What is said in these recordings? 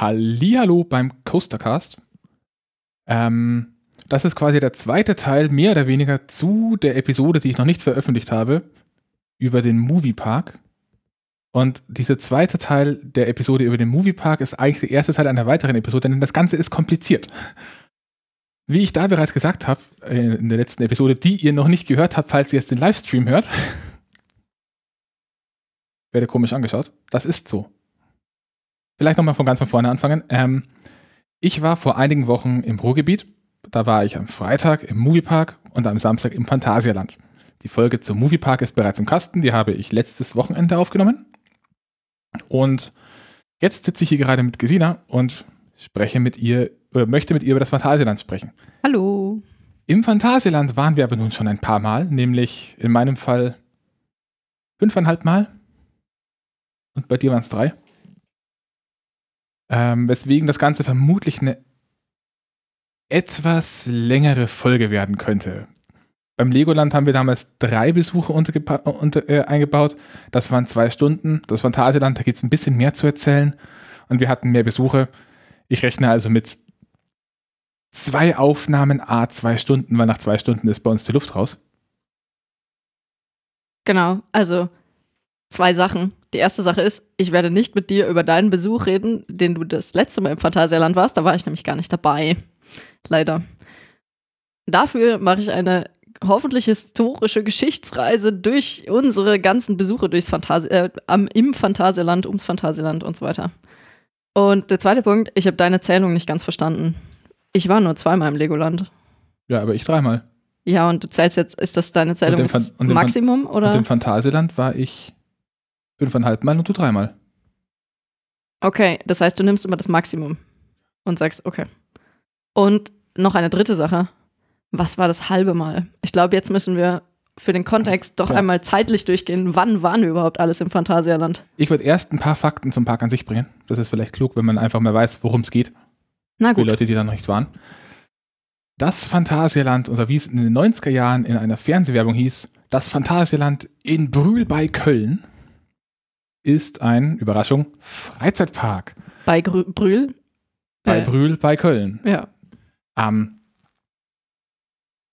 Hallihallo beim Coastercast. Ähm, das ist quasi der zweite Teil, mehr oder weniger, zu der Episode, die ich noch nicht veröffentlicht habe, über den Moviepark. Und dieser zweite Teil der Episode über den Moviepark ist eigentlich der erste Teil einer weiteren Episode, denn das Ganze ist kompliziert. Wie ich da bereits gesagt habe, äh, in der letzten Episode, die ihr noch nicht gehört habt, falls ihr jetzt den Livestream hört, werde komisch angeschaut. Das ist so. Vielleicht nochmal von ganz von vorne anfangen. Ähm, ich war vor einigen Wochen im Ruhrgebiet. Da war ich am Freitag im Moviepark und am Samstag im Phantasialand. Die Folge zum Moviepark ist bereits im Kasten. Die habe ich letztes Wochenende aufgenommen. Und jetzt sitze ich hier gerade mit Gesina und spreche mit ihr, oder möchte mit ihr über das Phantasialand sprechen. Hallo. Im Phantasialand waren wir aber nun schon ein paar Mal, nämlich in meinem Fall fünfeinhalb Mal. Und bei dir waren es drei. Ähm, weswegen das Ganze vermutlich eine etwas längere Folge werden könnte. Beim Legoland haben wir damals drei Besuche unter, äh, eingebaut. Das waren zwei Stunden. Das Phantasialand, da gibt es ein bisschen mehr zu erzählen. Und wir hatten mehr Besuche. Ich rechne also mit zwei Aufnahmen, a zwei Stunden, weil nach zwei Stunden ist bei uns die Luft raus. Genau, also zwei Sachen. Die erste Sache ist, ich werde nicht mit dir über deinen Besuch reden, den du das letzte Mal im Phantasialand warst. Da war ich nämlich gar nicht dabei. Leider. Dafür mache ich eine hoffentlich historische Geschichtsreise durch unsere ganzen Besuche durchs Phantasi äh, am, im Phantasialand, ums Phantasialand und so weiter. Und der zweite Punkt, ich habe deine Zählung nicht ganz verstanden. Ich war nur zweimal im Legoland. Ja, aber ich dreimal. Ja, und du zählst jetzt, ist das deine Zählung das Maximum? oder? Und im Phantasialand war ich fünfeinhalb Mal und du dreimal. Okay, das heißt, du nimmst immer das Maximum und sagst, okay. Und noch eine dritte Sache. Was war das halbe Mal? Ich glaube, jetzt müssen wir für den Kontext doch ja. einmal zeitlich durchgehen. Wann waren wir überhaupt alles im Phantasialand? Ich würde erst ein paar Fakten zum Park an sich bringen. Das ist vielleicht klug, wenn man einfach mal weiß, worum es geht. Na gut. Für Leute, die da noch nicht waren. Das Phantasialand, oder wie es in den 90er Jahren in einer Fernsehwerbung hieß, das Phantasialand in Brühl bei Köln, ist ein, Überraschung, Freizeitpark. Bei Grü Brühl? Bei äh. Brühl bei Köln. Ja. Ähm,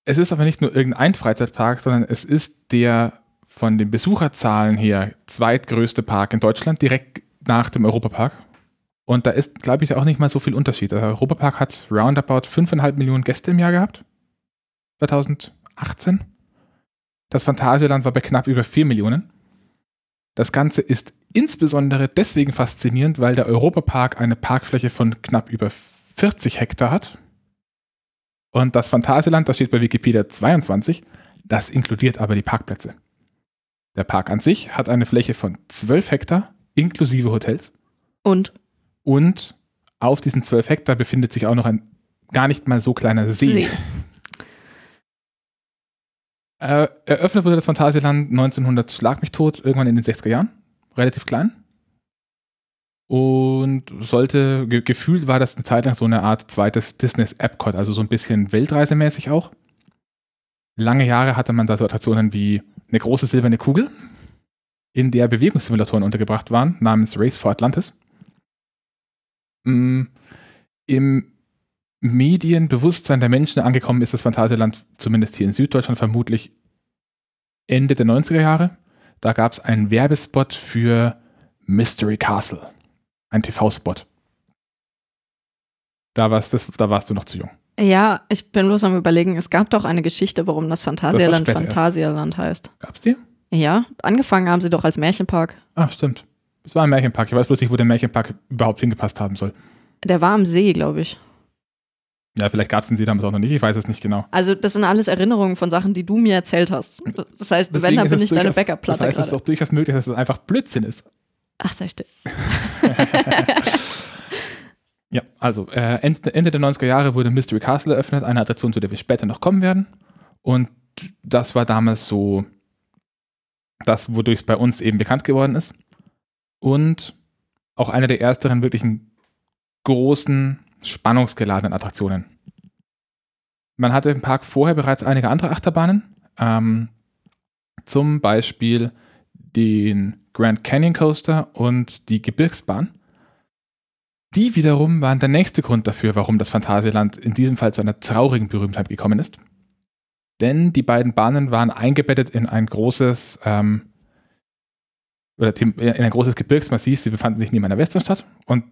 es ist aber nicht nur irgendein Freizeitpark, sondern es ist der von den Besucherzahlen her zweitgrößte Park in Deutschland, direkt nach dem Europapark. Und da ist, glaube ich, auch nicht mal so viel Unterschied. Der Europapark hat roundabout 5,5 Millionen Gäste im Jahr gehabt. 2018. Das Phantasialand war bei knapp über 4 Millionen. Das Ganze ist insbesondere deswegen faszinierend, weil der Europapark eine Parkfläche von knapp über 40 Hektar hat. Und das Phantasialand, das steht bei Wikipedia 22, das inkludiert aber die Parkplätze. Der Park an sich hat eine Fläche von 12 Hektar inklusive Hotels. Und? Und auf diesen 12 Hektar befindet sich auch noch ein gar nicht mal so kleiner See. See. Äh, eröffnet wurde das Phantasialand 1900 Schlag mich tot, irgendwann in den 60er Jahren. Relativ klein. Und sollte, ge gefühlt war das eine Zeit lang so eine Art zweites Disney's Epcot, also so ein bisschen weltreisemäßig auch. Lange Jahre hatte man da so Attraktionen wie eine große silberne Kugel, in der Bewegungssimulatoren untergebracht waren, namens Race for Atlantis. Mm, Im Medienbewusstsein der Menschen angekommen ist das Phantasialand, zumindest hier in Süddeutschland, vermutlich Ende der 90er Jahre. Da gab es einen Werbespot für Mystery Castle ein TV-Spot. Da warst, das, da warst du noch zu jung. Ja, ich bin bloß am überlegen, es gab doch eine Geschichte, warum das Phantasialand das Phantasialand heißt. Gab's die? Ja, angefangen haben sie doch als Märchenpark. Ah, stimmt. Es war ein Märchenpark. Ich weiß bloß nicht, wo der Märchenpark überhaupt hingepasst haben soll. Der war am See, glaube ich. Ja, vielleicht gab es den damals auch noch nicht, ich weiß es nicht genau. Also, das sind alles Erinnerungen von Sachen, die du mir erzählt hast. Das heißt, Deswegen wenn, dann bin ich deine Backup-Platte. Das heißt, es ist doch durchaus möglich, dass es einfach Blödsinn ist. Ach, sei still. ja, also äh, Ende, Ende der 90er Jahre wurde Mystery Castle eröffnet, eine Attraktion, zu der wir später noch kommen werden. Und das war damals so das, wodurch es bei uns eben bekannt geworden ist. Und auch eine der ersteren wirklichen großen, spannungsgeladenen Attraktionen. Man hatte im Park vorher bereits einige andere Achterbahnen. Ähm, zum Beispiel den Grand Canyon Coaster und die Gebirgsbahn. Die wiederum waren der nächste Grund dafür, warum das Phantasialand in diesem Fall zu einer traurigen Berühmtheit gekommen ist. Denn die beiden Bahnen waren eingebettet in ein großes ähm, oder in ein großes Gebirgsmassiv. Sie befanden sich neben einer Westernstadt und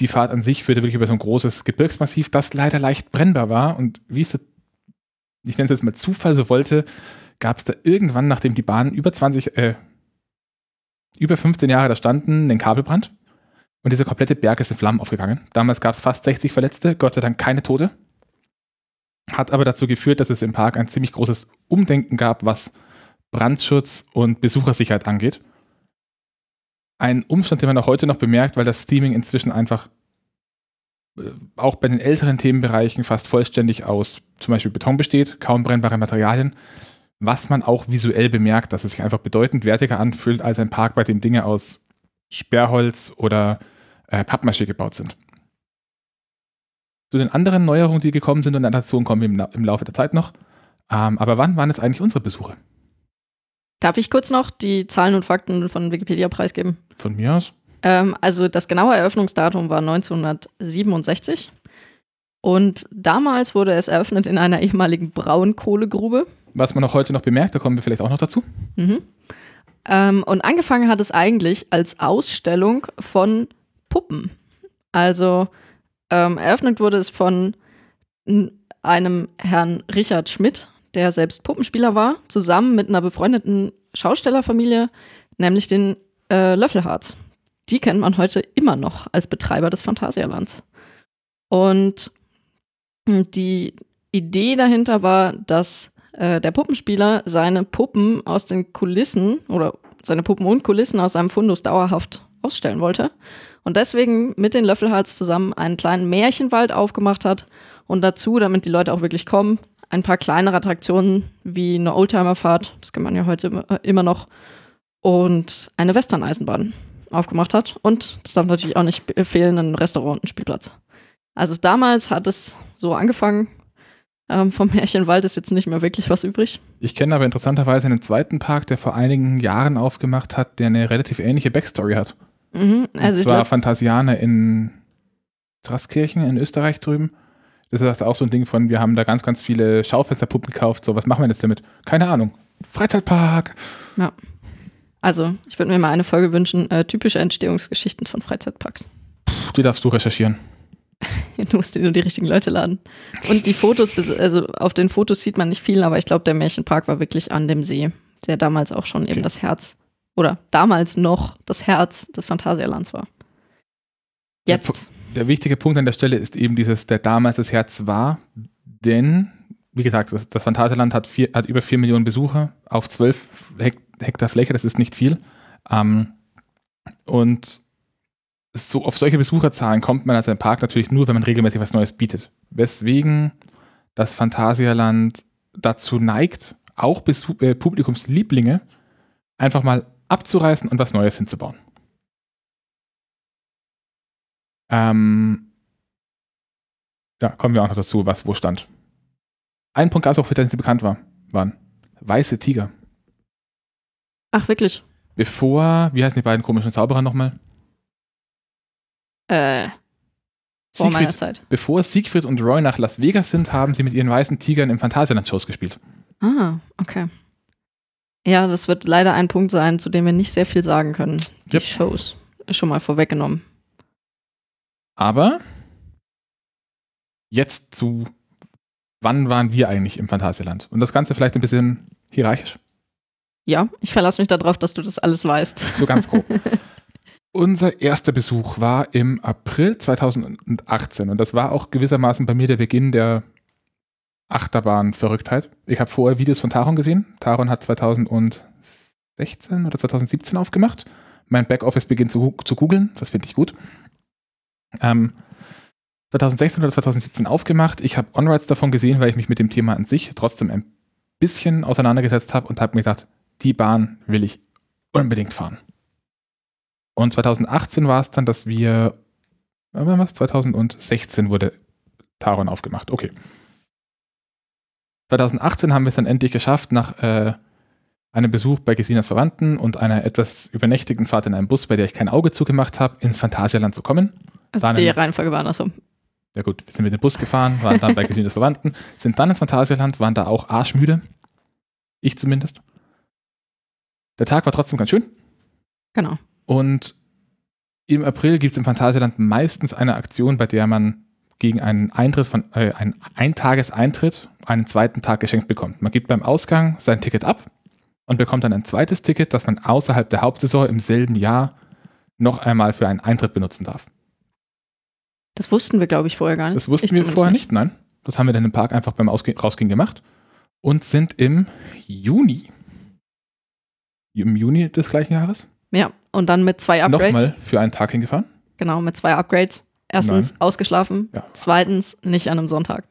die Fahrt an sich führte wirklich über so ein großes Gebirgsmassiv, das leider leicht brennbar war. Und wie es, ich nenne es jetzt mal Zufall so wollte, gab es da irgendwann, nachdem die Bahn über 20, äh, über 15 Jahre da standen, einen Kabelbrand. Und dieser komplette Berg ist in Flammen aufgegangen. Damals gab es fast 60 Verletzte, Gott sei Dank keine Tote. Hat aber dazu geführt, dass es im Park ein ziemlich großes Umdenken gab, was Brandschutz und Besuchersicherheit angeht ein Umstand, den man auch heute noch bemerkt, weil das Steaming inzwischen einfach äh, auch bei den älteren Themenbereichen fast vollständig aus zum Beispiel Beton besteht, kaum brennbare Materialien, was man auch visuell bemerkt, dass es sich einfach bedeutend wertiger anfühlt als ein Park, bei dem Dinge aus Sperrholz oder äh, Pappmaché gebaut sind. Zu den anderen Neuerungen, die gekommen sind und Adaptionen kommen im, im Laufe der Zeit noch. Ähm, aber wann waren jetzt eigentlich unsere Besuche? Darf ich kurz noch die Zahlen und Fakten von Wikipedia preisgeben? Von mir aus. Ähm, also das genaue Eröffnungsdatum war 1967. Und damals wurde es eröffnet in einer ehemaligen Braunkohlegrube. Was man auch heute noch bemerkt, da kommen wir vielleicht auch noch dazu. Mhm. Ähm, und angefangen hat es eigentlich als Ausstellung von Puppen. Also ähm, eröffnet wurde es von einem Herrn Richard Schmidt, der selbst Puppenspieler war, zusammen mit einer befreundeten Schaustellerfamilie, nämlich den äh, Löffelharz. Die kennt man heute immer noch als Betreiber des Phantasialands. Und die Idee dahinter war, dass äh, der Puppenspieler seine Puppen aus den Kulissen oder seine Puppen und Kulissen aus seinem Fundus dauerhaft ausstellen wollte. Und deswegen mit den Löffelharz zusammen einen kleinen Märchenwald aufgemacht hat und dazu, damit die Leute auch wirklich kommen, ein paar kleinere Attraktionen wie eine Oldtimerfahrt, das kann man ja heute immer noch, und eine Western-Eisenbahn aufgemacht hat. Und das darf natürlich auch nicht fehlen, ein Restaurant und ein Spielplatz. Also damals hat es so angefangen. Ähm, vom Märchenwald ist jetzt nicht mehr wirklich was übrig. Ich kenne aber interessanterweise einen zweiten Park, der vor einigen Jahren aufgemacht hat, der eine relativ ähnliche Backstory hat. Mhm, also und zwar Phantasiane in Straskirchen in Österreich drüben. Das ist auch so ein Ding von, wir haben da ganz, ganz viele Schaufensterpuppen gekauft. So, was machen wir jetzt damit? Keine Ahnung. Freizeitpark. Ja. Also, ich würde mir mal eine Folge wünschen, äh, typische Entstehungsgeschichten von Freizeitparks. Puh, die darfst du recherchieren. du musst dir nur die richtigen Leute laden. Und die Fotos, also auf den Fotos sieht man nicht viel, aber ich glaube, der Märchenpark war wirklich an dem See, der damals auch schon okay. eben das Herz oder damals noch das Herz des Phantasialands war. Jetzt der wichtige Punkt an der Stelle ist eben dieses, der damals das Herz war, denn, wie gesagt, das, das Phantasialand hat, vier, hat über 4 Millionen Besucher auf 12 Hektar Fläche, das ist nicht viel. Ähm, und so auf solche Besucherzahlen kommt man als ein Park natürlich nur, wenn man regelmäßig was Neues bietet. Weswegen das Phantasialand dazu neigt, auch äh, Publikumslieblinge einfach mal abzureißen und was Neues hinzubauen. Ähm, ja, kommen wir auch noch dazu, was wo stand. Ein Punkt gab es auch, für den sie bekannt war, waren weiße Tiger. Ach, wirklich? Bevor, wie heißen die beiden komischen Zauberer nochmal? Äh. Vor Siegfried, meiner Zeit. Bevor Siegfried und Roy nach Las Vegas sind, haben sie mit ihren weißen Tigern im Phantasialand-Shows gespielt. Ah, okay. Ja, das wird leider ein Punkt sein, zu dem wir nicht sehr viel sagen können. Die yep. Shows. Ist schon mal vorweggenommen. Aber jetzt zu, wann waren wir eigentlich im Phantasialand? Und das Ganze vielleicht ein bisschen hierarchisch. Ja, ich verlasse mich darauf, dass du das alles weißt. So ganz grob. Unser erster Besuch war im April 2018 und das war auch gewissermaßen bei mir der Beginn der Achterbahn-Verrücktheit. Ich habe vorher Videos von Taron gesehen. Taron hat 2016 oder 2017 aufgemacht. Mein Backoffice beginnt zu, zu googeln, das finde ich gut ähm, 2016 oder 2017 aufgemacht. Ich habe On-Rides davon gesehen, weil ich mich mit dem Thema an sich trotzdem ein bisschen auseinandergesetzt habe und habe mir gedacht, die Bahn will ich unbedingt fahren. Und 2018 war es dann, dass wir, was? 2016 wurde Taron aufgemacht. Okay. 2018 haben wir es dann endlich geschafft, nach äh, einem Besuch bei Gesinas Verwandten und einer etwas übernächtigen Fahrt in einem Bus, bei der ich kein Auge zugemacht habe, ins Phantasialand zu kommen Dann die Reihenfolge war andersrum. Ja gut, wir sind mit dem Bus gefahren, waren dann bei Gesine des Verwandten, sind dann ins Phantasialand, waren da auch arschmüde. Ich zumindest. Der Tag war trotzdem ganz schön. Genau. Und im April gibt es im Phantasialand meistens eine Aktion, bei der man gegen einen Eintritt von äh, einen Eintageseintritt einen zweiten Tag geschenkt bekommt. Man gibt beim Ausgang sein Ticket ab und bekommt dann ein zweites Ticket, das man außerhalb der Hauptsaison im selben Jahr noch einmal für einen Eintritt benutzen darf. Das wussten wir, glaube ich, vorher gar nicht. Das wussten Ich wir vorher nicht. nein. Das haben wir dann im Park einfach beim Ausge Rausgehen gemacht und sind im Juni, im Juni des gleichen Jahres, Ja, und dann mit zwei Upgrades. nochmal für einen Tag hingefahren. Genau, mit zwei Upgrades. Erstens ausgeschlafen, Ja. zweitens nicht an einem Sonntag.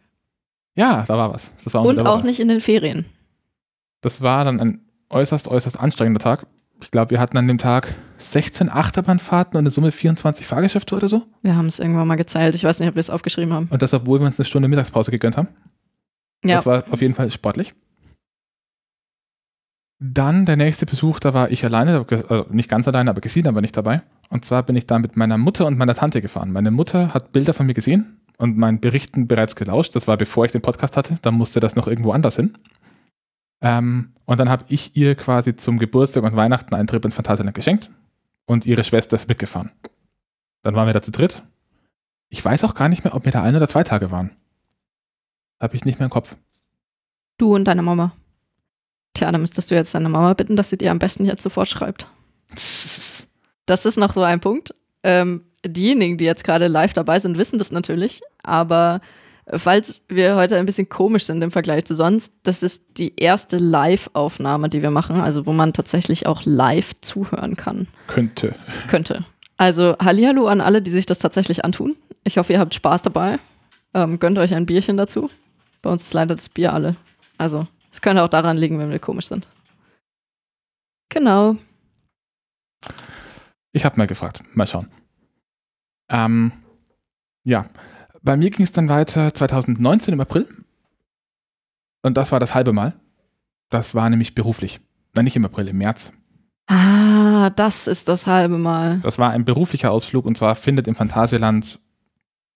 Ja, da war was. Das war Und auch nicht in den Ferien. Das war dann ein äußerst, äußerst anstrengender Tag. Ich glaube, wir hatten an dem Tag 16 Achterbahnfahrten und eine Summe 24 Fahrgeschäfte oder so. Wir haben es irgendwann mal gezählt. Ich weiß nicht, ob wir es aufgeschrieben haben. Und das, obwohl wir uns eine Stunde Mittagspause gegönnt haben. Ja, Das war auf jeden Fall sportlich. Dann der nächste Besuch, da war ich alleine, äh, nicht ganz alleine, aber Gesine war nicht dabei. Und zwar bin ich da mit meiner Mutter und meiner Tante gefahren. Meine Mutter hat Bilder von mir gesehen und meinen Berichten bereits gelauscht. Das war bevor ich den Podcast hatte. Dann musste das noch irgendwo anders hin. Ähm, und dann habe ich ihr quasi zum Geburtstag und Weihnachten einen Trip ins Phantasialand geschenkt. Und ihre Schwester ist mitgefahren. Dann waren wir da zu dritt. Ich weiß auch gar nicht mehr, ob wir da ein oder zwei Tage waren. Habe ich nicht mehr im Kopf. du und deine Mama. Tja, dann müsstest du jetzt deine Mama bitten, dass sie dir am besten jetzt sofort schreibt. Das ist noch so ein Punkt. Ähm, diejenigen, die jetzt gerade live dabei sind, wissen das natürlich. Aber falls wir heute ein bisschen komisch sind im Vergleich zu sonst, das ist die erste Live-Aufnahme, die wir machen, also wo man tatsächlich auch live zuhören kann, Könnte. könnte. Also Hallihallo an alle, die sich das tatsächlich antun. Ich hoffe, ihr habt Spaß dabei. Ähm, gönnt euch ein Bierchen dazu. Bei uns ist leider das Bier alle. Also, es könnte auch daran liegen, wenn wir komisch sind. Genau. Ich habe mal gefragt. Mal schauen. Ähm, ja, bei mir ging es dann weiter 2019 im April. Und das war das halbe Mal. Das war nämlich beruflich. Nein, nicht im April, im März. Ah, das ist das halbe Mal. Das war ein beruflicher Ausflug und zwar findet im Phantasialand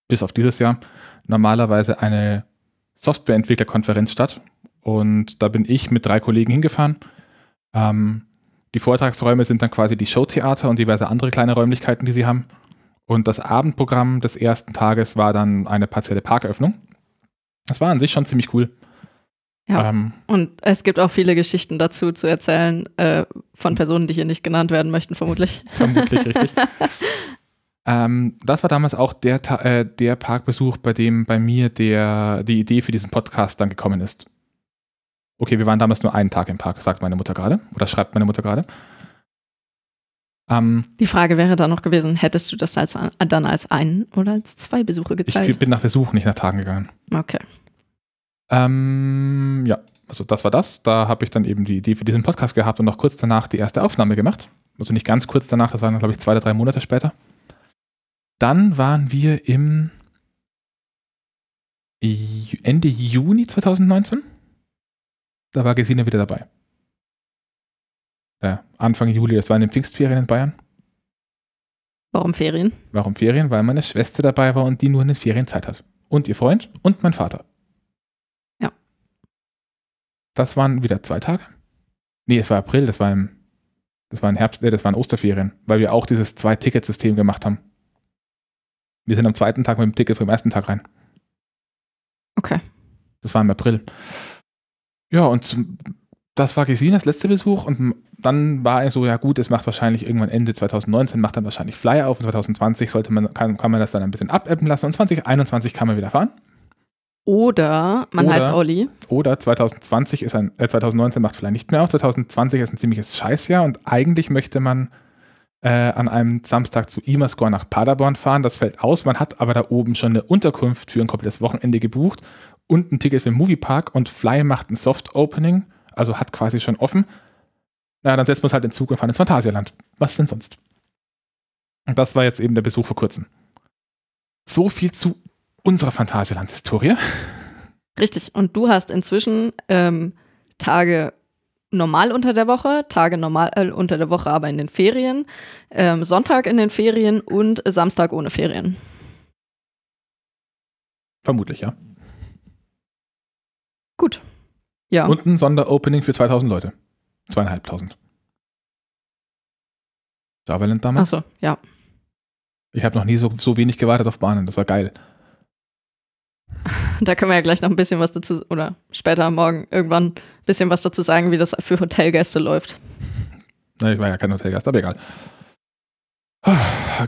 bis auf dieses Jahr normalerweise eine Softwareentwicklerkonferenz statt. Und da bin ich mit drei Kollegen hingefahren. Ähm, die Vortragsräume sind dann quasi die Showtheater und diverse andere kleine Räumlichkeiten, die sie haben. Und das Abendprogramm des ersten Tages war dann eine partielle Parköffnung. Das war an sich schon ziemlich cool. Ja. Ähm, Und es gibt auch viele Geschichten dazu zu erzählen äh, von Personen, die hier nicht genannt werden möchten, vermutlich. Vermutlich richtig. Ähm, das war damals auch der, äh, der Parkbesuch, bei dem bei mir der, die Idee für diesen Podcast dann gekommen ist. Okay, wir waren damals nur einen Tag im Park, sagt meine Mutter gerade. Oder schreibt meine Mutter gerade. Ähm, Die Frage wäre dann noch gewesen, hättest du das als, dann als einen oder als zwei Besuche gezählt? ich bin nach Besuch, nicht nach Tagen gegangen. Okay. Ähm, ja, also das war das. Da habe ich dann eben die Idee für diesen Podcast gehabt und noch kurz danach die erste Aufnahme gemacht. Also nicht ganz kurz danach, das waren, glaube ich, zwei oder drei Monate später. Dann waren wir im Ende Juni 2019. Da war Gesine wieder dabei. Ja, Anfang Juli, das war in den Pfingstferien in Bayern. Warum Ferien? Warum Ferien? Weil meine Schwester dabei war und die nur eine Ferienzeit hat. Und ihr Freund und mein Vater. Ja. Das waren wieder zwei Tage. Nee, es war April, das war im, das war im Herbst, nee, das waren Osterferien, weil wir auch dieses Zwei-Ticket-System gemacht haben. Wir sind am zweiten Tag mit dem Ticket vom ersten Tag rein. Okay. Das war im April. Ja, und das war Gesinas letzter Besuch und dann war es so, ja gut, es macht wahrscheinlich irgendwann Ende 2019, macht dann wahrscheinlich Flyer auf und 2020 sollte man, kann, kann man das dann ein bisschen abebben lassen und 2021 kann man wieder fahren. Oder man Oder- heißt Olli. Oder 2020 ist ein, äh, 2019 macht vielleicht nicht mehr auf, 2020 ist ein ziemliches Scheißjahr und eigentlich möchte man äh, an einem Samstag zu Imascore nach Paderborn fahren. Das fällt aus, man hat aber da oben schon eine Unterkunft für ein komplettes Wochenende gebucht und ein Ticket für den Moviepark und Fly macht ein Soft-Opening, also hat quasi schon offen. Na, dann setzen wir uns halt in den Zug und fahren ins Phantasialand. Was denn sonst? Und das war jetzt eben der Besuch vor kurzem. So viel zu unserer Phantasialand-Historie. Richtig. Und du hast inzwischen ähm, Tage normal unter der Woche, Tage normal äh, unter der Woche, aber in den Ferien, ähm, Sonntag in den Ferien und Samstag ohne Ferien. Vermutlich, ja. Gut. Ja. Und ein Sonderopening für 2000 Leute. Zweieinhalbtausend. Javaland damals. Achso, ja. Ich habe noch nie so, so wenig gewartet auf Bahnen. Das war geil. Da können wir ja gleich noch ein bisschen was dazu, oder später morgen irgendwann ein bisschen was dazu sagen, wie das für Hotelgäste läuft. Na, ich war ja kein Hotelgast, aber egal.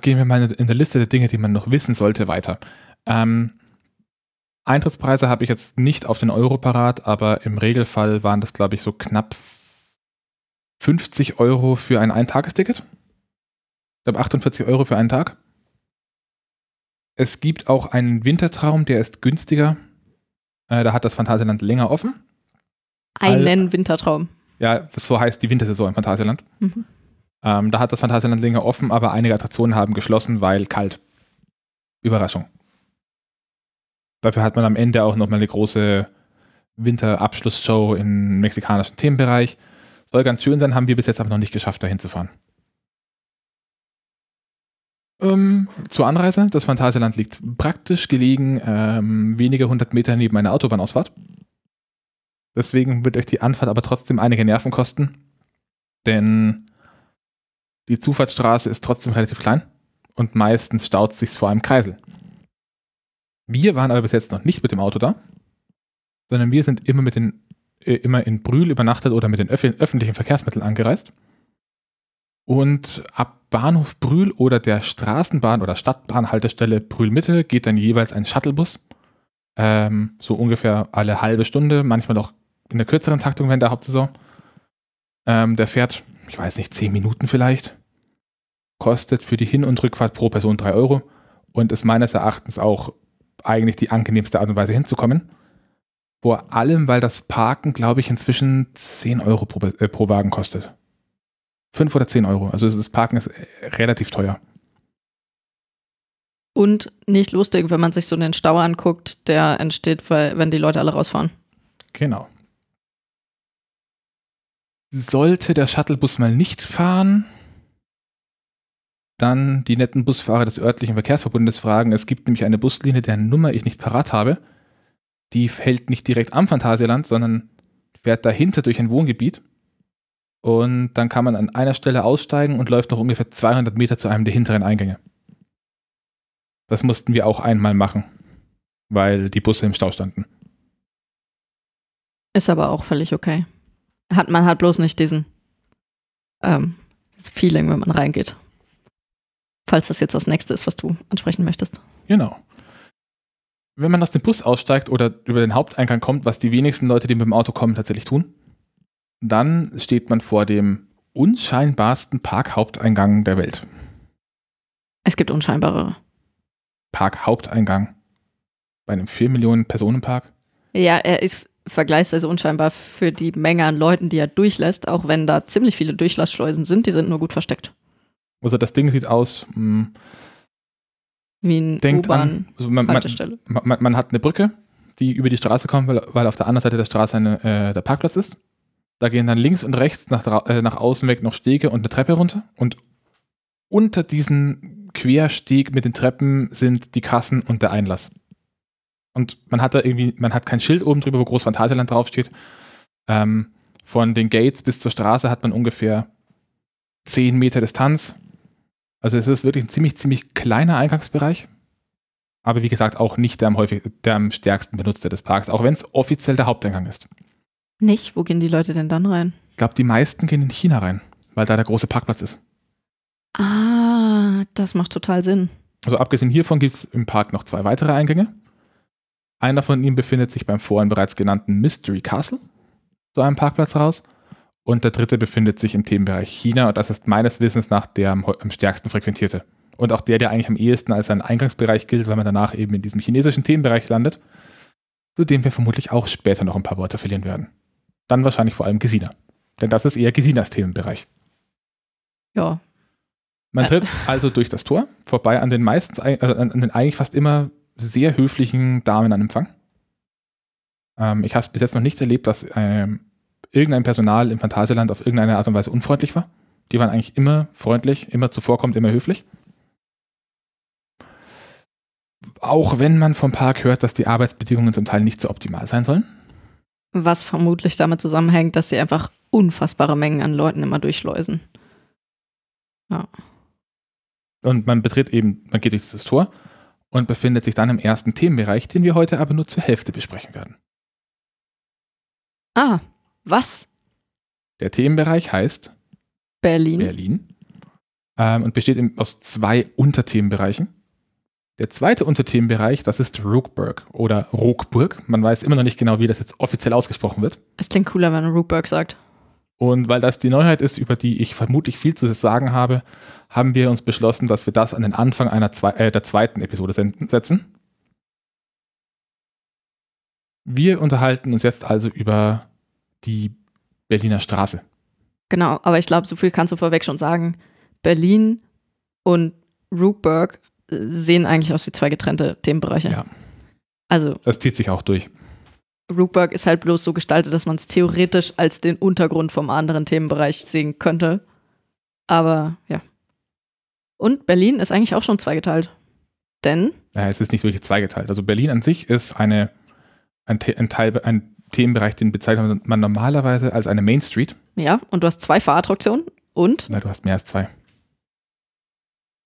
Gehen wir mal in der Liste der Dinge, die man noch wissen sollte, weiter. Ähm, Eintrittspreise habe ich jetzt nicht auf den Euro parat, aber im Regelfall waren das, glaube ich, so knapp 50 Euro für ein Eintagesticket. Ich glaube 48 Euro für einen Tag. Es gibt auch einen Wintertraum, der ist günstiger. Äh, da hat das Phantasialand länger offen. Einen Wintertraum. Ja, so heißt die Wintersaison im Phantasialand. Mhm. Ähm, da hat das Phantasialand länger offen, aber einige Attraktionen haben geschlossen, weil kalt. Überraschung. Dafür hat man am Ende auch nochmal eine große Winterabschlussshow im mexikanischen Themenbereich. Soll ganz schön sein, haben wir bis jetzt aber noch nicht geschafft, da hinzufahren. Ähm, zur Anreise. Das Phantasialand liegt praktisch gelegen, ähm, wenige hundert Meter neben einer Autobahnausfahrt. Deswegen wird euch die Anfahrt aber trotzdem einige Nerven kosten, denn die Zufahrtsstraße ist trotzdem relativ klein und meistens staut es sich vor einem Kreisel. Wir waren aber bis jetzt noch nicht mit dem Auto da, sondern wir sind immer mit den immer in Brühl übernachtet oder mit den öff öffentlichen Verkehrsmitteln angereist. Und ab Bahnhof Brühl oder der Straßenbahn- oder Stadtbahnhaltestelle Brühl Mitte geht dann jeweils ein Shuttlebus. Ähm, so ungefähr alle halbe Stunde, manchmal auch in der kürzeren Taktung während der Hauptsaison. Ähm, der fährt, ich weiß nicht, zehn Minuten vielleicht. Kostet für die Hin- und Rückfahrt pro Person drei Euro und ist meines Erachtens auch eigentlich die angenehmste Art und Weise hinzukommen. Vor allem, weil das Parken, glaube ich, inzwischen 10 Euro pro, äh, pro Wagen kostet. 5 oder 10 Euro. Also das Parken ist äh, relativ teuer. Und nicht lustig, wenn man sich so den Stau anguckt, der entsteht, wenn die Leute alle rausfahren. Genau. Sollte der Shuttlebus mal nicht fahren, dann die netten Busfahrer des örtlichen Verkehrsverbundes fragen. Es gibt nämlich eine Buslinie, deren Nummer ich nicht parat habe. Die hält nicht direkt am Phantasialand, sondern fährt dahinter durch ein Wohngebiet. Und dann kann man an einer Stelle aussteigen und läuft noch ungefähr 200 Meter zu einem der hinteren Eingänge. Das mussten wir auch einmal machen, weil die Busse im Stau standen. Ist aber auch völlig okay. Hat, man hat bloß nicht diesen ähm, Feeling, wenn man reingeht. Falls das jetzt das nächste ist, was du ansprechen möchtest. Genau. Wenn man aus dem Bus aussteigt oder über den Haupteingang kommt, was die wenigsten Leute, die mit dem Auto kommen, tatsächlich tun, dann steht man vor dem unscheinbarsten Parkhaupteingang der Welt. Es gibt unscheinbarere. Parkhaupteingang. Bei einem 4 Millionen Personen Park. Ja, er ist vergleichsweise unscheinbar für die Menge an Leuten, die er durchlässt, auch wenn da ziemlich viele Durchlassschleusen sind, die sind nur gut versteckt. Also das Ding sieht aus mh, hm, wie ein U-Bahn also man, man, man, man, hat eine Brücke, die über die Straße kommt, weil, weil auf der anderen Seite der Straße eine, äh, der Parkplatz ist. Da gehen dann links und rechts nach, äh, nach außen weg noch Stege und eine Treppe runter. Und unter diesem Quersteg mit den Treppen sind die Kassen und der Einlass. Und man hat da irgendwie, man hat kein Schild oben drüber, wo Groß Phantasialand draufsteht. Ähm, von den Gates bis zur Straße hat man ungefähr 10 Meter Distanz. Also es ist wirklich ein ziemlich, ziemlich kleiner Eingangsbereich. Aber wie gesagt, auch nicht der am, häufig, der am stärksten benutzte des Parks, auch wenn es offiziell der Haupteingang ist. Nicht? Wo gehen die Leute denn dann rein? Ich glaube, die meisten gehen in China rein, weil da der große Parkplatz ist. Ah, das macht total Sinn. Also abgesehen hiervon gibt es im Park noch zwei weitere Eingänge. Einer von ihnen befindet sich beim vorhin bereits genannten Mystery Castle, so einem Parkplatz raus. Und der dritte befindet sich im Themenbereich China und das ist meines Wissens nach der am, am stärksten frequentierte. Und auch der, der eigentlich am ehesten als ein Eingangsbereich gilt, weil man danach eben in diesem chinesischen Themenbereich landet, zu dem wir vermutlich auch später noch ein paar Worte verlieren werden. Dann wahrscheinlich vor allem Gesina. Denn das ist eher Gesinas Themenbereich. Ja. Man tritt also durch das Tor vorbei an den meisten, äh, an den eigentlich fast immer sehr höflichen Damen an Empfang. Ähm, ich habe es bis jetzt noch nicht erlebt, dass ähm, irgendein Personal im Phantasialand auf irgendeine Art und Weise unfreundlich war. Die waren eigentlich immer freundlich, immer zuvorkommend, immer höflich. auch wenn man vom Park hört, dass die Arbeitsbedingungen zum Teil nicht so optimal sein sollen. Was vermutlich damit zusammenhängt, dass sie einfach unfassbare Mengen an Leuten immer durchschleusen. Ja. Und man betritt eben, man geht durch dieses Tor und befindet sich dann im ersten Themenbereich, den wir heute aber nur zur Hälfte besprechen werden. Ah, was? Der Themenbereich heißt Berlin. Berlin ähm, und besteht im, aus zwei Unterthemenbereichen. Der zweite Unterthemenbereich, das ist Rookburg oder Rookburg. Man weiß immer noch nicht genau, wie das jetzt offiziell ausgesprochen wird. Es klingt cooler, wenn man Rookburg sagt. Und weil das die Neuheit ist, über die ich vermutlich viel zu sagen habe, haben wir uns beschlossen, dass wir das an den Anfang einer zwei, äh, der zweiten Episode setzen. Wir unterhalten uns jetzt also über die Berliner Straße. Genau, aber ich glaube, so viel kannst du vorweg schon sagen. Berlin und Rookburg sehen eigentlich aus wie zwei getrennte Themenbereiche. Ja. Also. Das zieht sich auch durch. Rookburg ist halt bloß so gestaltet, dass man es theoretisch als den Untergrund vom anderen Themenbereich sehen könnte. Aber ja. Und Berlin ist eigentlich auch schon zweigeteilt. Denn? Ja, es ist nicht wirklich zweigeteilt. Also Berlin an sich ist eine, ein, ein, Teil, ein Themenbereich, den bezeichnet man normalerweise als eine Main Street. Ja, und du hast zwei Fahrattraktionen und? Na, du hast mehr als zwei.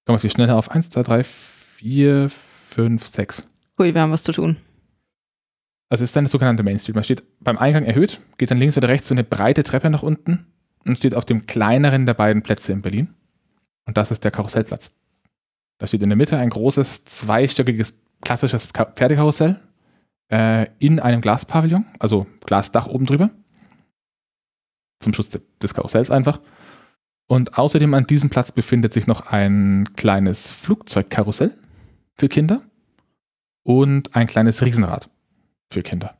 Komm auf die Schnelle auf. Eins, zwei, drei, vier, fünf, sechs. Hui, wir haben was zu tun. Also es ist eine sogenannte Main Street. Man steht beim Eingang erhöht, geht dann links oder rechts so eine breite Treppe nach unten und steht auf dem kleineren der beiden Plätze in Berlin. Und das ist der Karussellplatz. Da steht in der Mitte ein großes, zweistöckiges, klassisches Pferdekarussell äh, in einem Glaspavillon, also Glasdach oben drüber. Zum Schutz des Karussells einfach. Und außerdem an diesem Platz befindet sich noch ein kleines Flugzeugkarussell für Kinder und ein kleines Riesenrad für Kinder.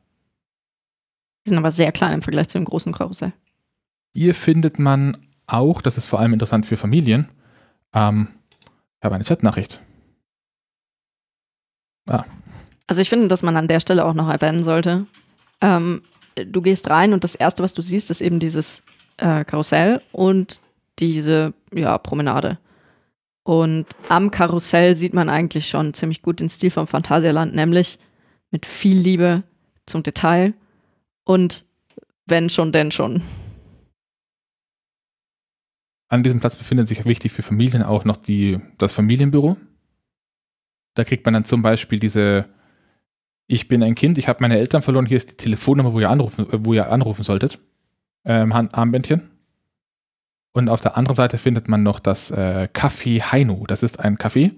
Die sind aber sehr klein im Vergleich zu dem großen Karussell. Hier findet man auch, das ist vor allem interessant für Familien, ähm, ich habe eine Chatnachricht. Ah. Also ich finde, dass man an der Stelle auch noch erwähnen sollte. Ähm, du gehst rein und das Erste, was du siehst, ist eben dieses äh, Karussell und diese ja, Promenade. Und am Karussell sieht man eigentlich schon ziemlich gut den Stil vom Phantasialand, nämlich mit viel Liebe zum Detail und wenn schon, denn schon. An diesem Platz befindet sich wichtig für Familien auch noch die, das Familienbüro. Da kriegt man dann zum Beispiel diese, ich bin ein Kind, ich habe meine Eltern verloren, hier ist die Telefonnummer, wo ihr anrufen, wo ihr anrufen solltet. Ähm, Armbändchen. Und auf der anderen Seite findet man noch das äh, Café Heino. Das ist ein Café,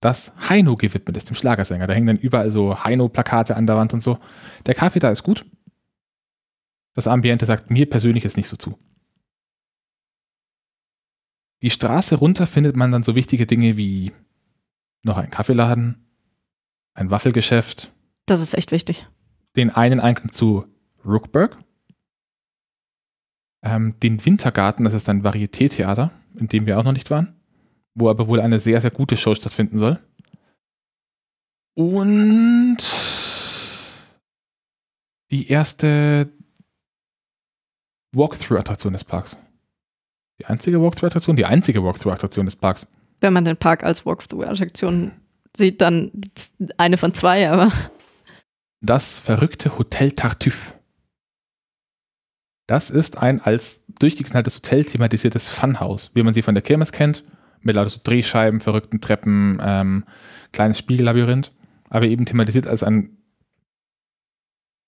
das Heino gewidmet ist, dem Schlagersänger. Da hängen dann überall so Heino-Plakate an der Wand und so. Der Kaffee da ist gut. Das Ambiente sagt mir persönlich jetzt nicht so zu. Die Straße runter findet man dann so wichtige Dinge wie noch ein Kaffeeladen, ein Waffelgeschäft. Das ist echt wichtig. Den einen Eingang zu Rookburg. Ähm, den Wintergarten, das ist ein Varieté-Theater, in dem wir auch noch nicht waren wo aber wohl eine sehr, sehr gute Show stattfinden soll. Und die erste Walkthrough-Attraktion des Parks. Die einzige Walkthrough-Attraktion? Die einzige Walkthrough-Attraktion des Parks. Wenn man den Park als Walkthrough-Attraktion sieht, dann eine von zwei, aber. Das verrückte Hotel Tartuffe. Das ist ein als durchgeknalltes Hotel thematisiertes Funhaus, wie man sie von der Kirmes kennt mit lauter so Drehscheiben, verrückten Treppen, ähm, kleines Spiegellabyrinth, aber eben thematisiert als ein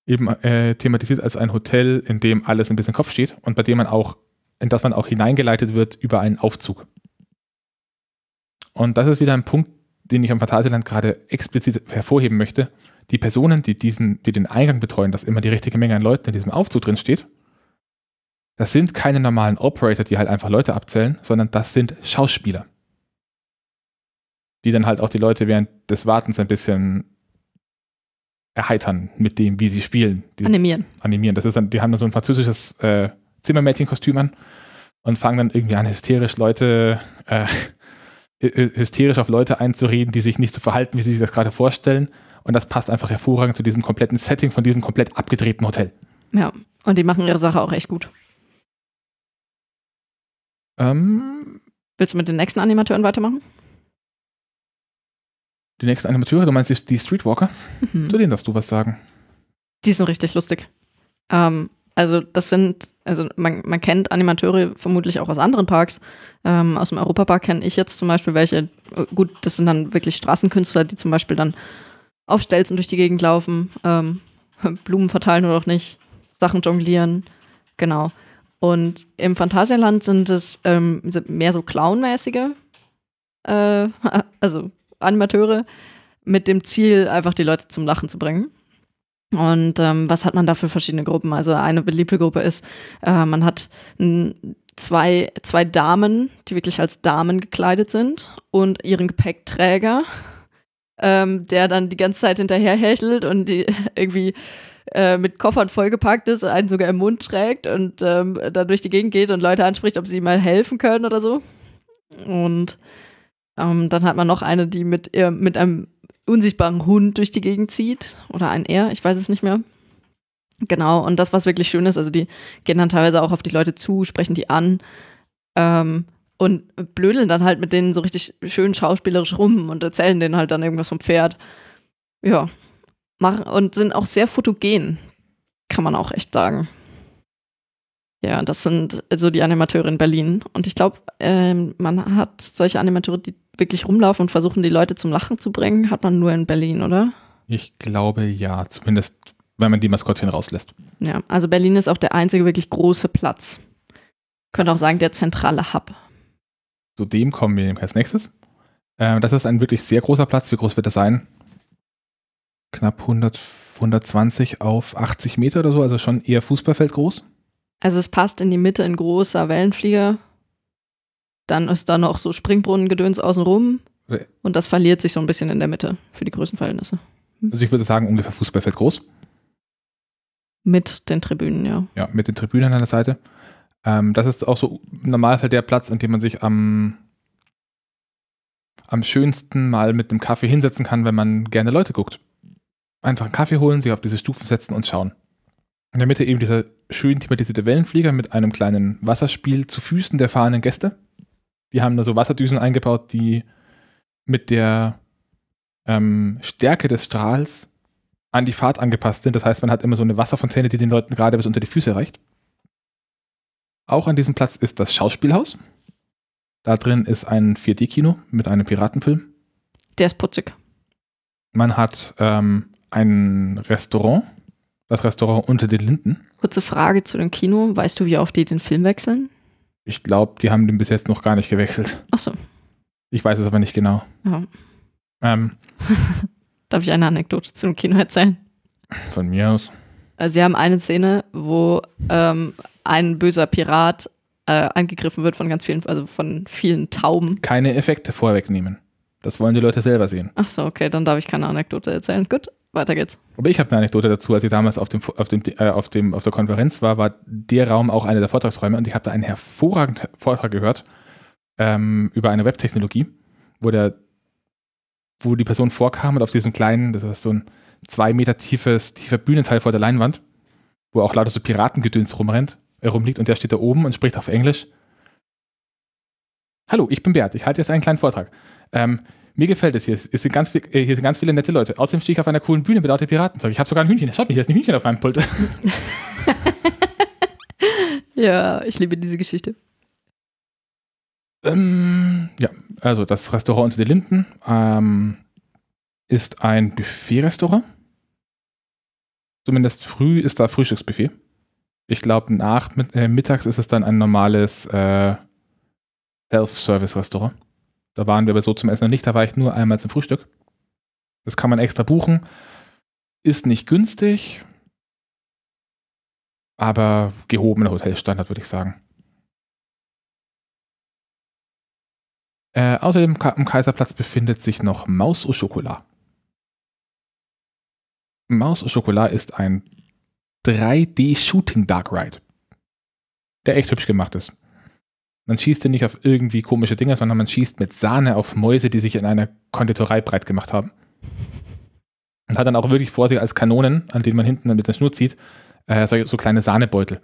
eben äh, thematisiert als ein Hotel, in dem alles ein bisschen Kopf steht und bei dem man auch, in das man auch hineingeleitet wird über einen Aufzug. Und das ist wieder ein Punkt, den ich am Phantasialand gerade explizit hervorheben möchte. Die Personen, die diesen, die den Eingang betreuen, dass immer die richtige Menge an Leuten in diesem Aufzug drin steht, das sind keine normalen Operator, die halt einfach Leute abzählen, sondern das sind Schauspieler. Die dann halt auch die Leute während des Wartens ein bisschen erheitern mit dem, wie sie spielen. Die animieren. Animieren. Das ist dann, die haben dann so ein französisches äh, Zimmermädchenkostüm an und fangen dann irgendwie an, hysterisch Leute, äh, hysterisch auf Leute einzureden, die sich nicht so verhalten, wie sie sich das gerade vorstellen. Und das passt einfach hervorragend zu diesem kompletten Setting von diesem komplett abgedrehten Hotel. Ja, und die machen ihre Sache auch echt gut. Ähm, Willst du mit den nächsten Animateuren weitermachen? Die nächsten Animateure, du meinst die, die Streetwalker? Mhm. Zu denen darfst du was sagen. Die sind richtig lustig. Ähm, also das sind, also man, man kennt Animateure vermutlich auch aus anderen Parks. Ähm, aus dem Europapark kenne ich jetzt zum Beispiel welche, äh, gut, das sind dann wirklich Straßenkünstler, die zum Beispiel dann auf Stelzen durch die Gegend laufen, ähm, Blumen verteilen oder auch nicht, Sachen jonglieren, genau. Und im Phantasialand sind es ähm, mehr so clownmäßige, äh, also Animateure, mit dem Ziel, einfach die Leute zum Lachen zu bringen. Und ähm, was hat man da für verschiedene Gruppen? Also eine beliebte Gruppe ist, äh, man hat zwei, zwei Damen, die wirklich als Damen gekleidet sind und ihren Gepäckträger, ähm, der dann die ganze Zeit hinterher hechelt und die irgendwie äh, mit Koffern vollgepackt ist, einen sogar im Mund trägt und ähm, dann durch die Gegend geht und Leute anspricht, ob sie ihm mal helfen können oder so. Und ähm, dann hat man noch eine, die mit, ihr, mit einem unsichtbaren Hund durch die Gegend zieht. Oder ein R, ich weiß es nicht mehr. Genau, und das, was wirklich schön ist, also die gehen dann teilweise auch auf die Leute zu, sprechen die an ähm, und blödeln dann halt mit denen so richtig schön schauspielerisch rum und erzählen denen halt dann irgendwas vom Pferd. Ja, machen und sind auch sehr fotogen, kann man auch echt sagen. Ja, das sind so die Animateure in Berlin. Und ich glaube, ähm, man hat solche Animateure, die wirklich rumlaufen und versuchen, die Leute zum Lachen zu bringen, hat man nur in Berlin, oder? Ich glaube ja, zumindest wenn man die Maskottchen rauslässt. Ja, also Berlin ist auch der einzige wirklich große Platz. Könnte auch sagen, der zentrale Hub. Zu dem kommen wir als nächstes. Äh, das ist ein wirklich sehr großer Platz. Wie groß wird das sein? Knapp 100, 120 auf 80 Meter oder so, also schon eher Fußballfeld groß. Also es passt in die Mitte ein großer Wellenflieger. Dann ist da noch so Springbrunnengedöns außenrum. Und das verliert sich so ein bisschen in der Mitte für die Größenverhältnisse. Also ich würde sagen, ungefähr Fußballfeld groß. Mit den Tribünen, ja. Ja, mit den Tribünen an der Seite. Ähm, das ist auch so im Normalfall der Platz, an dem man sich am, am schönsten mal mit einem Kaffee hinsetzen kann, wenn man gerne Leute guckt. Einfach einen Kaffee holen, sich auf diese Stufen setzen und schauen. In der Mitte eben dieser schön thematisierte Wellenflieger mit einem kleinen Wasserspiel zu Füßen der fahrenden Gäste. Die haben da so Wasserdüsen eingebaut, die mit der ähm, Stärke des Strahls an die Fahrt angepasst sind. Das heißt, man hat immer so eine Wasserfontäne, die den Leuten gerade bis unter die Füße reicht. Auch an diesem Platz ist das Schauspielhaus. Da drin ist ein 4D-Kino mit einem Piratenfilm. Der ist putzig. Man hat ähm, ein Restaurant, das Restaurant unter den Linden. Kurze Frage zu dem Kino. Weißt du, wie oft die den Film wechseln? Ich glaube, die haben den bis jetzt noch gar nicht gewechselt. Achso. Ich weiß es aber nicht genau. Ja. Ähm, Darf ich eine Anekdote zum Kino erzählen? von mir aus. Also sie haben eine Szene, wo ähm, ein böser Pirat äh, angegriffen wird von ganz vielen, also von vielen Tauben. Keine Effekte vorwegnehmen. Das wollen die Leute selber sehen. Ach so, okay, dann darf ich keine Anekdote erzählen. Gut, weiter geht's. Aber ich habe eine Anekdote dazu, als ich damals auf, dem, auf, dem, äh, auf, dem, auf der Konferenz war, war der Raum auch einer der Vortragsräume und ich habe da einen hervorragenden Vortrag gehört ähm, über eine Webtechnologie, wo der wo die Person vorkam und auf diesem kleinen, das ist so ein zwei Meter tiefes, tiefer Bühnenteil vor der Leinwand, wo auch lauter so Piratengedöns rumrennt, äh, rumliegt und der steht da oben und spricht auf Englisch. Hallo, ich bin Bert, ich halte jetzt einen kleinen Vortrag. Ähm, mir gefällt es hier. Es sind ganz, viel, äh, hier sind ganz viele nette Leute. Außerdem stehe ich auf einer coolen Bühne mit lauter Piratenzeug. Ich habe sogar ein Hühnchen. Schaut mich, hier ist ein Hühnchen auf meinem Pult. Ja, ich liebe diese Geschichte. ähm, ja, also das Restaurant unter den Linden ähm, ist ein Buffet-Restaurant. Zumindest früh ist da Frühstücksbuffet. Ich glaube, nach mit, äh, mittags ist es dann ein normales äh, Self-Service-Restaurant. Da waren wir aber so zum Essen noch nicht, da war ich nur einmal zum Frühstück. Das kann man extra buchen. Ist nicht günstig, aber gehobener Hotelstandard, würde ich sagen. Äh, außerdem am Kaiserplatz befindet sich noch Maus au Chocolat. Maus au Chocolat ist ein 3D Shooting Dark Ride, der echt hübsch gemacht ist. Man schießt ja nicht auf irgendwie komische Dinge, sondern man schießt mit Sahne auf Mäuse, die sich in einer Konditorei breit gemacht haben. Und hat dann auch wirklich vor sich als Kanonen, an denen man hinten dann mit der Schnur zieht, äh, so, so kleine Sahnebeutel.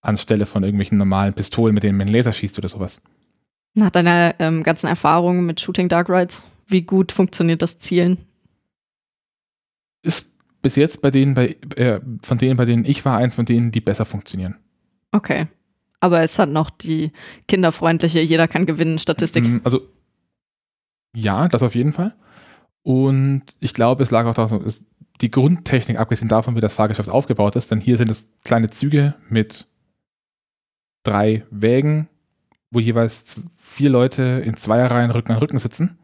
Anstelle von irgendwelchen normalen Pistolen, mit denen man Laser schießt oder sowas. Nach deiner ähm, ganzen Erfahrung mit Shooting Dark Rides, wie gut funktioniert das Zielen? Ist bis jetzt bei denen, bei, äh, von denen, bei denen ich war, eins von denen, die besser funktionieren. Okay. Aber es hat noch die kinderfreundliche, jeder kann gewinnen Statistik. Mm, Also, ja, das auf jeden Fall. Und ich glaube, es lag auch daran, es- die Grundtechnik, abgesehen davon, wie das Fahrgeschäft aufgebaut ist, denn hier sind es kleine Züge mit drei Wägen, wo jeweils vier Leute in Zweierreihen Rücken an Rücken sitzen.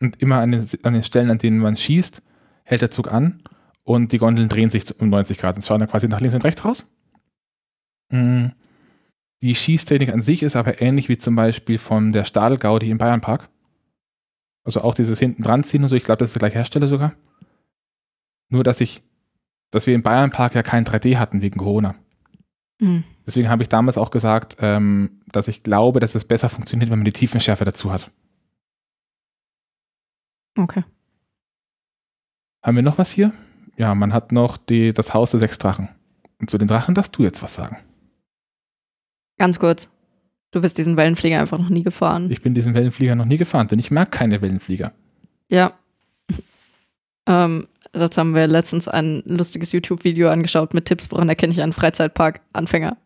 Und immer an den, an den Stellen, an denen man schießt, hält der Zug an und die Gondeln drehen sich um 90 Grad und schauen dann quasi nach links und rechts raus. Mm. Die Schießtechnik an sich ist aber ähnlich wie zum Beispiel von der Stadel-Gaudi im Bayernpark. Also auch dieses hinten dran ziehen und so, ich glaube, das ist der gleiche Hersteller sogar. Nur, dass ich, dass wir im Bayernpark ja kein 3D hatten wegen Corona. Hm. Deswegen habe ich damals auch gesagt, ähm, dass ich glaube, dass es besser funktioniert, wenn man die Tiefenschärfe dazu hat. Okay. Haben wir noch was hier? Ja, man hat noch die, das Haus der sechs Drachen. Und zu den Drachen darfst du jetzt was sagen. Ganz kurz. Du bist diesen Wellenflieger einfach noch nie gefahren. Ich bin diesen Wellenflieger noch nie gefahren, denn ich mag keine Wellenflieger. Ja. ähm, dazu haben wir letztens ein lustiges YouTube-Video angeschaut mit Tipps, woran erkenne ich einen Freizeitpark-Anfänger.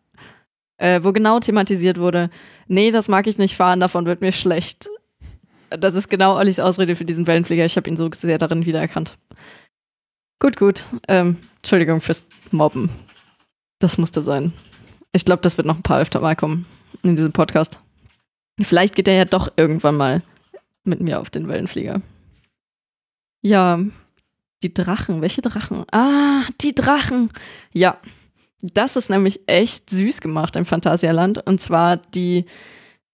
Äh, wo genau thematisiert wurde, nee, das mag ich nicht fahren, davon wird mir schlecht. Das ist genau Ollis Ausrede für diesen Wellenflieger. Ich habe ihn so sehr darin wiedererkannt. Gut, gut. Ähm, Entschuldigung fürs Mobben. Das musste sein. Ich glaube, das wird noch ein paar öfter mal kommen in diesem Podcast. Vielleicht geht er ja doch irgendwann mal mit mir auf den Wellenflieger. Ja, die Drachen. Welche Drachen? Ah, die Drachen. Ja, das ist nämlich echt süß gemacht im Phantasialand. Und zwar die,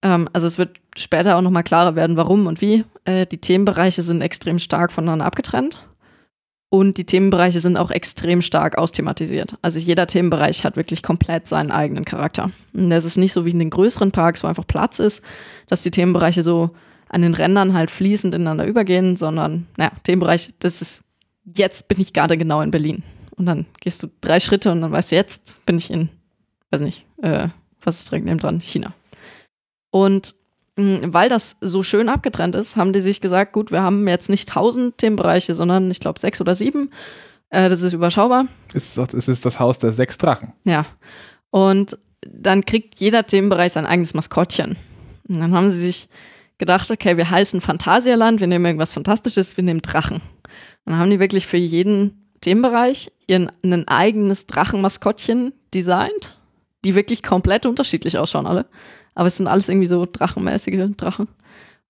ähm, also es wird später auch nochmal klarer werden, warum und wie. Äh, die Themenbereiche sind extrem stark voneinander abgetrennt. Und die Themenbereiche sind auch extrem stark austhematisiert. Also jeder Themenbereich hat wirklich komplett seinen eigenen Charakter. Und das ist nicht so wie in den größeren Parks, wo einfach Platz ist, dass die Themenbereiche so an den Rändern halt fließend ineinander übergehen, sondern, naja, Themenbereich, das ist, jetzt bin ich gerade genau in Berlin. Und dann gehst du drei Schritte und dann weißt du, jetzt bin ich in, weiß nicht, äh, was ist direkt neben dran? China. Und weil das so schön abgetrennt ist, haben die sich gesagt, gut, wir haben jetzt nicht tausend Themenbereiche, sondern ich glaube sechs oder sieben. Äh, das ist überschaubar. Es ist, es ist das Haus der sechs Drachen. Ja. Und dann kriegt jeder Themenbereich sein eigenes Maskottchen. Und dann haben sie sich gedacht, okay, wir heißen Phantasialand, wir nehmen irgendwas Fantastisches, wir nehmen Drachen. Und dann haben die wirklich für jeden Themenbereich ihren ein eigenes Drachenmaskottchen designt, die wirklich komplett unterschiedlich ausschauen alle. Aber es sind alles irgendwie so drachenmäßige Drachen.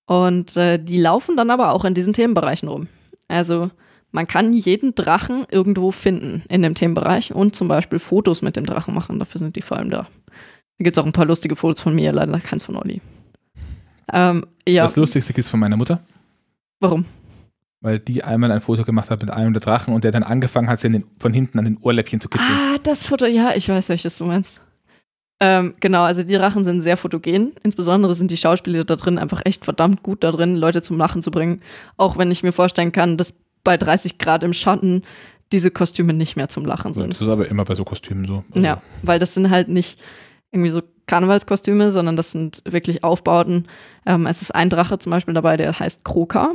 Und äh, die laufen dann aber auch in diesen Themenbereichen rum. Also man kann jeden Drachen irgendwo finden in dem Themenbereich und zum Beispiel Fotos mit dem Drachen machen. Dafür sind die vor allem da. Da gibt es auch ein paar lustige Fotos von mir, leider keins von Olli. Ähm, ja, Das Lustigste gibt es von meiner Mutter, warum? weil die einmal ein Foto gemacht hat mit einem der Drachen und der dann angefangen hat, sie den, von hinten an den Ohrläppchen zu kitzeln. Ah, das Foto, ja, ich weiß, welches du meinst. Ähm, genau, also die Drachen sind sehr fotogen. Insbesondere sind die Schauspieler da drin einfach echt verdammt gut da drin, Leute zum Lachen zu bringen. Auch wenn ich mir vorstellen kann, dass bei 30 Grad im Schatten diese Kostüme nicht mehr zum Lachen sind. das ist aber immer bei so Kostümen so. Also, Ja, weil das sind halt nicht irgendwie so Karnevalskostüme, sondern das sind wirklich Aufbauten. Ähm, es ist ein Drache zum Beispiel dabei, der heißt Kroka.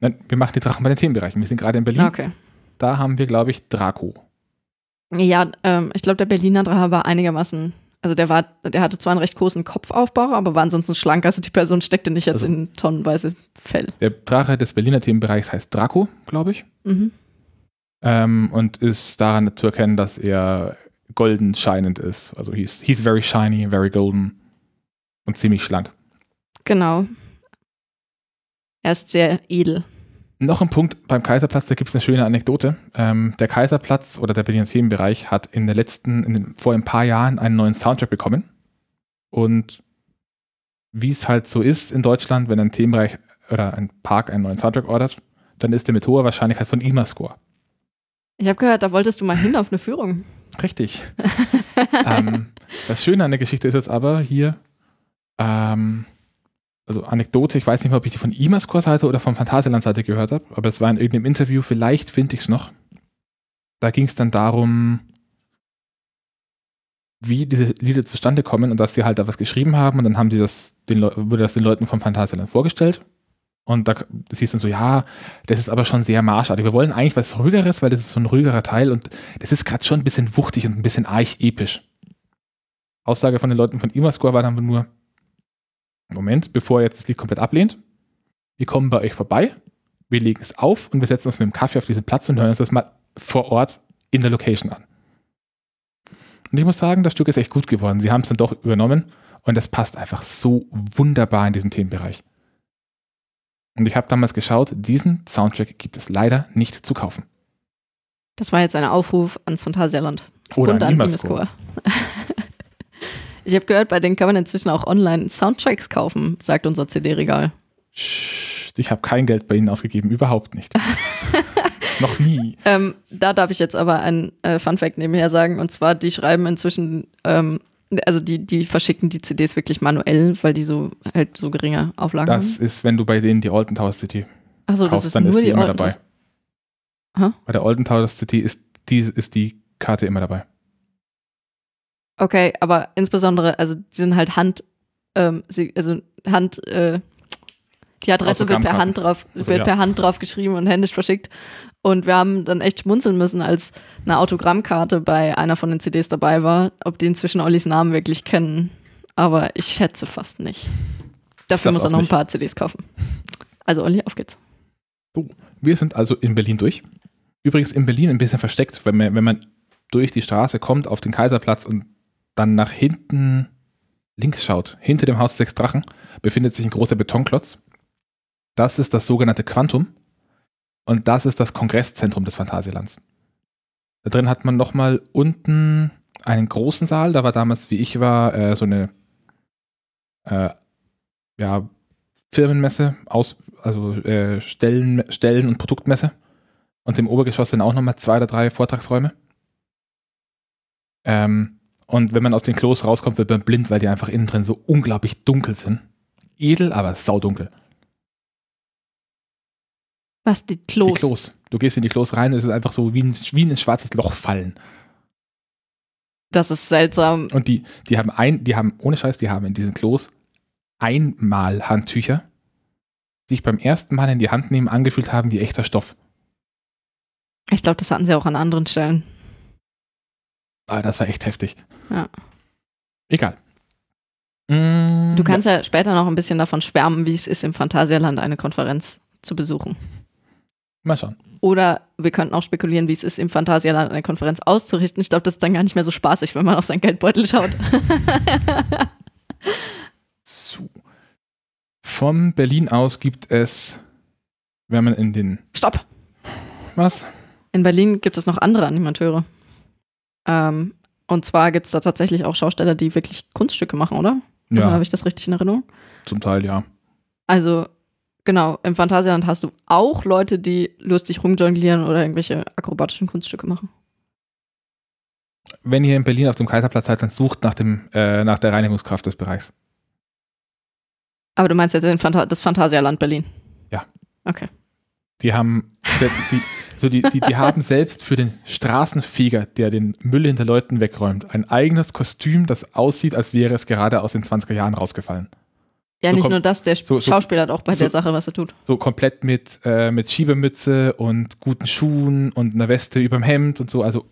Nein, wir machen die Drachen bei den Themenbereichen. Wir sind gerade in Berlin. Okay. Da haben wir, glaube ich, Draco. Ja, ähm, ich glaube, der Berliner Drache war einigermaßen, also der war, der hatte zwar einen recht großen Kopfaufbau, aber war ansonsten schlank, also die Person steckte nicht jetzt Also- in tonnenweise Fell. Der Drache des Berliner Themenbereichs heißt Draco, glaube ich. Mhm. Ähm, und ist daran zu erkennen, dass er golden scheinend ist. Also he's, he's very shiny, very golden und ziemlich schlank. Genau. Er ist sehr edel. Noch ein Punkt beim Kaiserplatz, da gibt es eine schöne Anekdote. Ähm, der Kaiserplatz oder der Berliner Themenbereich hat in der letzten, in den, vor ein paar Jahren einen neuen Soundtrack bekommen. Und wie es halt so ist in Deutschland, wenn ein Themenbereich oder ein Park einen neuen Soundtrack ordert, dann ist der mit hoher Wahrscheinlichkeit von IMA-Score. Ich habe gehört, da wolltest du mal hin auf eine Führung. Richtig. ähm, das Schöne an der Geschichte ist jetzt aber hier, ähm, also Anekdote, ich weiß nicht mehr, ob ich die von IMAScore-Seite oder von Phantasialand-Seite gehört habe, aber es war in irgendeinem Interview, vielleicht finde ich es noch. Da ging es dann darum, wie diese Lieder zustande kommen und dass sie halt da was geschrieben haben und dann haben sie das den wurde das den Leuten von Phantasialand vorgestellt Und da siehst du dann so, ja, das ist aber schon sehr marschartig. Wir wollen eigentlich was Ruhigeres, weil das ist so ein ruhigerer Teil und das ist gerade schon ein bisschen wuchtig und ein bisschen arch-episch. Aussage von den Leuten von Imascore war dann nur, Moment, bevor er jetzt das Lied komplett ablehnt, wir kommen bei euch vorbei, wir legen es auf und wir setzen uns mit dem Kaffee auf diesen Platz und hören uns das mal vor Ort in der Location an. Und ich muss sagen, das Stück ist echt gut geworden. Sie haben es dann doch übernommen und es passt einfach so wunderbar in diesen Themenbereich. Und ich habe damals geschaut, diesen Soundtrack gibt es leider nicht zu kaufen. Das war jetzt ein Aufruf ans Phantasialand. Oder und an an Imascore. Ich habe gehört, bei denen kann man inzwischen auch online Soundtracks kaufen, sagt unser CD-Regal. Ich habe kein Geld bei Ihnen ausgegeben, überhaupt nicht. Noch nie. Ähm, da darf ich jetzt aber ein äh, Fun-Fact nebenher sagen. Und zwar, die schreiben inzwischen, ähm, also die, die verschicken die CDs wirklich manuell, weil die so halt so geringe Auflagen haben. Das ist, wenn du bei denen die Alton Tower City Achso, das kaufst, ist dann nur ist die die immer dabei. Aha. Bei der Alton Tower City ist die, ist die Karte immer dabei. Okay, aber insbesondere, also die sind halt Hand, ähm, sie, also Hand, äh, die Adresse wird per. Hand drauf, Also, wird ja. per Hand drauf geschrieben und händisch verschickt. Und wir haben dann echt schmunzeln müssen, als eine Autogrammkarte bei einer von den CDs dabei war, ob die inzwischen Ollis Namen wirklich kennen. Aber ich schätze fast nicht. Dafür Das muss er noch ein nicht. paar CDs kaufen. Also Olli, auf geht's. Wir sind also in Berlin durch. Übrigens in Berlin ein bisschen versteckt, wenn man, wenn man durch die Straße kommt auf den Kaiserplatz und dann nach hinten links schaut, hinter dem Haus Sechs Drachen, befindet sich ein großer Betonklotz. Das ist das sogenannte Quantum und das ist das Kongresszentrum des Phantasialands. Da drin hat man nochmal unten einen großen Saal, da war damals, wie ich war, äh, so eine äh, ja, Firmenmesse, aus, also äh, Stellen, Stellen- und Produktmesse. Und im Obergeschoss sind auch nochmal zwei oder drei Vortragsräume. Ähm, und wenn man aus den Klos rauskommt, wird man blind, weil die einfach innen drin so unglaublich dunkel sind. Edel, aber saudunkel. Was, die Klos? Die Klos. Du gehst in die Klos rein, es ist einfach so wie ein, wie in ein schwarzes Loch fallen. Das ist seltsam. Und die, die haben ein, die haben, ohne Scheiß, die haben in diesen Klos einmal Handtücher, die sich beim ersten Mal in die Hand nehmen angefühlt haben wie echter Stoff. Ich glaube, das hatten sie auch an anderen Stellen. Ah, das war echt heftig. Ja. Egal. Mm, Du kannst ja. später noch ein bisschen davon schwärmen, wie es ist, im Phantasialand eine Konferenz zu besuchen. Ja, mal schauen. Oder wir könnten auch spekulieren, wie es ist, im Phantasialand eine Konferenz auszurichten. Ich glaube, das ist dann gar nicht mehr so spaßig, wenn man auf seinen Geldbeutel schaut. So. Von Berlin aus gibt es, wenn man in den, Stopp! was? In Berlin gibt es noch andere Animateure. Ähm, und zwar gibt es da tatsächlich auch Schausteller, die wirklich Kunststücke machen, oder? Oder Ja, habe ich das richtig in Erinnerung? zum Teil ja. Also, genau, im Phantasialand hast du auch Leute, die lustig rumjonglieren oder irgendwelche akrobatischen Kunststücke machen. Wenn ihr in Berlin auf dem Kaiserplatz seid, dann sucht nach, dem, äh, nach der Reinigungskraft des Bereichs. Aber du meinst jetzt Phanta das Phantasialand Berlin? Ja. Okay. Die haben, die, so die, die, die haben selbst für den Straßenfeger, der den Müll hinter Leuten wegräumt, ein eigenes Kostüm, das aussieht, als wäre es gerade aus den 20er Jahren rausgefallen. Ja, So nicht nur das, der so- so- Schauspieler hat auch bei so- der Sache, was er tut. So komplett mit, äh, mit Schiebemütze und guten Schuhen und einer Weste überm Hemd und so. Also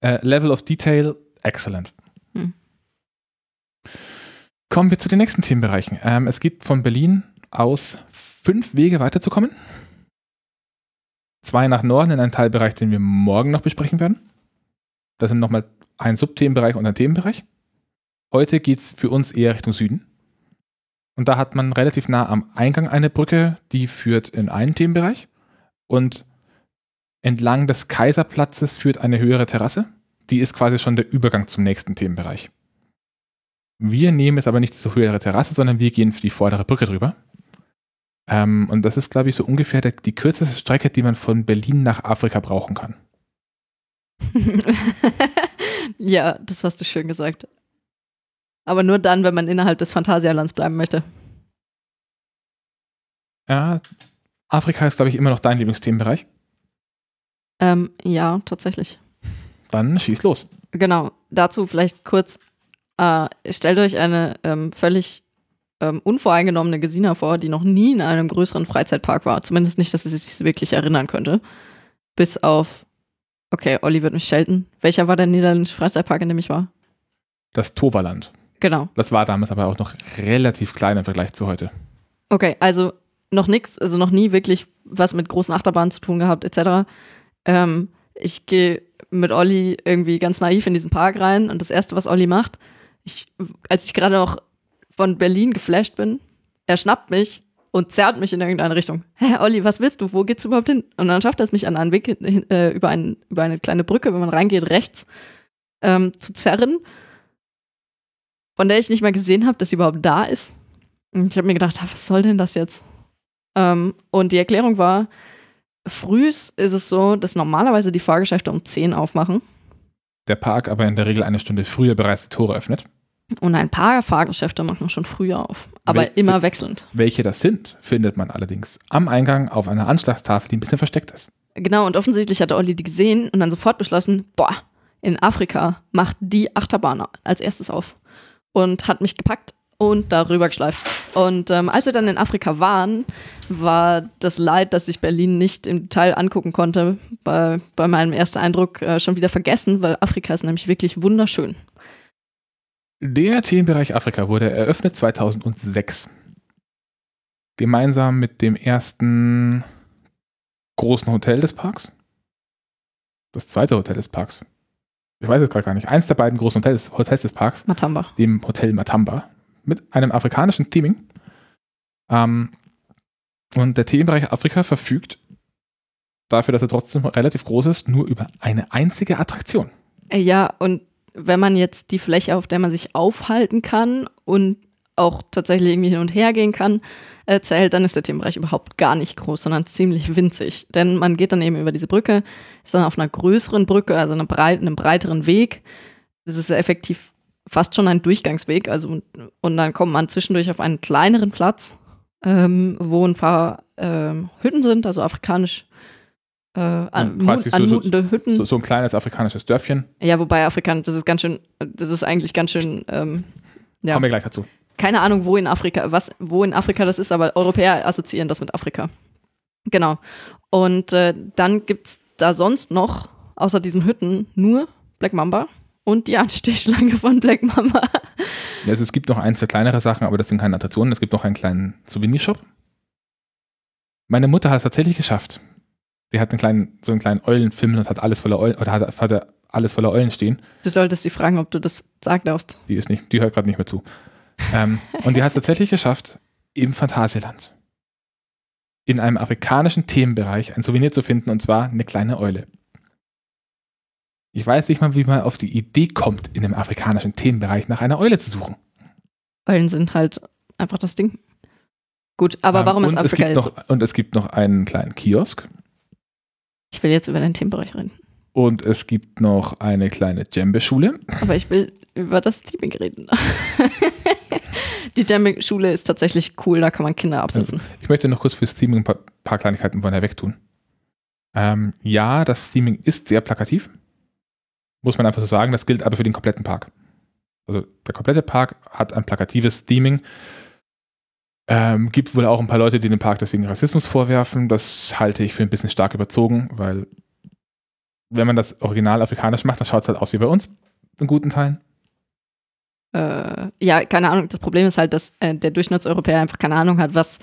äh, Level of Detail, excellent. Hm. Kommen wir zu den nächsten Themenbereichen. Ähm, es gibt von Berlin aus fünf Wege weiterzukommen. Zwei nach Norden in einen Teilbereich, den wir morgen noch besprechen werden. Das sind nochmal ein Subthemenbereich und ein Themenbereich. Heute geht es für uns eher Richtung Süden. Und da hat man relativ nah am Eingang eine Brücke, die führt in einen Themenbereich. Und entlang des Kaiserplatzes führt eine höhere Terrasse. Die ist quasi schon der Übergang zum nächsten Themenbereich. Wir nehmen jetzt aber nicht zur höhere Terrasse, sondern wir gehen für die vordere Brücke drüber. Ähm, und das ist, glaube ich, so ungefähr der, die kürzeste Strecke, die man von Berlin nach Afrika brauchen kann. ja, das hast du schön gesagt. Aber nur dann, wenn man innerhalb des Phantasialands bleiben möchte. Ja, Afrika ist, glaube ich, immer noch dein Lieblingsthemenbereich. Ähm, ja, tatsächlich. Dann schieß los. Genau. Dazu vielleicht kurz, äh, stellt euch eine ähm, völlig ähm, unvoreingenommene Gesina vor, die noch nie in einem größeren Freizeitpark war. Zumindest nicht, dass sie sich wirklich erinnern könnte. Bis auf, okay, Olli wird mich schelten. Welcher war der niederländische Freizeitpark, in dem ich war? Das Toverland. Genau. Das war damals aber auch noch relativ klein im Vergleich zu heute. Okay, also noch nichts, also noch nie wirklich was mit großen Achterbahnen zu tun gehabt, etc. Ähm, ich gehe mit Olli irgendwie ganz naiv in diesen Park rein und das Erste, was Olli macht, ich, als ich gerade noch von Berlin geflasht bin, er schnappt mich und zerrt mich in irgendeine Richtung. Hä, Olli, was willst du? Wo geht's überhaupt hin? Und dann schafft er es mich an einen Weg äh, über, ein, über eine kleine Brücke, wenn man reingeht, rechts ähm, zu zerren, von der ich nicht mal gesehen habe, dass sie überhaupt da ist. Und ich habe mir gedacht, was soll denn das jetzt? Ähm, und die Erklärung war, frühs ist es so, dass normalerweise die Fahrgeschäfte um 10 aufmachen. Der Park aber in der Regel eine Stunde früher bereits die Tore öffnet. Und ein paar Fahrgeschäfte machen schon früher auf, aber Wel immer wechselnd. Welche das sind, findet man allerdings am Eingang auf einer Anschlagstafel, die ein bisschen versteckt ist. Genau, und offensichtlich hat Olli die gesehen und dann sofort beschlossen, boah, in Afrika macht die Achterbahn als erstes auf. Und hat mich gepackt und darüber geschleift. Und ähm, als wir dann in Afrika waren, war das Leid, dass ich Berlin nicht im Detail angucken konnte, bei, bei meinem ersten Eindruck äh, schon wieder vergessen, weil Afrika ist nämlich wirklich wunderschön. Der Themenbereich Afrika wurde eröffnet 2006. Gemeinsam mit dem ersten großen Hotel des Parks. Das zweite Hotel des Parks. Ich weiß es gerade gar nicht. Eins der beiden großen Hotels, Hotels des Parks, Matamba. dem Hotel Matamba, mit einem afrikanischen Theming. Ähm, und der Themenbereich Afrika verfügt dafür, dass er trotzdem relativ groß ist, nur über eine einzige Attraktion. Äh, Ja, und wenn man jetzt die Fläche, auf der man sich aufhalten kann und auch tatsächlich irgendwie hin und her gehen kann, äh, zählt, dann ist der Themenbereich überhaupt gar nicht groß, sondern ziemlich winzig. Denn man geht dann eben über diese Brücke, ist dann auf einer größeren Brücke, also einer breit, einem breiteren Weg. Das ist effektiv fast schon ein Durchgangsweg. Also, und dann kommt man zwischendurch auf einen kleineren Platz, ähm, wo ein paar ähm, Hütten sind, also afrikanisch äh, an, quasi so- anmutende Hütten. So, so ein kleines afrikanisches Dörfchen. Ja, wobei afrikanisch, das ist ganz schön, das ist eigentlich ganz schön, ähm, ja, Kommen wir gleich dazu. keine Ahnung, wo in Afrika, was, wo in Afrika das ist, aber Europäer assoziieren das mit Afrika. Genau. Und äh, dann gibt es da sonst noch, außer diesen Hütten, nur Black Mamba und die Anstehschlange von Black Mamba. Also es gibt noch ein, zwei kleinere Sachen, aber das sind keine Attraktionen. Es gibt noch einen kleinen Souvenirshop. Meine Mutter hat es tatsächlich geschafft. Die hat einen kleinen, so einen kleinen Eulenfilm und hat alles voller Eulen, oder hat, hat er alles voller Eulen stehen. Du solltest sie fragen, ob du das sagen darfst. Die ist nicht, die hört gerade nicht mehr zu. ähm, und die hat es tatsächlich geschafft, im Phantasialand in einem afrikanischen Themenbereich ein Souvenir zu finden, und zwar eine kleine Eule. Ich weiß nicht mal, wie man auf die Idee kommt, in einem afrikanischen Themenbereich nach einer Eule zu suchen. Eulen sind halt einfach das Ding. Gut, aber Ähm, warum ist Afrika jetzt? noch, Und es gibt noch einen kleinen Kiosk. Ich will jetzt über den Themenbereich reden. Und es gibt noch eine kleine Djembe-Schule. Aber ich will über das Teaming reden. Die Djembe-Schule ist tatsächlich cool, da kann man Kinder absetzen. Ich möchte noch kurz fürs Theming ein paar, paar Kleinigkeiten vorher wegtun. Ähm, ja, das Theming ist sehr plakativ. Muss man einfach so sagen. Das gilt aber für den kompletten Park. Also der komplette Park hat ein plakatives Theming. Ähm, gibt wohl auch ein paar Leute, die dem Park deswegen Rassismus vorwerfen. Das halte ich für ein bisschen stark überzogen, weil wenn man das original afrikanisch macht, dann schaut es halt aus wie bei uns in guten Teilen. Äh, ja, keine Ahnung. Das Problem ist halt, dass äh, der Durchschnittseuropäer einfach keine Ahnung hat, was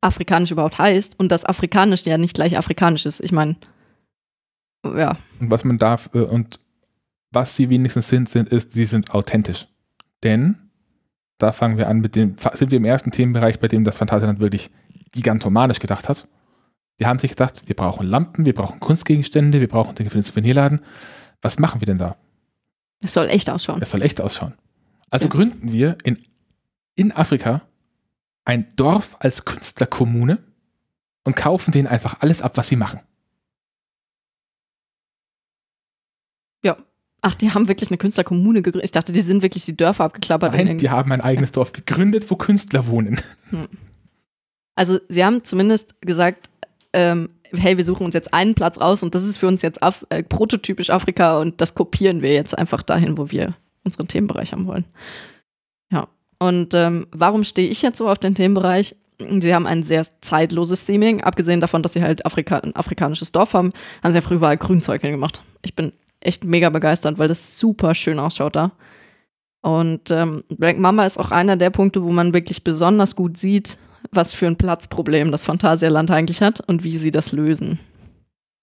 afrikanisch überhaupt heißt und dass afrikanisch ja nicht gleich afrikanisch ist. Ich meine, ja, Und was man darf äh, und was sie wenigstens sind, sind, ist, sie sind authentisch. Denn da fangen wir an mit dem, sind wir im ersten Themenbereich, bei dem das Phantasialand wirklich gigantomanisch gedacht hat. Die haben sich gedacht, wir brauchen Lampen, wir brauchen Kunstgegenstände, wir brauchen Dinge für den Souvenirladen. Was machen wir denn da? es soll echt ausschauen. Es soll echt ausschauen. Also Ja. gründen wir in, in Afrika ein Dorf als Künstlerkommune und kaufen denen einfach alles ab, was sie machen. Ja. Ach, die haben wirklich eine Künstlerkommune gegründet. Ich dachte, die sind wirklich die Dörfer abgeklappert. in Nein, die haben ein eigenes Dorf gegründet, wo Künstler wohnen. Also sie haben zumindest gesagt, ähm, hey, wir suchen uns jetzt einen Platz raus und das ist für uns jetzt Af äh, prototypisch Afrika und das kopieren wir jetzt einfach dahin, wo wir unseren Themenbereich haben wollen. Ja. Und ähm, warum stehe ich jetzt so auf den Themenbereich? Sie haben ein sehr zeitloses Theming. Abgesehen davon, dass sie halt Afrika, ein afrikanisches Dorf haben, haben sie ja früher überall Grünzeug hingemacht. Ich bin echt mega begeistert, weil das super schön ausschaut da. Und ähm, Black Mamba ist auch einer der Punkte, wo man wirklich besonders gut sieht, was für ein Platzproblem das Phantasialand eigentlich hat und wie sie das lösen.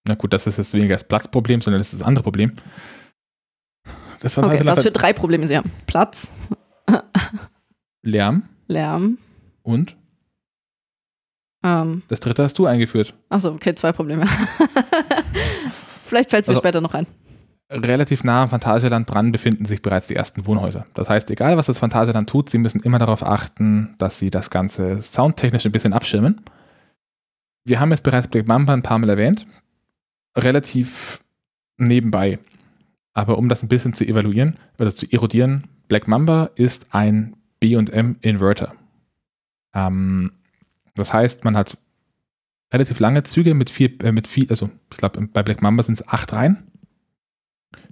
Na gut, das ist jetzt weniger das Platzproblem, sondern das ist das andere Problem. Das okay, was für drei Probleme sie haben. Platz. Lärm. Lärm. Und? Ähm, das dritte hast du eingeführt. Achso, okay, zwei Probleme. Vielleicht fällt es mir also, später noch ein. Relativ nah am Phantasialand dran befinden sich bereits die ersten Wohnhäuser. Das heißt, egal was das Phantasialand tut, sie müssen immer darauf achten, dass sie das Ganze soundtechnisch ein bisschen abschirmen. Wir haben jetzt bereits Black Mamba ein paar Mal erwähnt. Relativ nebenbei. Aber um das ein bisschen zu evaluieren oder zu erodieren, Black Mamba ist ein B&M Inverter. Ähm, das heißt, man hat relativ lange Züge mit vier, äh, mit vier, also ich glaube bei Black Mamba sind es acht Reihen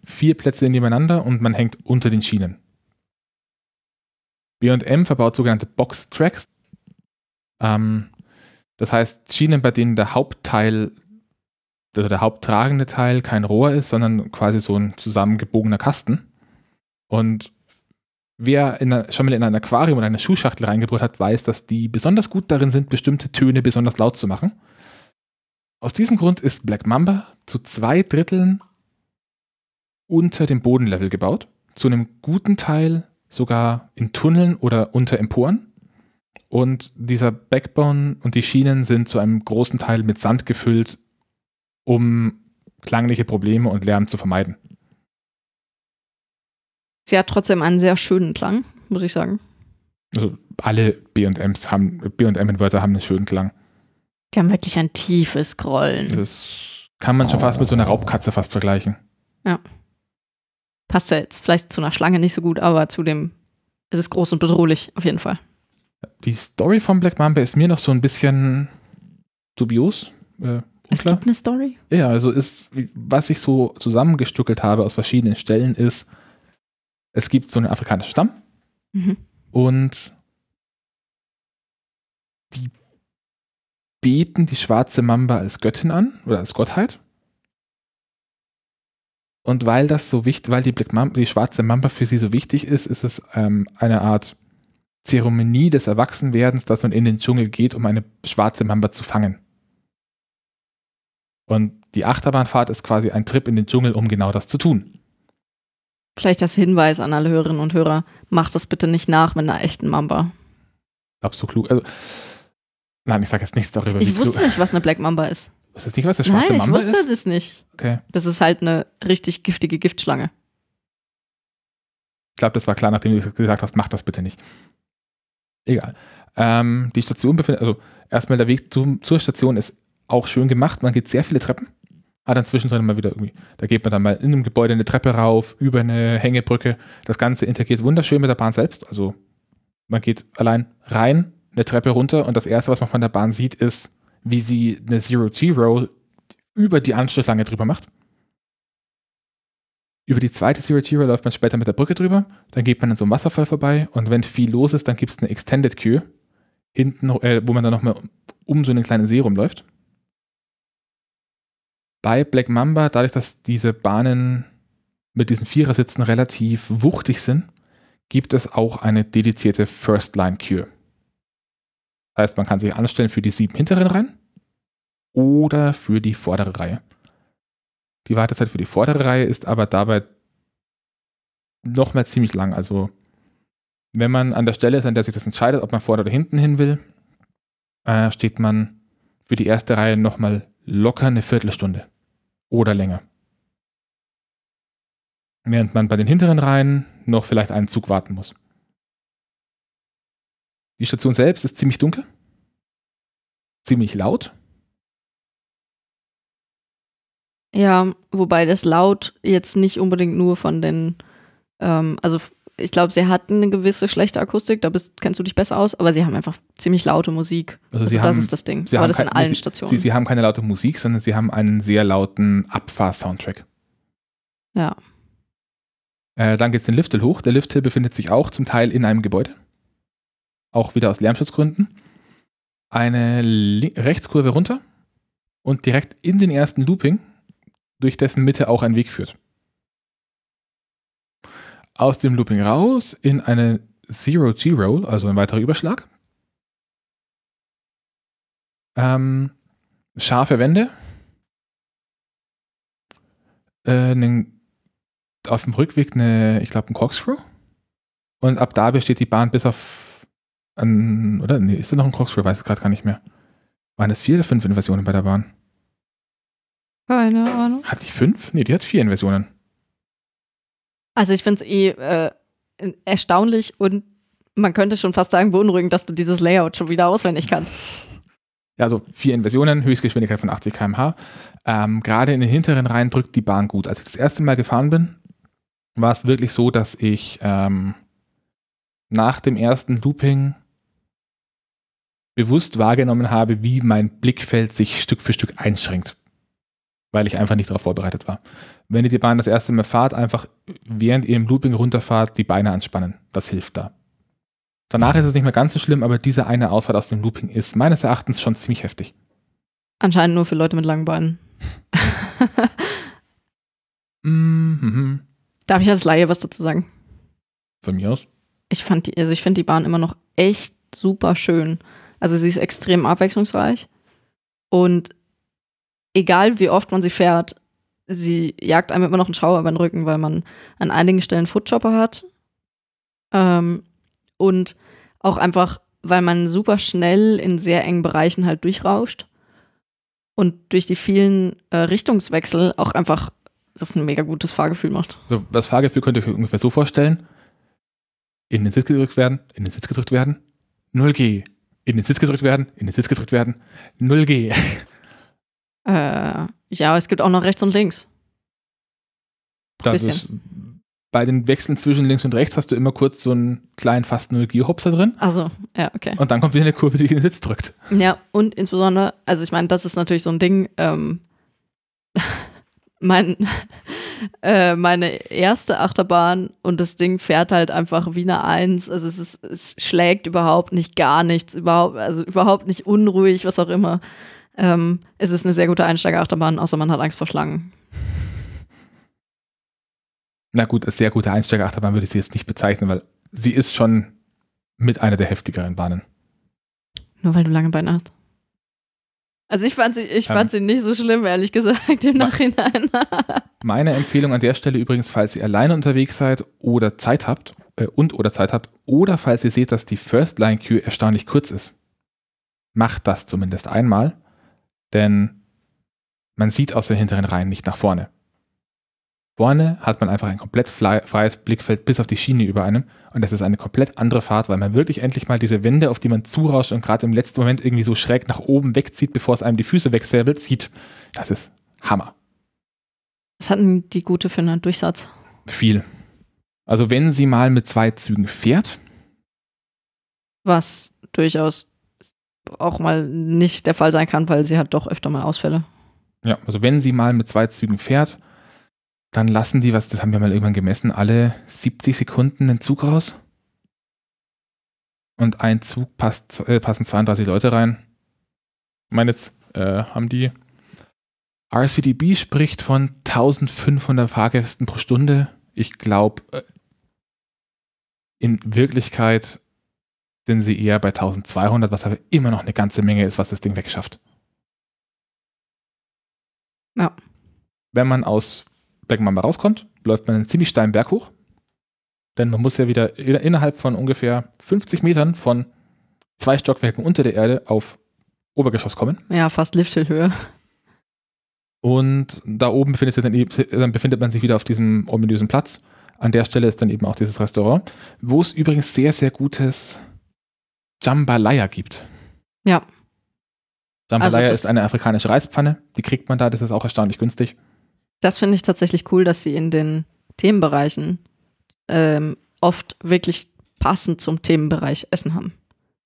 vier Plätze nebeneinander und man hängt unter den Schienen. BM verbaut sogenannte Box-Tracks. Ähm, das heißt, Schienen, bei denen der Hauptteil, also der haupttragende Teil kein Rohr ist, sondern quasi so ein zusammengebogener Kasten. Und wer einer, schon mal in ein Aquarium oder eine Schuhschachtel reingebrüllt hat, weiß, dass die besonders gut darin sind, bestimmte Töne besonders laut zu machen. Aus diesem Grund ist Black Mamba zu zwei Dritteln unter dem Bodenlevel gebaut, zu einem guten Teil sogar in Tunneln oder unter Emporen. Und dieser Backbone und die Schienen sind zu einem großen Teil mit Sand gefüllt, um klangliche Probleme und Lärm zu vermeiden. Sie hat trotzdem einen sehr schönen Klang, muss ich sagen. Also alle B&Ms haben, B&M-Inverter haben einen schönen Klang. Die haben wirklich ein tiefes Grollen. Das kann man schon fast mit so einer Raubkatze fast vergleichen. Ja passt ja jetzt vielleicht zu einer Schlange nicht so gut, aber zu dem es ist groß und bedrohlich auf jeden Fall. Die Story von Black Mamba ist mir noch so ein bisschen dubios. Äh, es gibt eine Story? Ja, also ist, was ich so zusammengestückelt habe aus verschiedenen Stellen ist, es gibt so einen afrikanischen Stamm mhm. und die beten die schwarze Mamba als Göttin an oder als Gottheit und weil das so wichtig, weil die, Black Mamba, die schwarze Mamba für sie so wichtig ist, ist es ähm, eine Art Zeremonie des Erwachsenwerdens, dass man in den Dschungel geht, um eine schwarze Mamba zu fangen. Und die Achterbahnfahrt ist quasi ein Trip in den Dschungel, um genau das zu tun. Vielleicht als Hinweis an alle Hörerinnen und Hörer, macht das bitte nicht nach mit einer echten Mamba. Absolut klug. Also, nein, ich sage jetzt nichts darüber. Ich wusste nicht, was eine Black Mamba ist. Ist das nicht, was der schwarze Nein, Mamba ist? ich wusste das nicht. Okay. Das ist halt eine richtig giftige Giftschlange. Ich glaube, das war klar, nachdem du gesagt hast, mach das bitte nicht. Egal. Ähm, die Station befindet, also erstmal der Weg zum, zur Station ist auch schön gemacht. Man geht sehr viele Treppen. Hat dann zwischendrin mal wieder irgendwie, da geht man dann mal in einem Gebäude eine Treppe rauf, über eine Hängebrücke. Das Ganze integriert wunderschön mit der Bahn selbst. Also man geht allein rein, eine Treppe runter und das erste, was man von der Bahn sieht, ist wie sie eine Zero-G-Roll über die Anschlussschlange drüber macht. Über die zweite Zero-G-Roll läuft man später mit der Brücke drüber. Dann geht man in so einem Wasserfall vorbei und wenn viel los ist, dann gibt es eine Extended Queue hinten, äh, wo man dann nochmal um so einen kleinen See rumläuft. Bei Black Mamba, dadurch, dass diese Bahnen mit diesen Vierersitzen relativ wuchtig sind, gibt es auch eine dedizierte First Line Queue. Das heißt, man kann sich anstellen für die sieben hinteren Reihen oder für die vordere Reihe. Die Wartezeit für die vordere Reihe ist aber dabei nochmal ziemlich lang. Also wenn man an der Stelle ist, an der sich das entscheidet, ob man vorne oder hinten hin will, äh, steht man für die erste Reihe nochmal locker eine Viertelstunde oder länger. Während man bei den hinteren Reihen noch vielleicht einen Zug warten muss. Die Station selbst ist ziemlich dunkel, ziemlich laut. Ja, wobei das laut jetzt nicht unbedingt nur von den, ähm, also ich glaube, sie hatten eine gewisse schlechte Akustik, da bist, kennst du dich besser aus, aber sie haben einfach ziemlich laute Musik. Also, also das haben, ist das Ding. aber das in allen sie, Stationen. Sie, sie, haben keine laute Musik, sondern sie haben einen sehr lauten Abfahr-Soundtrack. Ja. Äh, dann geht es den Lifthill hoch. Der Lifthill befindet sich auch zum Teil in einem Gebäude. Auch wieder aus Lärmschutzgründen, eine Rechtskurve runter und direkt in den ersten Looping, durch dessen Mitte auch ein Weg führt. Aus dem Looping raus in eine Zero-G-Roll, also ein weiterer Überschlag. Ähm, scharfe Wände. Äh, einen, auf dem Rückweg eine, ich glaube, ein Corkscrew. Und ab da besteht die Bahn bis auf ein, oder? Nee, ist da noch ein Corkscrew? Weiß ich gerade gar nicht mehr. Waren es vier oder fünf Inversionen bei der Bahn? Keine Ahnung. Hat die fünf? Nee, die hat vier Inversionen. Also ich finde es eh äh, erstaunlich und man könnte schon fast sagen beunruhigend, dass du dieses Layout schon wieder auswendig kannst. Ja, also vier Inversionen, Höchstgeschwindigkeit von 80 km/h. Ähm, Gerade in den hinteren Reihen drückt die Bahn gut. Als ich das erste Mal gefahren bin, war es wirklich so, dass ich ähm, nach dem ersten Looping bewusst wahrgenommen habe, wie mein Blickfeld sich Stück für Stück einschränkt, weil ich einfach nicht darauf vorbereitet war. Wenn ihr die Bahn das erste Mal fahrt, einfach während ihr im Looping runterfahrt, die Beine anspannen. Das hilft da. Danach ist es nicht mehr ganz so schlimm, aber diese eine Ausfahrt aus dem Looping ist meines Erachtens schon ziemlich heftig. Anscheinend nur für Leute mit langen Beinen. Mhm. Darf ich als Laie was dazu sagen? Von mir aus. Ich fand die, also ich finde die Bahn immer noch echt super schön. Also sie ist extrem abwechslungsreich und egal wie oft man sie fährt, sie jagt einem immer noch einen Schauer über den Rücken, weil man an einigen Stellen Footchopper hat ähm, und auch einfach, weil man super schnell in sehr engen Bereichen halt durchrauscht und durch die vielen äh, Richtungswechsel auch einfach das ein mega gutes Fahrgefühl macht. So, das Fahrgefühl könnt ihr euch ungefähr so vorstellen. In den Sitz gedrückt werden, in den Sitz gedrückt werden, 0G. In den Sitz gedrückt werden, in den Sitz gedrückt werden, 0G. Äh, ja, es gibt auch noch rechts und links. Das Bisschen. ist, bei den Wechseln zwischen links und rechts hast du immer kurz so einen kleinen fast 0G-Hopser drin Also, ja, okay. und dann kommt wieder eine Kurve, die in den Sitz drückt. Ja, und insbesondere, also ich meine, das ist natürlich so ein Ding, ähm, mein, äh, meine erste Achterbahn und das Ding fährt halt einfach wie eine Eins. Also es, ist, es schlägt überhaupt nicht gar nichts, überhaupt, also überhaupt nicht unruhig, was auch immer. Ähm, es ist eine sehr gute Einsteigerachterbahn, außer man hat Angst vor Schlangen. Na gut, als sehr gute Einsteigerachterbahn würde ich sie jetzt nicht bezeichnen, weil sie ist schon mit einer der heftigeren Bahnen. Nur weil du lange Beine hast. Also ich fand sie, ich fand sie nicht so schlimm, ehrlich gesagt, im Nachhinein. Meine Empfehlung an der Stelle übrigens, falls ihr alleine unterwegs seid oder Zeit habt äh, und oder Zeit habt oder falls ihr seht, dass die First Line Queue erstaunlich kurz ist, macht das zumindest einmal, denn man sieht aus den hinteren Reihen nicht nach vorne. Vorne hat man einfach ein komplett frei- freies Blickfeld bis auf die Schiene über einem und das ist eine komplett andere Fahrt, weil man wirklich endlich mal diese Wände, auf die man zurauscht und gerade im letzten Moment irgendwie so schräg nach oben wegzieht, bevor es einem die Füße wegsäbelt, sieht. Das ist Hammer. Was hatten die gute für einen Durchsatz? Viel. Also wenn sie mal mit zwei Zügen fährt, Was durchaus auch mal nicht der Fall sein kann, weil sie hat doch öfter mal Ausfälle. ja, also wenn sie mal mit zwei Zügen fährt, dann lassen die, was, das haben wir mal irgendwann gemessen, alle 70 Sekunden den Zug raus. Und ein Zug passt, äh, passen 32 Leute rein. Ich meine, jetzt äh, haben die RCDB spricht von 1500 Fahrgästen pro Stunde. Ich glaube, äh, in Wirklichkeit sind sie eher bei 1200, was aber immer noch eine ganze Menge ist, was das Ding wegschafft. Ja. Wenn man aus Beckenmamba rauskommt, läuft man einen ziemlich steilen Berg hoch. Denn man muss ja wieder in- innerhalb von ungefähr 50 Metern von zwei Stockwerken unter der Erde auf Obergeschoss kommen. Ja, fast Lifthillhöhe. Und da oben befindet, sich dann, eben, dann befindet man sich wieder auf diesem ominösen Platz. An der Stelle ist dann eben auch dieses Restaurant, wo es übrigens sehr, sehr gutes Jambalaya gibt. Ja. Jambalaya Also ist eine afrikanische Reispfanne. Die kriegt man da, das ist auch erstaunlich günstig. Das finde ich tatsächlich cool, dass sie in den Themenbereichen ähm, oft wirklich passend zum Themenbereich Essen haben.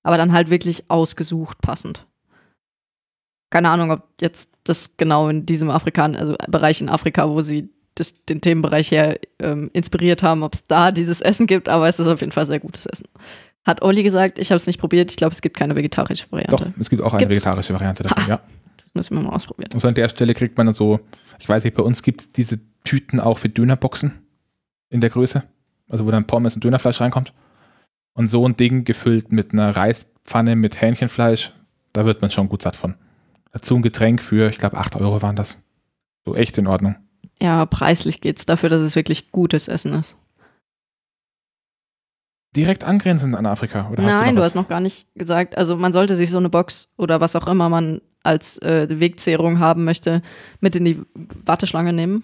Aber dann halt wirklich ausgesucht passend. Keine Ahnung, ob jetzt das genau in diesem Afrikan also Bereich in Afrika, wo sie das, den Themenbereich her ähm, inspiriert haben, ob es da dieses Essen gibt, aber es ist auf jeden Fall sehr gutes Essen. Hat Olli gesagt, ich habe es nicht probiert. Ich glaube, es gibt keine vegetarische Doch, Variante. es gibt auch eine Gibt's? vegetarische Variante davon, Ha. ja. Müssen wir mal ausprobieren. Also an der Stelle kriegt man dann so, ich weiß nicht, bei uns gibt es diese Tüten auch für Dönerboxen in der Größe. Also wo dann Pommes und Dönerfleisch reinkommt. Und so ein Ding gefüllt mit einer Reispfanne mit Hähnchenfleisch, da wird man schon gut satt von. Dazu ein Getränk für, ich glaube, 8 Euro waren das. So echt in Ordnung. Ja, preislich geht's dafür, dass es wirklich gutes Essen ist. Direkt angrenzend an Afrika, oder hast Nein, du, du noch hast noch gar nicht gesagt. Also man sollte sich so eine Box oder was auch immer man als äh, Wegzehrung haben möchte, mit in die Warteschlange nehmen.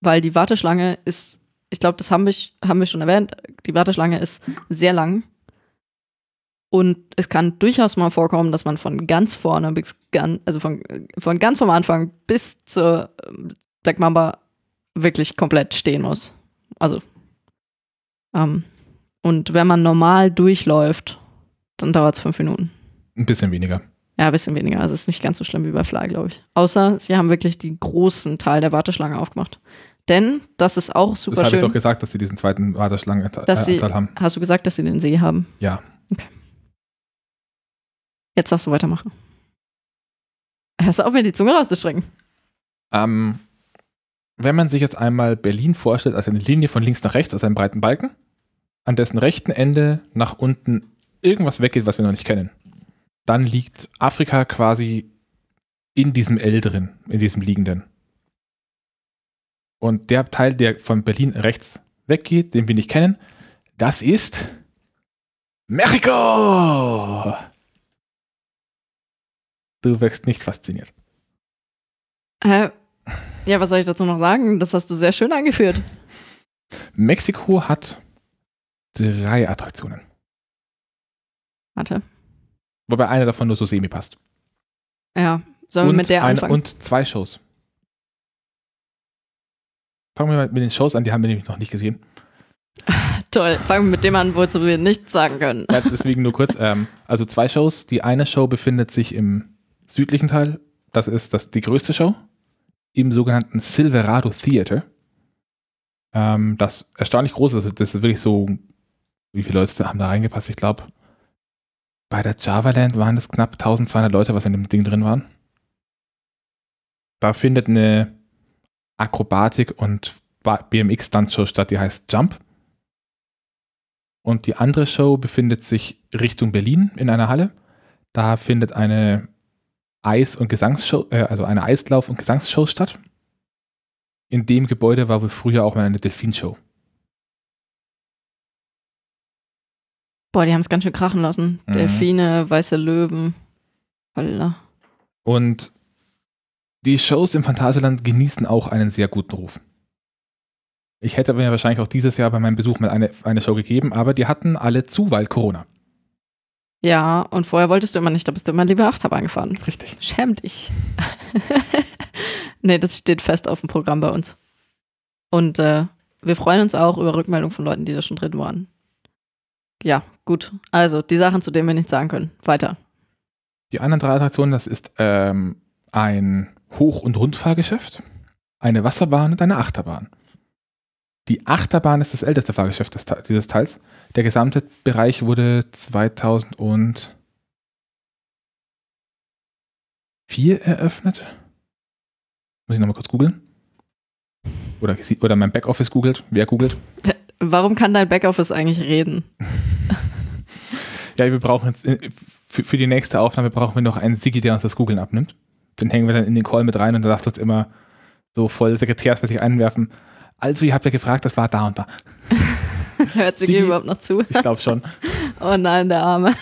Weil die Warteschlange ist, ich glaube, das haben wir, haben wir schon erwähnt, die Warteschlange ist sehr lang. Und es kann durchaus mal vorkommen, dass man von ganz vorne bis ganz, also von, von ganz vom Anfang bis zur ähm, Black Mamba wirklich komplett stehen muss. Also, ähm, und wenn man normal durchläuft, dann dauert es fünf Minuten. ein bisschen weniger. Ja, ein bisschen weniger. Also es ist nicht ganz so schlimm wie bei Fly, glaube ich. Außer sie haben wirklich den großen Teil der Warteschlange aufgemacht. Denn das ist auch super das habe ich schön. doch gesagt, dass sie diesen zweiten Warteschlangenanteil sie- äh, haben. Hast du gesagt, dass sie den See haben? Ja. Jetzt darfst du weitermachen. Hörst du auf, mir die Zunge rauszustrecken? Ähm, wenn man sich jetzt einmal Berlin vorstellt als eine Linie von links nach rechts, als einen breiten Balken, an dessen rechten Ende nach unten irgendwas weggeht, was wir noch nicht kennen, dann liegt Afrika quasi in diesem L drin, in diesem liegenden. Und der Teil, der von Berlin rechts weggeht, den wir nicht kennen, das ist Mexiko! Du wirkst nicht fasziniert. Hä? Ja, was soll ich dazu noch sagen? Das hast du sehr schön angeführt. Mexiko hat drei Attraktionen. Warte. Wobei eine davon nur so semi passt. Ja, sollen wir und, mit der eine, anfangen? und zwei Shows. Fangen wir mal mit den Shows an, die haben wir nämlich noch nicht gesehen. Toll. Fangen wir mit dem an, wozu wir nichts sagen können. Ja, deswegen nur kurz. Ähm, also zwei Shows. Die eine Show befindet sich im südlichen Teil. Das ist das, die größte Show. Im sogenannten Silverado Theater. Ähm, das erstaunlich groß ist. Das ist wirklich so, wie viele Leute haben da reingepasst? Ich glaube, bei der Javaland waren es knapp 1200 Leute, was in dem Ding drin waren. Da findet eine Akrobatik- und BMX-Stuntshow statt, die heißt Jump. Und die andere Show befindet sich Richtung Berlin in einer Halle. Da findet eine Eis- und Gesangsshow, äh, also eine Eislauf- und Gesangsshow statt. In dem Gebäude war wohl früher auch mal eine Delfinshow. Boah, die haben es ganz schön krachen lassen. Mhm. Delfine, weiße Löwen. Holla. Und die Shows im Phantasialand genießen auch einen sehr guten Ruf. Ich hätte mir wahrscheinlich auch dieses Jahr bei meinem Besuch mal eine, eine Show gegeben, aber die hatten alle zu, weil Corona. Ja, und vorher wolltest du immer nicht, da bist du immer lieber Achterbahn gefahren. Richtig. Schäm dich. nee, das steht fest auf dem Programm bei uns. Und äh, wir freuen uns auch über Rückmeldungen von Leuten, die da schon drin waren. Ja, gut. Also, die Sachen, zu denen wir nichts sagen können. Weiter. Die anderen drei Attraktionen, das ist ähm, ein Hoch- und Rundfahrgeschäft, eine Wasserbahn und eine Achterbahn. Die Achterbahn ist das älteste Fahrgeschäft des, dieses Teils. Der gesamte Bereich wurde 2004 eröffnet. Muss ich nochmal kurz googeln. Oder, oder mein Backoffice googelt. Wer googelt? Warum kann dein Backoffice eigentlich reden? Ja, wir brauchen jetzt, für, für die nächste Aufnahme brauchen wir noch einen Sigi, der uns das Googeln abnimmt. Den hängen wir dann in den Call mit rein und der darf uns immer so voll sekretärsmäßig einwerfen. Also, ihr habt ja gefragt, das war da und da. Hört sie Sigi- überhaupt noch zu? Ich glaube schon. Oh nein, der Arme.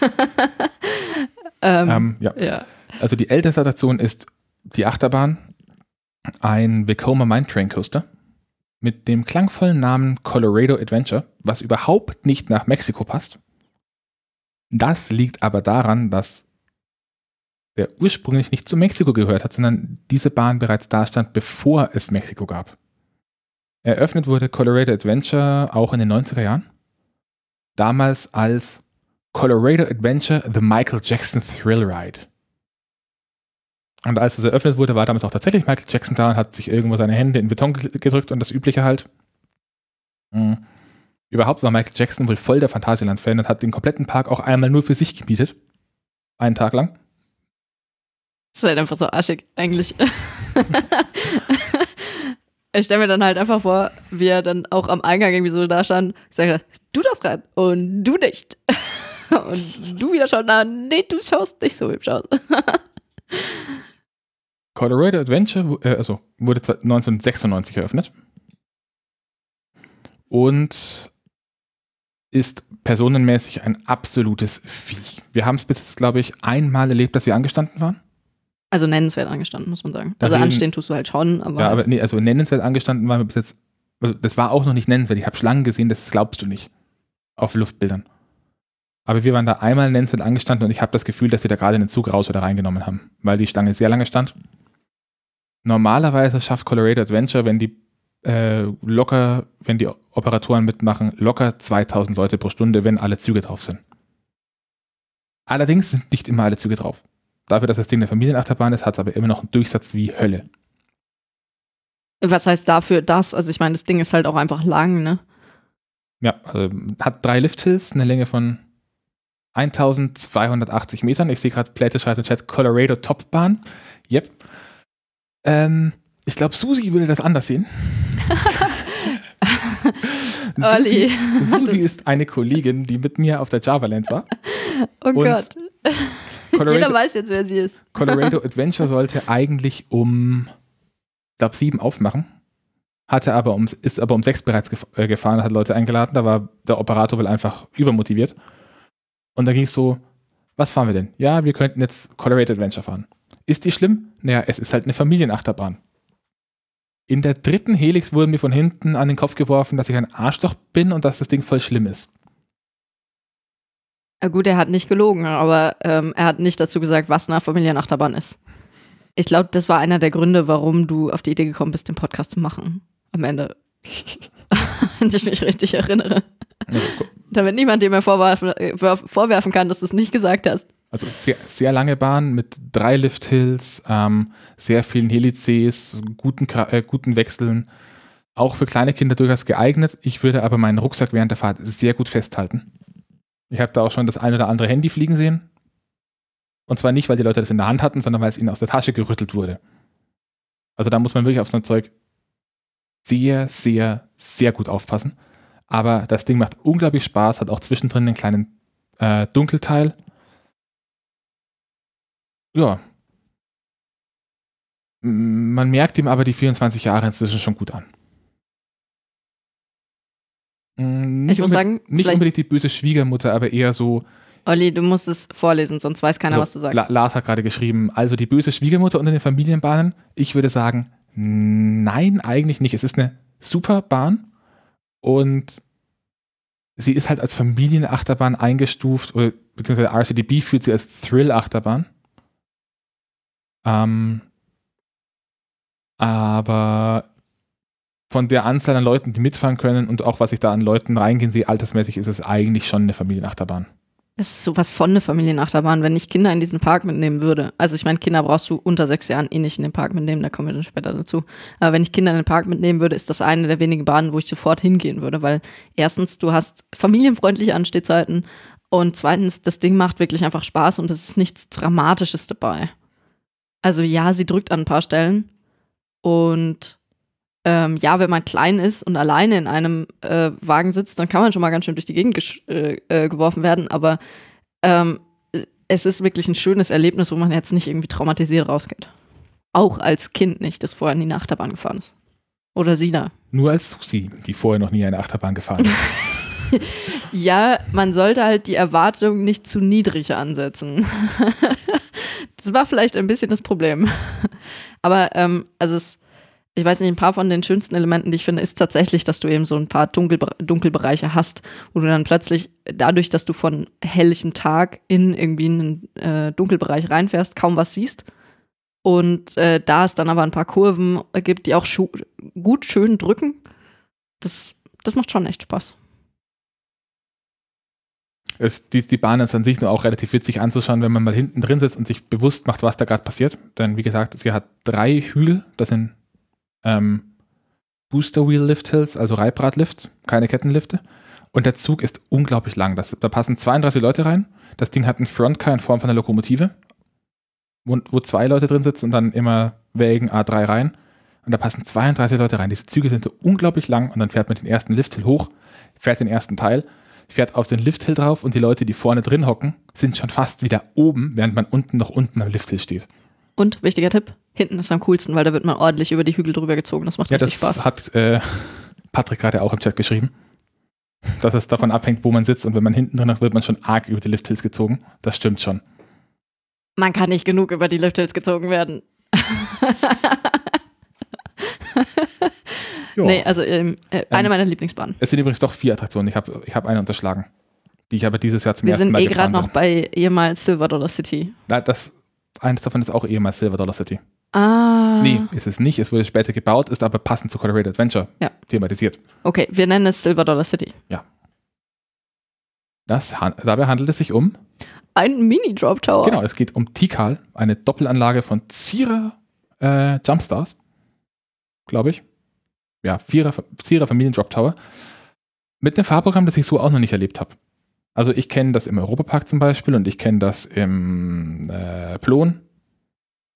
ähm, ähm, ja. ja. Also, die älteste Attraktion ist die Achterbahn, ein Vekoma Mine Train Coaster mit dem klangvollen Namen Colorado Adventure, was überhaupt nicht nach Mexiko passt. Das liegt aber daran, dass der ursprünglich nicht zu Mexiko gehört hat, sondern diese Bahn bereits da stand, bevor es Mexiko gab. Eröffnet wurde Colorado Adventure auch in den 90er Jahren. Damals als Colorado Adventure The Michael Jackson Thrill Ride. Und als es eröffnet wurde, war damals auch tatsächlich Michael Jackson da und hat sich irgendwo seine Hände in Beton ge- gedrückt und das Übliche halt. Mhm. Überhaupt war Michael Jackson wohl voll der Phantasialand-Fan und hat den kompletten Park auch einmal nur für sich gemietet. Einen Tag lang. Das ist halt einfach so arschig, eigentlich. ich stelle mir dann halt einfach vor, wie er dann auch am Eingang irgendwie so da stand. Ich sage, du das rein und du nicht. Und du wieder schaust, na, nee, du schaust nicht so hübsch aus. Colorado Adventure äh, also wurde 1996 eröffnet und ist personenmäßig ein absolutes Viech. Wir haben es bis jetzt, glaube ich, einmal erlebt, dass wir angestanden waren. Also nennenswert angestanden, muss man sagen. Da also reden- anstehen tust du halt schon, aber, Ja, aber nee, also nennenswert angestanden waren wir bis jetzt. Also das war auch noch nicht nennenswert. Ich habe Schlangen gesehen, das glaubst du nicht. Auf Luftbildern. Aber wir waren da einmal nennenswert angestanden und ich habe das Gefühl, dass sie da gerade einen Zug raus oder reingenommen haben, weil die Stange sehr lange stand. Normalerweise schafft Colorado Adventure, wenn die äh, locker, wenn die Operatoren mitmachen, locker 2000 Leute pro Stunde, wenn alle Züge drauf sind. Allerdings sind nicht immer alle Züge drauf. Dafür, dass das Ding eine Familienachterbahn ist, hat es aber immer noch einen Durchsatz wie Hölle. was heißt dafür das? Also ich meine, das Ding ist halt auch einfach lang, ne? Ja, also hat drei Lifthills, eine Länge von 1280 Metern. Ich sehe gerade, Pläte schreibt im Chat Colorado Topbahn. Yep. Ähm, ich glaube, Susi würde das anders sehen. Susi, Susi ist eine Kollegin, die mit mir auf der Javaland war. Oh Und Gott. Jeder Colorado, weiß jetzt, wer sie ist. Colorado Adventure sollte eigentlich um, glaube, sieben aufmachen. Hatte aber um, ist aber um sechs bereits gef äh, gefahren, hat Leute eingeladen. Da war der Operator wohl einfach übermotiviert. Und da ging es so, was fahren wir denn? Ja, wir könnten jetzt Colorado Adventure fahren. Ist die schlimm? Naja, es ist halt eine Familienachterbahn. In der dritten Helix wurde mir von hinten an den Kopf geworfen, dass ich ein Arschloch bin und dass das Ding voll schlimm ist. Ja, gut, er hat nicht gelogen, aber ähm, er hat nicht dazu gesagt, was eine Familienachterbahn ist. Ich glaube, das war einer der Gründe, warum du auf die Idee gekommen bist, den Podcast zu machen. Am Ende. Wenn ich mich richtig erinnere. Also, Damit niemand dir mehr vorwerfen, äh, vorwerfen kann, dass du es nicht gesagt hast. Also sehr, sehr lange Bahn mit drei Lift-Hills, ähm, sehr vielen Helices, guten, äh, guten Wechseln. Auch für kleine Kinder durchaus geeignet. Ich würde aber meinen Rucksack während der Fahrt sehr gut festhalten. Ich habe da auch schon das ein oder andere Handy fliegen sehen. Und zwar nicht, weil die Leute das in der Hand hatten, sondern weil es ihnen aus der Tasche gerüttelt wurde. Also da muss man wirklich auf so ein Zeug sehr, sehr, sehr gut aufpassen. Aber das Ding macht unglaublich Spaß, hat auch zwischendrin einen kleinen äh, Dunkelteil. Ja. Man merkt ihm aber die 24 Jahre inzwischen schon gut an. Mm, Ich muss sagen, nicht unbedingt die böse Schwiegermutter, aber eher so. Olli, du musst es vorlesen, sonst weiß keiner, also, was du sagst. La Lars hat gerade geschrieben, also die böse Schwiegermutter unter den Familienbahnen. Ich würde sagen, nein, eigentlich nicht. Es ist eine super Bahn und sie ist halt als Familienachterbahn eingestuft, oder beziehungsweise RCDB führt sie als Thrill-Achterbahn. Ähm, aber von der Anzahl an Leuten, die mitfahren können und auch was ich da an Leuten reingehen sehe, altersmäßig ist es eigentlich schon eine Familienachterbahn. Es ist sowas von eine Familienachterbahn, wenn ich Kinder in diesen Park mitnehmen würde. Also ich meine, Kinder brauchst du unter sechs Jahren eh nicht in den Park mitnehmen, da kommen wir dann später dazu. Aber wenn ich Kinder in den Park mitnehmen würde, ist das eine der wenigen Bahnen, wo ich sofort hingehen würde, weil erstens, du hast familienfreundliche Anstehzeiten und zweitens, das Ding macht wirklich einfach Spaß und es ist nichts Dramatisches dabei. Also ja, sie drückt an ein paar Stellen und ähm, ja, wenn man klein ist und alleine in einem äh, Wagen sitzt, dann kann man schon mal ganz schön durch die Gegend äh, äh, geworfen werden. Aber ähm, es ist wirklich ein schönes Erlebnis, wo man jetzt nicht irgendwie traumatisiert rausgeht. Auch als Kind nicht, das vorher nie eine Achterbahn gefahren ist. Oder sie da. Nur als Susi, die vorher noch nie eine Achterbahn gefahren ist. Ja, man sollte halt die Erwartung nicht zu niedrig ansetzen. das war vielleicht ein bisschen das Problem. Aber ähm, also es, ich weiß nicht, ein paar von den schönsten Elementen, die ich finde, ist tatsächlich, dass du eben so ein paar Dunkelbe Dunkelbereiche hast, wo du dann plötzlich dadurch, dass du von helllichem Tag in irgendwie einen äh, Dunkelbereich reinfährst, kaum was siehst. Und äh, da es dann aber ein paar Kurven gibt, die auch gut schön drücken, das, das macht schon echt Spaß. Es, die, die Bahn ist an sich nur auch relativ witzig anzuschauen, wenn man mal hinten drin sitzt und sich bewusst macht, was da gerade passiert. Denn wie gesagt, sie hat drei Hügel, das sind ähm, Booster Wheel Lift Hills, also Reibradlifts, keine Kettenlifte. Und der Zug ist unglaublich lang. Das, da passen 32 Leute rein. Das Ding hat einen Frontcar in Form von einer Lokomotive, wo, wo zwei Leute drin sitzen und dann immer Wägen A3 rein. Und da passen 32 Leute rein. Diese Züge sind so unglaublich lang und dann fährt man den ersten Lifthill hoch, fährt den ersten Teil, fährt auf den Lifthill drauf und die Leute, die vorne drin hocken, sind schon fast wieder oben, während man unten noch unten am Lifthill steht. Und wichtiger Tipp, hinten ist am coolsten, weil da wird man ordentlich über die Hügel drüber gezogen. Das macht Ja, richtig das Spaß. hat äh, Patrick gerade auch im Chat geschrieben. Dass es davon abhängt, wo man sitzt und wenn man hinten drin ist, wird man schon arg über die Lifthills gezogen. Das stimmt schon. Man kann nicht genug über die Lifthills gezogen werden. Ja. Nee, also ähm, äh, eine meiner Lieblingsbahnen. Es sind übrigens doch vier Attraktionen. Ich habe ich hab eine unterschlagen, die ich aber dieses Jahr zum Wir ersten sind Mal eh gerade noch bei ehemals Silver Dollar City. Na, das, eines davon ist auch ehemals Silver Dollar City. Ah. Nee, ist es nicht. Es wurde später gebaut, ist aber passend zu Colorado Adventure Ja. thematisiert. Okay, wir nennen es Silver Dollar City. Das, han- dabei handelt es sich um, Ein Mini-Drop Tower. genau, es geht um Tikal, eine Doppelanlage von Zierer äh, Jumpstars, glaube ich. Ja, Vierer, Zierer Familien Drop Tower. Mit einem Fahrprogramm, das ich so auch noch nicht erlebt habe. Also ich kenne das im Europapark zum Beispiel und ich kenne das im äh, Plon.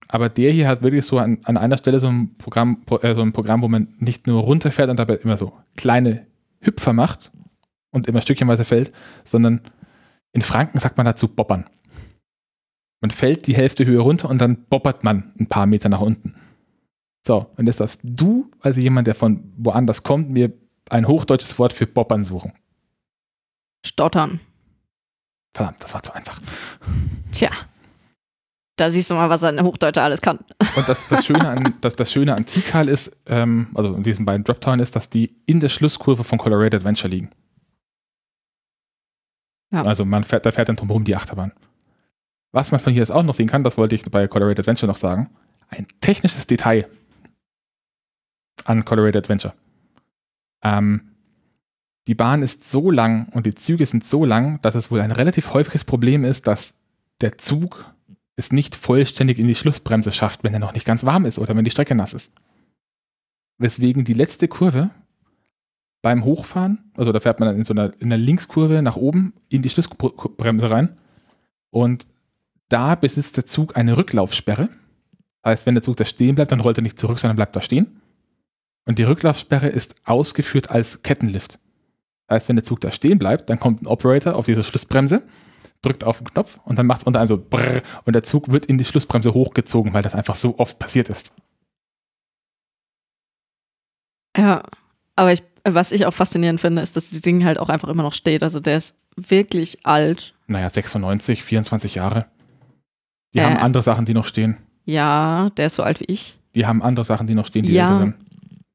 Aber der hier hat wirklich so an, an einer Stelle so ein Programm, pro- äh, so ein Programm, wo man nicht nur runterfährt und dabei immer so kleine Hüpfer macht und immer stückchenweise fällt, sondern in Franken sagt man dazu boppern. Man fällt die Hälfte Höhe runter und dann boppert man ein paar Meter nach unten. So, und jetzt darfst du, also jemand, der von woanders kommt, mir ein hochdeutsches Wort für boppern suchen. Stottern. Verdammt, das war zu einfach. Tja. Da siehst du mal, was ein Hochdeuter alles kann. Und das, das, Schöne, an, das, das Schöne an Tikal ist, ähm, also in diesen beiden Droptowern ist, dass die in der Schlusskurve von Colorado Adventure liegen. Ja. Also man fährt, da fährt dann drumherum die Achterbahn. Was man von hier aus auch noch sehen kann, das wollte ich bei Colorado Adventure noch sagen, ein technisches Detail an Colorado Adventure. Ähm, die Bahn ist so lang und die Züge sind so lang, dass es wohl ein relativ häufiges Problem ist, dass der Zug es nicht vollständig in die Schlussbremse schafft, wenn er noch nicht ganz warm ist oder wenn die Strecke nass ist. Weswegen die letzte Kurve beim Hochfahren, also da fährt man dann in so einer, in einer Linkskurve nach oben in die Schlussbremse rein und da besitzt der Zug eine Rücklaufsperre. Heißt, wenn der Zug da stehen bleibt, dann rollt er nicht zurück, sondern bleibt da stehen. Und die Rücklaufsperre ist ausgeführt als Kettenlift. Heißt, wenn der Zug da stehen bleibt, dann kommt ein Operator auf diese Schlussbremse, drückt auf den Knopf und dann macht es unter einem so brrr und der Zug wird in die Schlussbremse hochgezogen, weil das einfach so oft passiert ist. Ja. Aber ich, was ich auch faszinierend finde, ist, dass das Ding halt auch einfach immer noch steht. Also der ist wirklich alt. Naja, 96, 24 Jahre. Die Äh. haben andere Sachen, die noch stehen. Ja, der ist so alt wie ich. Die haben andere Sachen, die noch stehen, die Ja. älter sind.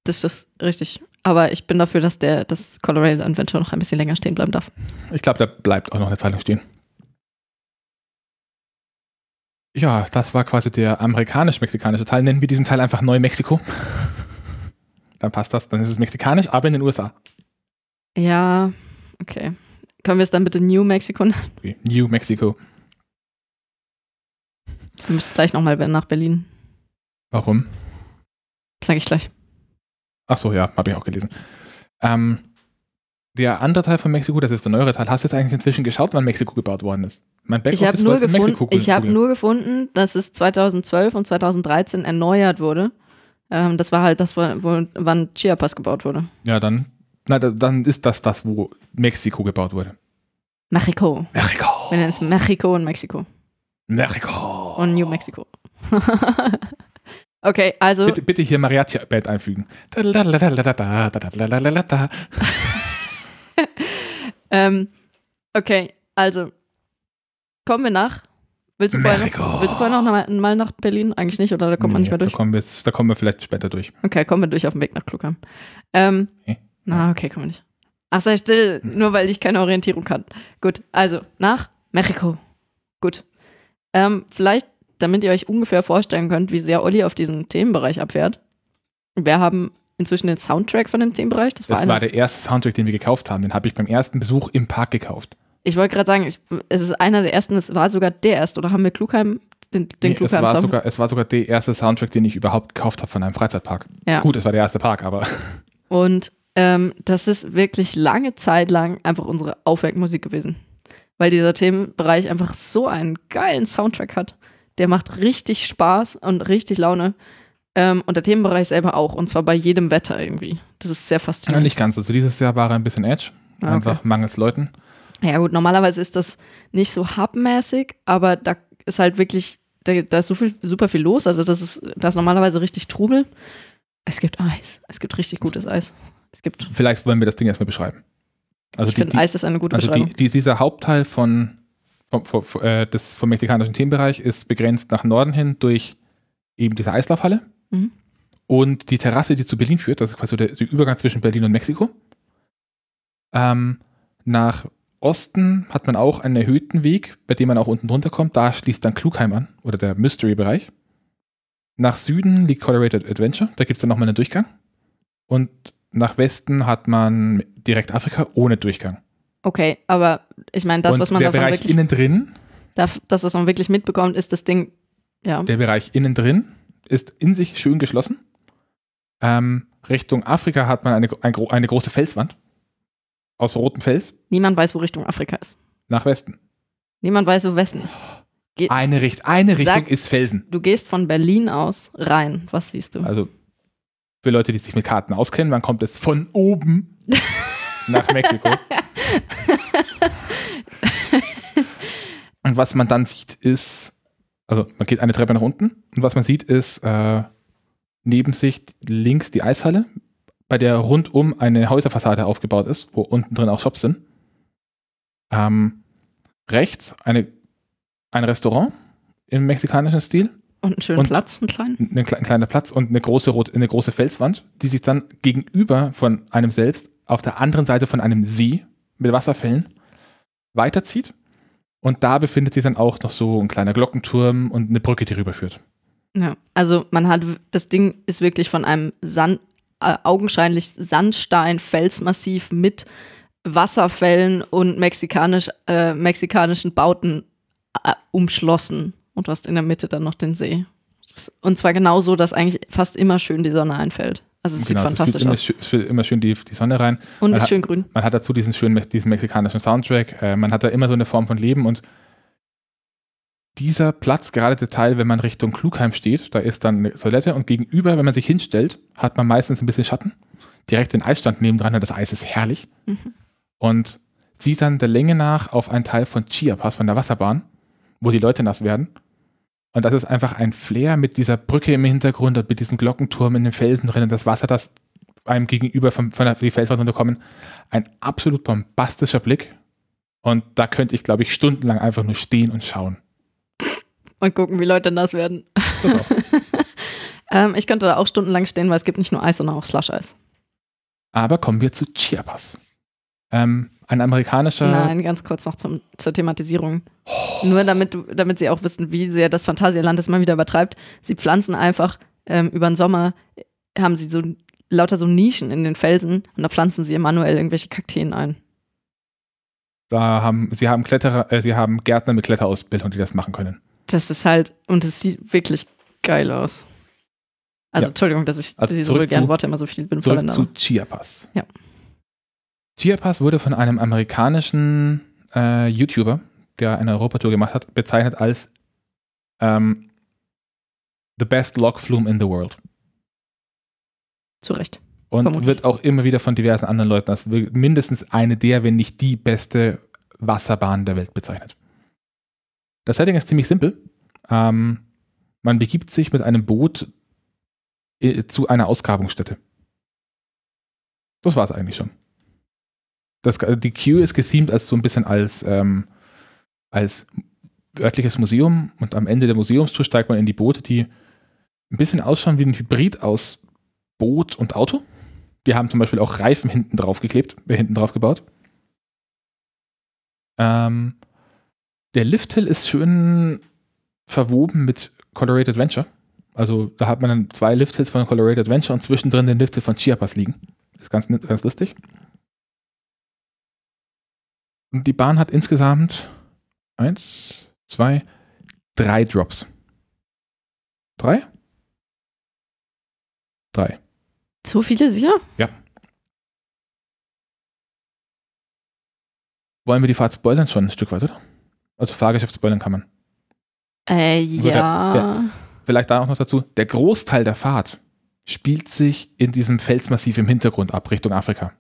Das ist richtig. Aber ich bin dafür, dass der das Colorado Adventure noch ein bisschen länger stehen bleiben darf. Ich glaube, der bleibt auch noch eine Zeit lang stehen. Ja, das war quasi der amerikanisch-mexikanische Teil. Nennen wir diesen Teil einfach Neu-Mexiko. Dann passt das. Dann ist es mexikanisch, aber in den USA. Ja, okay. Können wir es dann bitte New Mexico nennen? Okay. New Mexico. Wir müssen gleich nochmal nach Berlin. Warum? Sag ich gleich. Ach so, ja, habe ich auch gelesen. Ähm, der andere Teil von Mexiko, das ist der neuere Teil. Hast du jetzt eigentlich inzwischen geschaut, wann Mexiko gebaut worden ist? Mein Ich habe nur, gefunden, ich hab nur gefunden, dass es 2012 und 2013 erneuert wurde. Ähm, das war halt das, wo, wann Chiapas gebaut wurde. Ja, dann, na, da- dann ist das das, wo Mexiko gebaut wurde. Mexiko. Mexiko. Wir nennen es Mexiko und Mexiko. Mexiko. Und New Mexico. Okay, also. Bitte, bitte hier Mariachi-Band einfügen. ähm, okay, also. Kommen wir nach. Willst du vorher noch, willst du vorher noch mal, mal nach Berlin? Eigentlich nicht, oder da kommt nee, man nicht mehr durch? Da kommen, wir jetzt, da kommen wir vielleicht später durch. Okay, kommen wir durch auf dem Weg nach Klugheim. Ähm, okay. Na, okay, kommen wir nicht. Ach, sei still, hm. nur weil ich keine Orientierung kann. Gut, also nach Mexiko. Gut. Ähm, vielleicht damit ihr euch ungefähr vorstellen könnt, wie sehr Olli auf diesen Themenbereich abfährt. Wir haben inzwischen den Soundtrack von dem Themenbereich. Das war, Das war der erste Soundtrack, den wir gekauft haben. Den habe ich beim ersten Besuch im Park gekauft. Ich wollte gerade sagen, ich, es ist einer der ersten, es war sogar der erste, oder haben wir Klugheim, den, den Nee, es, Klugheim war Sound? sogar, es war sogar der erste Soundtrack, den ich überhaupt gekauft habe von einem Freizeitpark. Ja. Gut, es war der erste Park, aber Und ähm, das ist wirklich lange Zeit lang einfach unsere Aufweckmusik gewesen. Weil dieser Themenbereich einfach so einen geilen Soundtrack hat. Der macht richtig Spaß und richtig Laune. Ähm, und der Themenbereich selber auch. Und zwar bei jedem Wetter irgendwie. Das ist sehr Ja, faszinierend. nicht ganz. Also dieses Jahr war er ein bisschen Edge. Ah, okay. Einfach mangels Leuten. Ja, gut, normalerweise ist das nicht so hubmäßig, aber da ist halt wirklich, da, da ist so viel, super viel los. Also, das ist, da ist normalerweise richtig Trubel. Es gibt Eis. Es gibt richtig gutes Eis. Es gibt, Vielleicht wollen wir das Ding erstmal beschreiben. Also, ich die, finde, die, Eis ist eine gute also die, Beschreibung. die, dieser Hauptteil von, vom, vom, äh, des, vom mexikanischen Themenbereich ist begrenzt nach Norden hin durch eben diese Eislaufhalle Mhm. und die Terrasse, die zu Berlin führt. Das ist quasi der, der Übergang zwischen Berlin und Mexiko. Ähm, nach Osten hat man auch einen erhöhten Weg, bei dem man auch unten drunter kommt. Da schließt dann Klugheim an oder der Mystery-Bereich. Nach Süden liegt Colorado Adventure, da gibt es dann nochmal einen Durchgang. Und nach Westen hat man direkt Afrika ohne Durchgang. Okay, aber ich meine, das, und was man der davon Bereich wirklich, innen drin, das, was man wirklich mitbekommt, ist das Ding, ja. der Bereich innen drin ist in sich schön geschlossen. Ähm, Richtung Afrika hat man eine, ein, gro- eine große Felswand aus rotem Fels Niemand weiß, wo Richtung Afrika ist. nach Westen. Niemand weiß, wo Westen ist. Ge Eine, Richt eine Richtung Sag- ist Felsen. du gehst von Berlin aus rein. Was siehst du? Also für Leute, die sich mit Karten auskennen, man kommt es von oben nach Mexiko. und was man dann sieht, ist, also man geht eine Treppe nach unten und was man sieht, ist äh, neben sich links die Eishalle, bei der rundum eine Häuserfassade aufgebaut ist, wo unten drin auch Shops sind. Ähm, rechts eine, ein Restaurant im mexikanischen Stil Und einen schönen und- Platz, einen kleinen. ein, ein kleiner Platz und eine große, rot, eine große Felswand, die sich dann gegenüber von einem selbst auf der anderen Seite von einem See mit Wasserfällen weiterzieht. Und da befindet sich dann auch noch so ein kleiner Glockenturm und eine Brücke, die rüberführt. Ja, also man hat, das Ding ist wirklich von einem Sand, äh, augenscheinlich Sandstein-Felsmassiv mit Wasserfällen und mexikanisch, äh, mexikanischen Bauten äh, umschlossen. Und du hast in der Mitte dann noch den See. Und zwar genau so, dass eigentlich fast immer schön die Sonne einfällt. Also es Genau, sieht es fantastisch immer, aus. schön- es fühlt immer schön die, die Sonne rein. Und man ist hat- schön grün. Man hat dazu diesen schönen, diesen mexikanischen Soundtrack. Äh, man hat da immer so eine Form von Leben und dieser Platz, gerade der Teil, wenn man Richtung Klugheim steht, da ist dann eine Toilette und gegenüber, wenn man sich hinstellt, hat man meistens ein bisschen Schatten. Direkt den Eisstand nebendran, und das Eis ist herrlich. Mhm. Und sieht dann der Länge nach auf einen Teil von Chiapas, von der Wasserbahn, wo die Leute nass werden. Und das ist einfach ein Flair mit dieser Brücke im Hintergrund und mit diesem Glockenturm in den Felsen drin und das Wasser, das einem gegenüber von, von der die Felswand runterkommen. Ein absolut bombastischer Blick. Und da könnte ich, glaube ich, stundenlang einfach nur stehen und schauen. Und gucken, wie Leute nass werden. Ähm, ich könnte da auch stundenlang stehen, weil es gibt nicht nur Eis, sondern auch Slush-Eis. Aber kommen wir zu Chiapas. Ähm, ein amerikanischer. Nein, ganz kurz noch zum, zur Thematisierung. Nur damit, damit sie auch wissen, wie sehr das Phantasialand es mal wieder übertreibt. Sie pflanzen einfach ähm, über den Sommer, äh, haben sie so lauter so Nischen in den Felsen und da pflanzen sie manuell irgendwelche Kakteen ein. Da haben, sie haben Kletterer, äh, sie haben Gärtner mit Kletterausbildung, die das machen können. Das ist halt, und es sieht wirklich geil aus. Also, Ja. Entschuldigung, dass ich Also diese vulgären zu- Worte immer so viel bin Zurück zu Chiapas. Ja. Chiapas wurde von einem amerikanischen äh, YouTuber, der eine Europatour gemacht hat, bezeichnet als ähm, the best log flume in the world. Zu Recht. Und Vermutlich. wird auch immer wieder von diversen anderen Leuten als mindestens eine der, wenn nicht die beste Wasserbahn der Welt bezeichnet. Das Setting ist ziemlich simpel. Ähm, man begibt sich mit einem Boot äh, zu einer Ausgrabungsstätte. Das war es eigentlich schon. Das, die Queue ist gethemed als so ein bisschen als, ähm, als örtliches Museum und am Ende der Museumstour steigt man in die Boote, die ein bisschen ausschauen wie ein Hybrid aus Boot und Auto. Wir haben zum Beispiel auch Reifen hinten drauf geklebt, äh, hinten drauf gebaut. Ähm, der Lifthill ist schön verwoben mit Colorado Adventure. Also da hat man dann zwei Lifthills von Colorado Adventure und zwischendrin den Lifthill von Chiapas liegen. Ist ganz, ganz lustig. Und die Bahn hat insgesamt eins, zwei, drei Drops. Drei? Drei. So viele sicher? Ja. Wollen wir die Fahrt spoilern schon ein Stück weit, oder? Also Fahrgeschäft spoilern kann man. Äh, ja. Der, der, vielleicht da auch noch dazu. Der Großteil der Fahrt spielt sich in diesem Felsmassiv im Hintergrund ab, Richtung Afrika.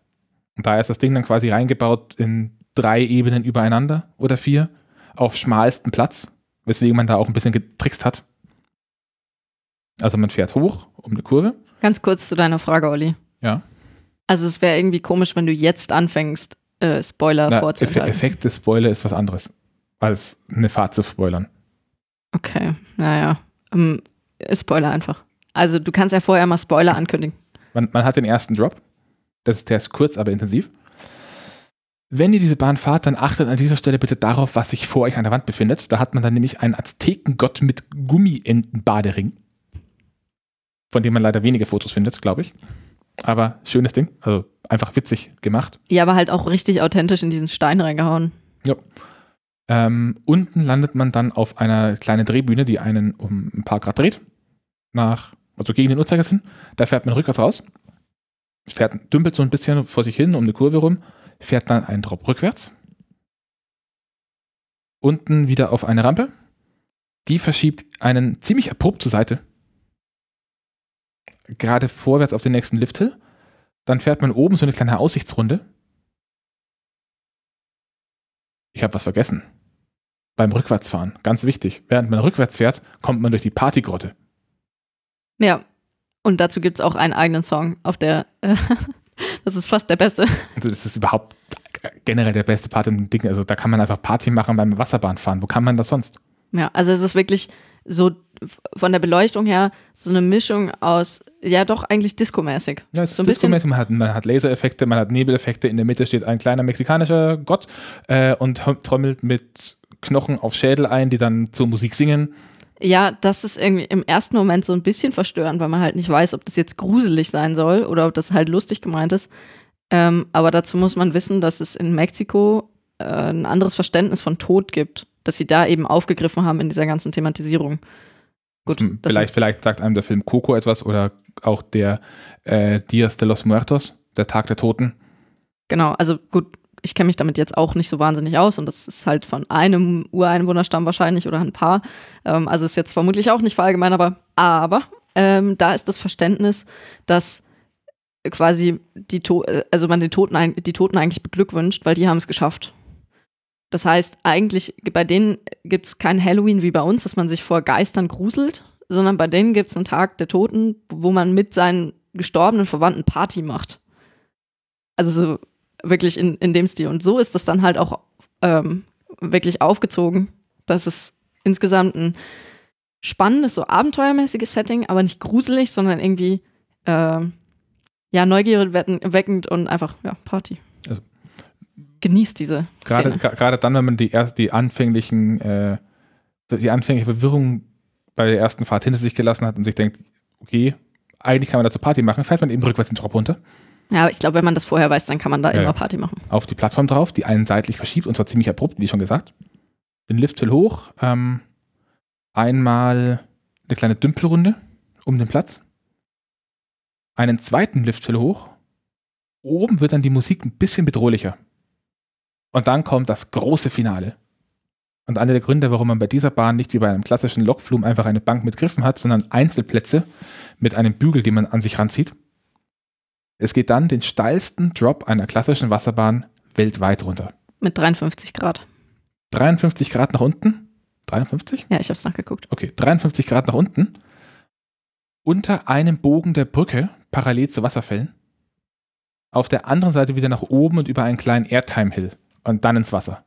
Und da ist das Ding dann quasi reingebaut in drei Ebenen übereinander oder vier, auf schmalstem Platz, weswegen man da auch ein bisschen getrickst hat. Also man fährt hoch um eine Kurve. Ganz kurz zu deiner Frage, Olli. Ja. Also es wäre irgendwie komisch, wenn du jetzt anfängst, äh, Spoiler Na, Eff. Effekt des Spoiler ist was anderes, als eine Fahrt zu spoilern. Okay, naja. Ähm, Spoiler einfach. Also du kannst ja vorher mal Spoiler ankündigen. Man, man hat den ersten Drop. Das ist, der ist kurz, aber intensiv. Wenn ihr diese Bahn fahrt, dann achtet an dieser Stelle bitte darauf, was sich vor euch an der Wand befindet. Da hat man dann nämlich einen Aztekengott mit Gummienten-Badering. Von dem man leider wenige Fotos findet, glaube ich. Aber schönes Ding. Also einfach witzig gemacht. Ja, aber halt auch richtig authentisch in diesen Stein reingehauen. Ja. Ähm, unten landet man dann auf einer kleinen Drehbühne, die einen um ein paar Grad dreht. Nach, also gegen den Uhrzeigersinn. Da fährt man rückwärts raus. Fährt, dümpelt so ein bisschen vor sich hin um eine Kurve rum. Fährt dann einen Drop rückwärts. Unten wieder auf eine Rampe. Die verschiebt einen ziemlich abrupt zur Seite. Gerade vorwärts auf den nächsten Lifthill. Dann fährt man oben so eine kleine Aussichtsrunde. Ich habe was vergessen. Beim Rückwärtsfahren, ganz wichtig. Während man rückwärts fährt, kommt man durch die Partygrotte. Ja. Und dazu gibt es auch einen eigenen Song auf der. Äh, das ist fast der beste. Also das ist überhaupt generell der beste Part im Ding. Also da kann man einfach Party machen beim Wasserbahnfahren. Wo kann man das sonst? Ja, also es ist wirklich so von der Beleuchtung her so eine Mischung aus, ja doch eigentlich Disco-mäßig. Ja, es ist So Disco-mäßig. man hat, man hat Lasereffekte, man hat Nebeleffekte. In der Mitte steht ein kleiner mexikanischer Gott äh, und trommelt mit Knochen auf Schädel ein, die dann zur Musik singen. Ja, das ist irgendwie im ersten Moment so ein bisschen verstörend, weil man halt nicht weiß, ob das jetzt gruselig sein soll oder ob das halt lustig gemeint ist. Ähm, aber dazu muss man wissen, dass es in Mexiko äh, ein anderes Verständnis von Tod gibt, dass sie da eben aufgegriffen haben in dieser ganzen Thematisierung. Gut, Das- das- vielleicht, vielleicht sagt einem der Film Coco etwas oder auch der äh, Dias de los Muertos, der Tag der Toten. Genau, also gut, ich kenne mich damit jetzt auch nicht so wahnsinnig aus und das ist halt von einem Ureinwohnerstamm wahrscheinlich oder ein paar. Ähm, also ist jetzt vermutlich auch nicht verallgemein, aber, aber ähm, da ist das Verständnis, dass quasi die to also man den Toten die Toten eigentlich beglückwünscht, weil die haben es geschafft. Das heißt, eigentlich bei denen gibt es kein Halloween wie bei uns, dass man sich vor Geistern gruselt, sondern bei denen gibt es einen Tag der Toten, wo man mit seinen gestorbenen Verwandten Party macht. Also so wirklich in, in dem Stil. Und so ist das dann halt auch ähm, wirklich aufgezogen, dass es insgesamt ein spannendes, so abenteuermäßiges Setting, aber nicht gruselig, sondern irgendwie ähm, ja, wecken- weckend und einfach, ja, Party. Also- Genießt diese Gerade, gerade dann, wenn man die erst die anfänglichen, äh, die anfängliche Verwirrung bei der ersten Fahrt hinter sich gelassen hat und sich denkt, okay, eigentlich kann man dazu Party machen, fährt man eben rückwärts den Drop runter, Ja, ich glaube, wenn man das vorher weiß, dann kann man da Ja, immer. Party machen. auf die Plattform drauf, die einen seitlich verschiebt und zwar ziemlich abrupt, wie schon gesagt. Den Lifthill hoch, ähm, einmal eine kleine Dümpelrunde um den Platz, einen zweiten Lifthill hoch, oben wird dann die Musik ein bisschen bedrohlicher. Und dann kommt das große Finale. Und einer der Gründe, warum man bei dieser Bahn nicht wie bei einem klassischen Lokflum einfach eine Bank mit Griffen hat, sondern Einzelplätze mit einem Bügel, den man an sich ranzieht. Es geht dann den steilsten Drop einer klassischen Wasserbahn weltweit runter. Mit 53 Grad. 53 Grad nach unten. 53? Ja, ich habe es nachgeguckt. Okay, 53 Grad nach unten. Unter einem Bogen der Brücke, parallel zu Wasserfällen. Auf der anderen Seite wieder nach oben und über einen kleinen Airtime-Hill. Und dann ins Wasser.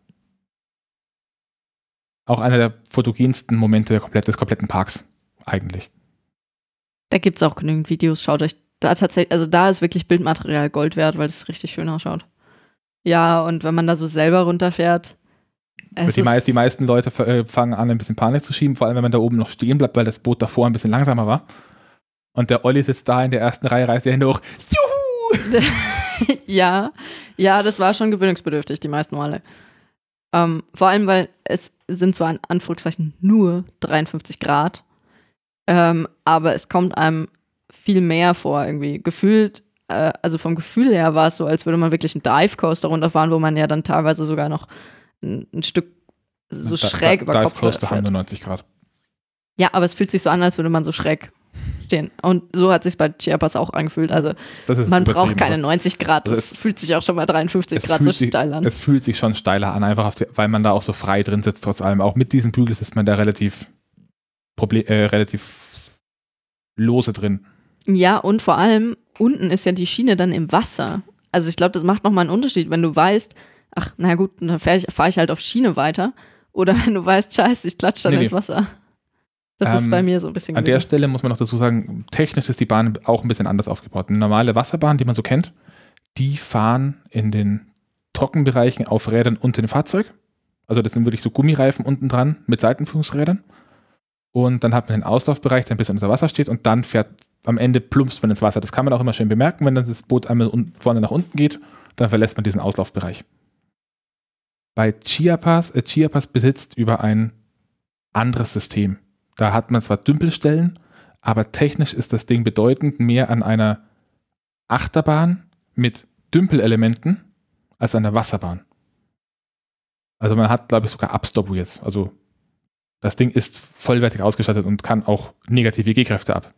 Auch einer der fotogensten Momente des kompletten Parks. Eigentlich. Da gibt es auch genügend Videos. Schaut euch da tatsächlich, also da ist wirklich Bildmaterial Gold wert, weil es richtig schön ausschaut. Ja, und wenn man da so selber runterfährt. es Die, mei die meisten Leute äh, fangen an, ein bisschen Panik zu schieben, vor allem wenn man da oben noch stehen bleibt, weil das Boot davor ein bisschen langsamer war. Und der Olli sitzt da in der ersten Reihe, reißt die Hände hoch. Juhu! ja, ja, das war schon gewöhnungsbedürftig, die meisten Male. Ähm, vor allem, weil es sind zwar in Anführungszeichen nur 53 Grad, ähm, aber es kommt einem viel mehr vor irgendwie. Gefühlt äh, also vom Gefühl her war es so, als würde man wirklich einen Dive Coaster runterfahren, wo man ja dann teilweise sogar noch ein, ein Stück so Da- schräg da- über Dive Kopf Coaster haben nur 90 Grad. Ja, aber es fühlt sich so an, als würde man so schräg stehen. Und so hat sich bei Chiapas auch angefühlt. Also man braucht keine aber 90 Grad. Also Das es- fühlt sich auch schon mal 53 es Grad so sich- steil an. Es fühlt sich schon steiler an, einfach die, weil man da auch so frei drin sitzt, trotz allem. Auch mit diesen Bügels ist man da relativ, äh, relativ lose drin. Ja, und vor allem, unten ist ja die Schiene dann im Wasser. Also ich glaube, das macht nochmal einen Unterschied, wenn du weißt, ach, na gut, dann fahre ich, fahr ich halt auf Schiene weiter. Oder wenn du weißt, scheiße, ich klatsche dann Nee, ins. Wasser. Das ist Ähm, bei mir so ein bisschen An der gewesen. Stelle muss man noch dazu sagen, technisch ist die Bahn auch ein bisschen anders aufgebaut. Eine normale Wasserbahn, die man so kennt, die fahren in den Trockenbereichen auf Rädern unter dem Fahrzeug. Also das sind wirklich so Gummireifen unten dran mit Seitenführungsrädern. Und dann hat man den Auslaufbereich, der ein bisschen unter Wasser steht und dann fährt am Ende plumpst man ins Wasser. Das kann man auch immer schön bemerken, wenn dann das Boot einmal vorne nach unten geht, dann verlässt man diesen Auslaufbereich. Bei Chiapas, äh, Chiapas besitzt über ein anderes System. Da hat man zwar Dümpelstellen, aber technisch ist das Ding bedeutend mehr an einer Achterbahn mit Dümpelelementen als an der Wasserbahn. Also man hat, glaube ich, sogar Upstop jetzt. Also das Ding ist vollwertig ausgestattet und kann auch negative G-Kräfte ab.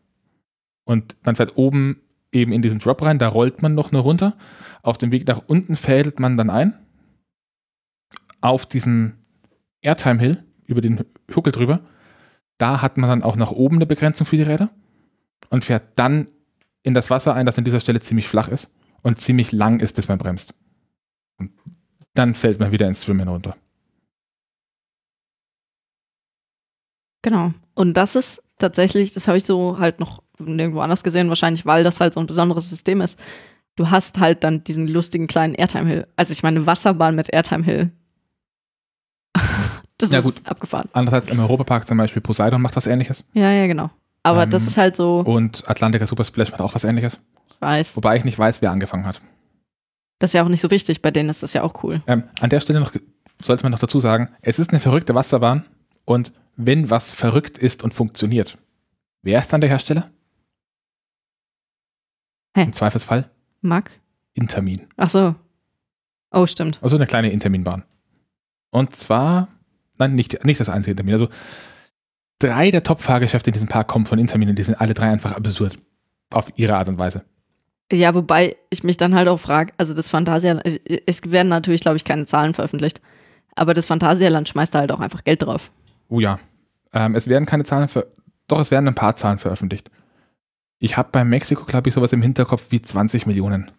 Und man fährt oben eben in diesen Drop rein, da rollt man noch nur runter. Auf dem Weg nach unten fädelt man dann ein. Auf diesem Airtime Hill, über den Huckel drüber, da hat man dann auch nach oben eine Begrenzung für die Räder und fährt dann in das Wasser ein, das an dieser Stelle ziemlich flach ist und ziemlich lang ist, bis man bremst. Und dann fällt man wieder ins Schwimmen runter. Genau. Und das ist tatsächlich, das habe ich so halt noch nirgendwo anders gesehen, wahrscheinlich, weil das halt so ein besonderes System ist. Du hast halt dann diesen lustigen kleinen Airtime Hill. Also ich meine, Wasserbahn mit Airtime Hill. das Ja, ist gut. abgefahren. Andererseits im Europapark zum Beispiel Poseidon macht was ähnliches Ja, ja, genau. Aber Ähm, das ist halt so, und Atlantica Super Splash macht auch was ähnliches. ich weiß, Wobei ich nicht weiß, wer angefangen hat. das ist ja auch nicht so wichtig. Bei denen ist das ja auch cool. Ähm, an der Stelle noch sollte man noch dazu sagen, es ist eine verrückte Wasserbahn und wenn was verrückt ist und funktioniert, wer ist dann der Hersteller? Hä? Im Zweifelsfall Mac? Intermin. Ach so. Oh, stimmt. Also eine kleine Interminbahn. Und zwar, nein, nicht, nicht das einzige Intermin. Also drei der Top-Fahrgeschäfte in diesem Park kommen von Intermin und die sind alle drei einfach absurd. Auf ihre Art und Weise. Ja, wobei ich mich dann halt auch frage, also das Phantasialand, es werden natürlich, glaube ich, keine Zahlen veröffentlicht, aber das Phantasialand schmeißt da halt auch einfach Geld drauf. Oh ja. Ähm, es werden keine Zahlen ver doch, es werden ein paar Zahlen veröffentlicht. Ich habe bei Mexiko, glaube ich, sowas im Hinterkopf wie 20 Millionen.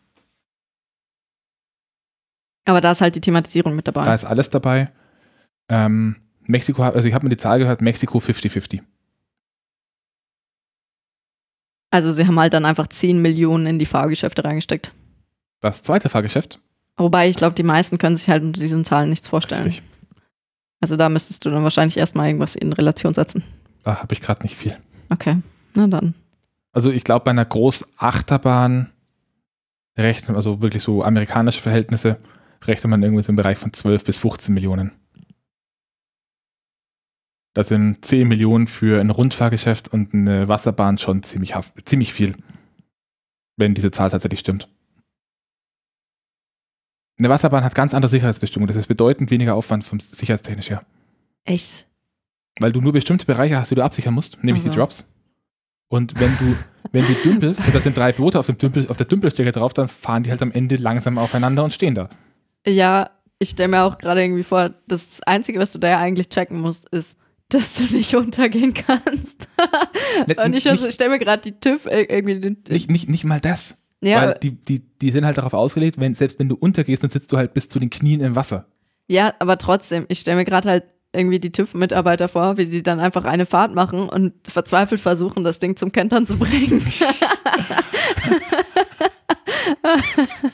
Aber da ist halt die Thematisierung mit dabei. Da ist alles dabei. Ähm, Mexiko, also ich habe mir die Zahl gehört, Mexiko 50-50. Also sie haben halt dann einfach 10 Millionen in die Fahrgeschäfte reingesteckt. Das zweite Fahrgeschäft, Wobei ich glaube, die meisten können sich halt unter diesen Zahlen nichts vorstellen. richtig. Also da müsstest du dann wahrscheinlich erstmal irgendwas in Relation setzen. Da habe ich gerade nicht viel. Okay, na dann. Also ich glaube, bei einer Großachterbahn rechnet, also wirklich so amerikanische Verhältnisse, rechnet man irgendwie so im Bereich von 12 bis 15 Millionen. Das sind 10 Millionen für ein Rundfahrgeschäft und eine Wasserbahn schon ziemlich, ziemlich viel, wenn diese Zahl tatsächlich stimmt. Eine Wasserbahn hat ganz andere Sicherheitsbestimmungen. Das ist bedeutend weniger Aufwand vom sicherheitstechnisch her. Echt? Weil du nur bestimmte Bereiche hast, die du absichern musst, nämlich die Also. Drops. Und wenn du, wenn du dümpelst, und da sind drei Boote auf, dem Dümpel, auf der Dümpelstrecke drauf, dann fahren die halt am Ende langsam aufeinander und stehen da. Ja, ich stelle mir auch gerade irgendwie vor, das Einzige, was du da ja eigentlich checken musst, ist, dass du nicht untergehen kannst. Und ich nicht, stelle mir gerade die TÜV ir- irgendwie. Den, nicht, nicht, nicht mal das. ja, Weil die, die, die sind halt darauf ausgelegt, wenn, selbst wenn du untergehst, dann sitzt du halt bis zu den Knien im Wasser. ja, aber trotzdem, ich stelle mir gerade halt irgendwie die TÜV-Mitarbeiter vor, wie die dann einfach eine Fahrt machen und verzweifelt versuchen, das Ding zum Kentern zu bringen.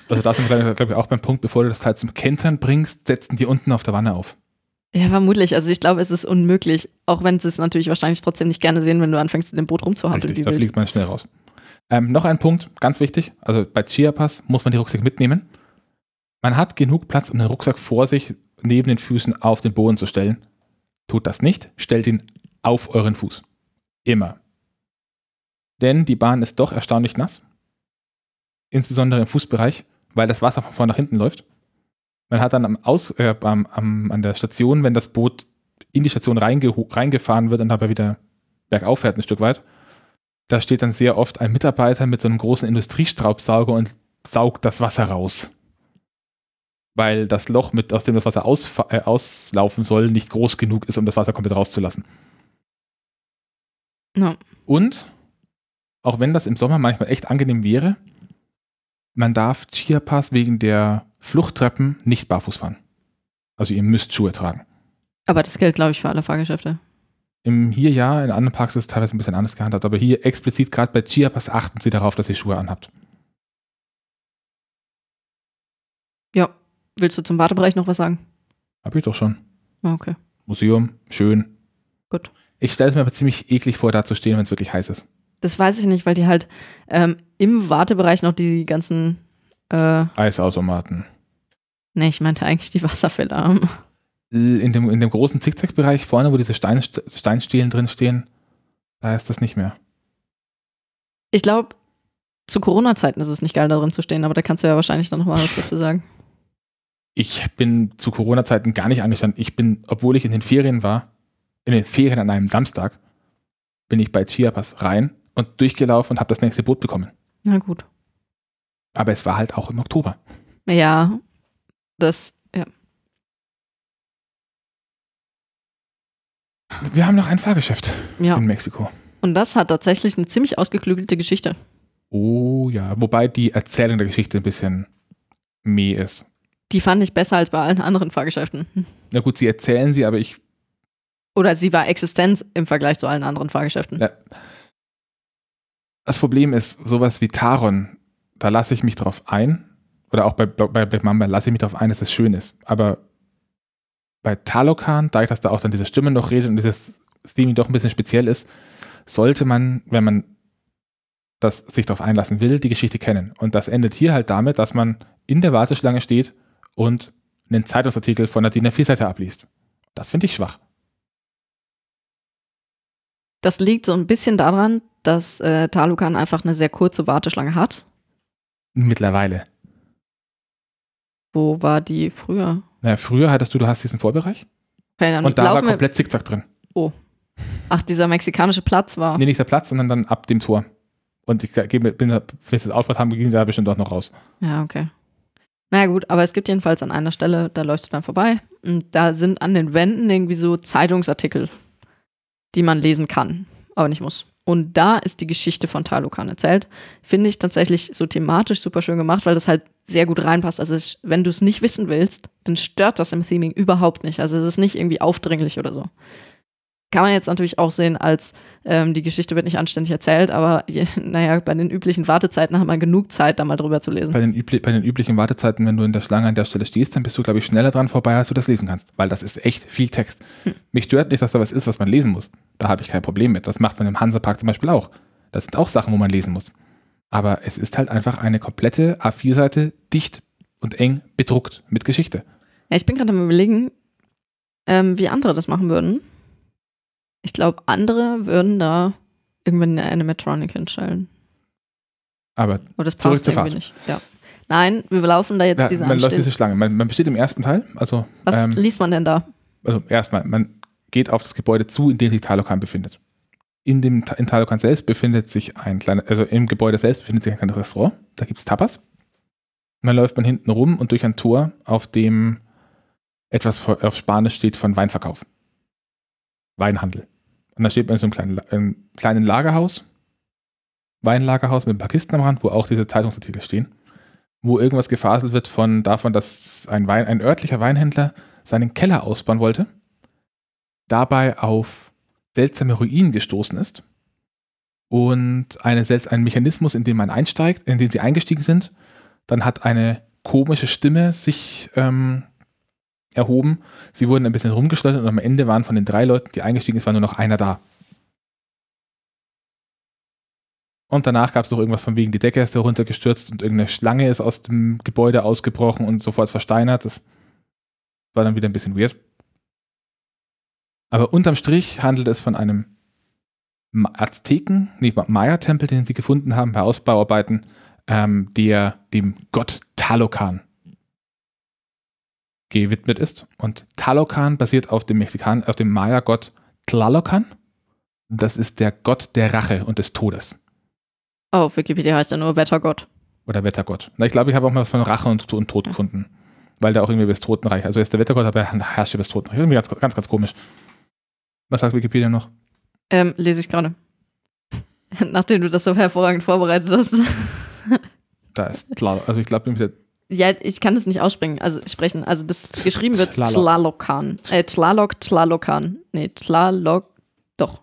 Also da sind wir, glaube ich, auch beim Punkt, bevor du das Teil zum Kentern bringst, setzen die unten auf der Wanne auf. ja, vermutlich. Also ich glaube, es ist unmöglich. Auch wenn sie es natürlich wahrscheinlich trotzdem nicht gerne sehen, wenn du anfängst, in dem Boot rumzuhampeln. Richtig, wie da wild. fliegt man schnell raus. Ähm, noch ein Punkt, ganz wichtig. Also bei Chiapas muss man die Rucksäcke mitnehmen. Man hat genug Platz, um den Rucksack vor sich neben den Füßen auf den Boden zu stellen. Tut das nicht, stellt ihn auf euren Fuß. Immer. Denn die Bahn ist doch erstaunlich nass. insbesondere im Fußbereich, weil das Wasser von vorne nach hinten läuft. Man hat dann am Aus, äh, am, am, an der Station, wenn das Boot in die Station reinge reingefahren wird und dabei wieder bergauf fährt ein Stück weit, da steht dann sehr oft ein Mitarbeiter mit so einem großen Industriestraubsauger und saugt das Wasser raus. Weil das Loch, mit, aus dem das Wasser äh, auslaufen soll, nicht groß genug ist, um das Wasser komplett rauszulassen. Ja. Und, auch wenn das im Sommer manchmal echt angenehm wäre, man darf Chiapas wegen der Fluchttreppen nicht barfuß fahren. Also ihr müsst Schuhe tragen. Aber das gilt, glaube ich, für alle Fahrgeschäfte. Im hier ja, in anderen Parks ist es teilweise ein bisschen anders gehandhabt, aber hier explizit gerade bei Chiapas achten Sie darauf, dass ihr Schuhe anhabt. Ja. Willst du zum Wartebereich noch was sagen? Hab ich doch schon. Ah, Okay. Museum, schön. Gut. Ich stelle es mir aber ziemlich eklig vor, da zu stehen, wenn es wirklich heiß ist. Das weiß ich nicht, weil die halt ähm, im Wartebereich noch die ganzen. Äh, Eisautomaten. ne, ich meinte eigentlich die Wasserfälle haben. In dem, in dem großen Zickzack-Bereich vorne, wo diese Stein, Steinstielen drin stehen, da ist das nicht mehr. Ich glaube, zu Corona-Zeiten ist es nicht geil, da drin zu stehen, aber da kannst du ja wahrscheinlich noch mal was dazu sagen. Ich bin zu Corona-Zeiten gar nicht angestanden. Ich bin, obwohl ich in den Ferien war, in den Ferien an einem Samstag, bin ich bei Chiapas rein und durchgelaufen und habe das nächste Boot bekommen. Na gut. Aber es war halt auch im Oktober. Ja, das, ja. Wir haben noch ein Fahrgeschäft Ja. in Mexiko. Und das hat tatsächlich eine ziemlich ausgeklügelte Geschichte. Oh ja, wobei die Erzählung der Geschichte ein bisschen meh ist. Die fand ich besser als bei allen anderen Fahrgeschäften. Na gut, sie erzählen sie, aber ich Oder sie war Existenz im Vergleich zu allen anderen Fahrgeschäften. Ja. Das Problem ist, sowas wie Taron, da lasse ich mich drauf ein. Oder auch bei, bei Black Mamba lasse ich mich drauf ein, dass es schön ist. Aber bei Talokan, da ich, dass da auch dann diese Stimme noch redet und dieses Theme doch ein bisschen speziell ist, sollte man, wenn man das sich darauf einlassen will, die Geschichte kennen. Und das endet hier halt damit, dass man in der Warteschlange steht und einen Zeitungsartikel von der DIN A4-Seite abliest. Das finde ich schwach. Das liegt so ein bisschen daran, dass äh, Talukan einfach eine sehr kurze Warteschlange hat. Mittlerweile. Wo war die früher? Naja, früher hattest du, du hast diesen Vorbereich Okay, dann und da war komplett Zickzack drin. Ach, dieser mexikanische Platz war. Nee, nicht der Platz, sondern dann ab dem Tor. Und ich gebe, bin, wenn sie das aufgemacht haben, ging da bestimmt auch noch raus. Ja, okay. Naja, gut, aber es gibt jedenfalls an einer Stelle, da läufst du dann vorbei und da sind an den Wänden irgendwie so Zeitungsartikel, die man lesen kann, aber nicht muss. Und da ist die Geschichte von Talukan erzählt. Finde ich tatsächlich so thematisch super schön gemacht, weil das halt sehr gut reinpasst. Also, es, wenn du es nicht wissen willst, dann stört das im Theming überhaupt nicht. Also, es ist nicht irgendwie aufdringlich oder so. Kann man jetzt natürlich auch sehen, als ähm, die Geschichte wird nicht anständig erzählt, aber je, naja, bei den üblichen Wartezeiten hat man genug Zeit, da mal drüber zu lesen. Bei den, bei den üblichen Wartezeiten, wenn du in der Schlange an der Stelle stehst, dann bist du, glaube ich, schneller dran vorbei, als du das lesen kannst. Weil das ist echt viel Text. Hm. Mich stört nicht, dass da was ist, was man lesen muss. Da habe ich kein Problem mit. Das macht man im Hansapark zum Beispiel auch. Das sind auch Sachen, wo man lesen muss. Aber es ist halt einfach eine komplette A4-Seite, dicht und eng bedruckt mit Geschichte. Ja, ich bin gerade am überlegen, ähm, wie andere das machen würden. Ich glaube, andere würden da irgendwann eine Animatronic hinstellen. Aber Aber das passt irgendwie Fahrt. nicht. Ja. Nein, wir laufen da jetzt ja, diese man läuft anstehen. diese Schlange. Man, man besteht im ersten Teil. Also, Was ähm, liest man denn da? also erstmal, man geht auf das Gebäude zu, in dem sich Talokan befindet. In, dem, in Talokan selbst befindet sich ein kleiner, also im Gebäude selbst befindet sich ein kleines Restaurant. Da gibt es Tapas. Und dann läuft man hinten rum und durch ein Tor, auf dem etwas auf Spanisch steht von Weinverkauf. Weinhandel. Und da steht man in so einem kleinen, einem kleinen Lagerhaus, Weinlagerhaus mit ein paar Kisten am Rand, wo auch diese Zeitungsartikel stehen, wo irgendwas gefaselt wird von davon, dass ein, Wein, ein örtlicher Weinhändler seinen Keller ausbauen wollte, dabei auf seltsame Ruinen gestoßen ist und eine, ein Mechanismus, in den man einsteigt, in den sie eingestiegen sind, dann hat eine komische Stimme sich ähm, erhoben. Sie wurden ein bisschen rumgeschleudert und am Ende waren von den drei Leuten, die eingestiegen sind, war nur noch einer da. Und danach gab es noch irgendwas von wegen, die Decke ist heruntergestürzt und irgendeine Schlange ist aus dem Gebäude ausgebrochen und sofort versteinert. Das war dann wieder ein bisschen weird. Aber unterm Strich handelt es von einem Azteken, nee, Ma- Maya-Tempel, den sie gefunden haben bei Ausbauarbeiten ähm, der dem Gott Talocan gewidmet ist. Und Talocan basiert auf dem Mexikan, auf dem Maya-Gott Tlalocan. Das ist der Gott der Rache und des Todes. Oh, auf Wikipedia heißt er nur Wettergott. Oder Wettergott. Na, ich glaube, ich habe auch mal was von Rache und, und Tod gefunden. Weil der auch irgendwie bis Totenreich, also er ist der Wettergott, aber er herrscht über das Totenreich. Irgendwie ganz, ganz, ganz komisch. Was sagt Wikipedia noch? Ähm, lese ich gerade. Nachdem du das so hervorragend vorbereitet hast. Da ist klar, also ich glaube, der ja, ich kann das nicht aussprechen, also sprechen. Also das geschrieben wird Tlaloc. Tlalocan. Äh, Tlaloc, Tlalocan. Nee, Tlaloc, doch.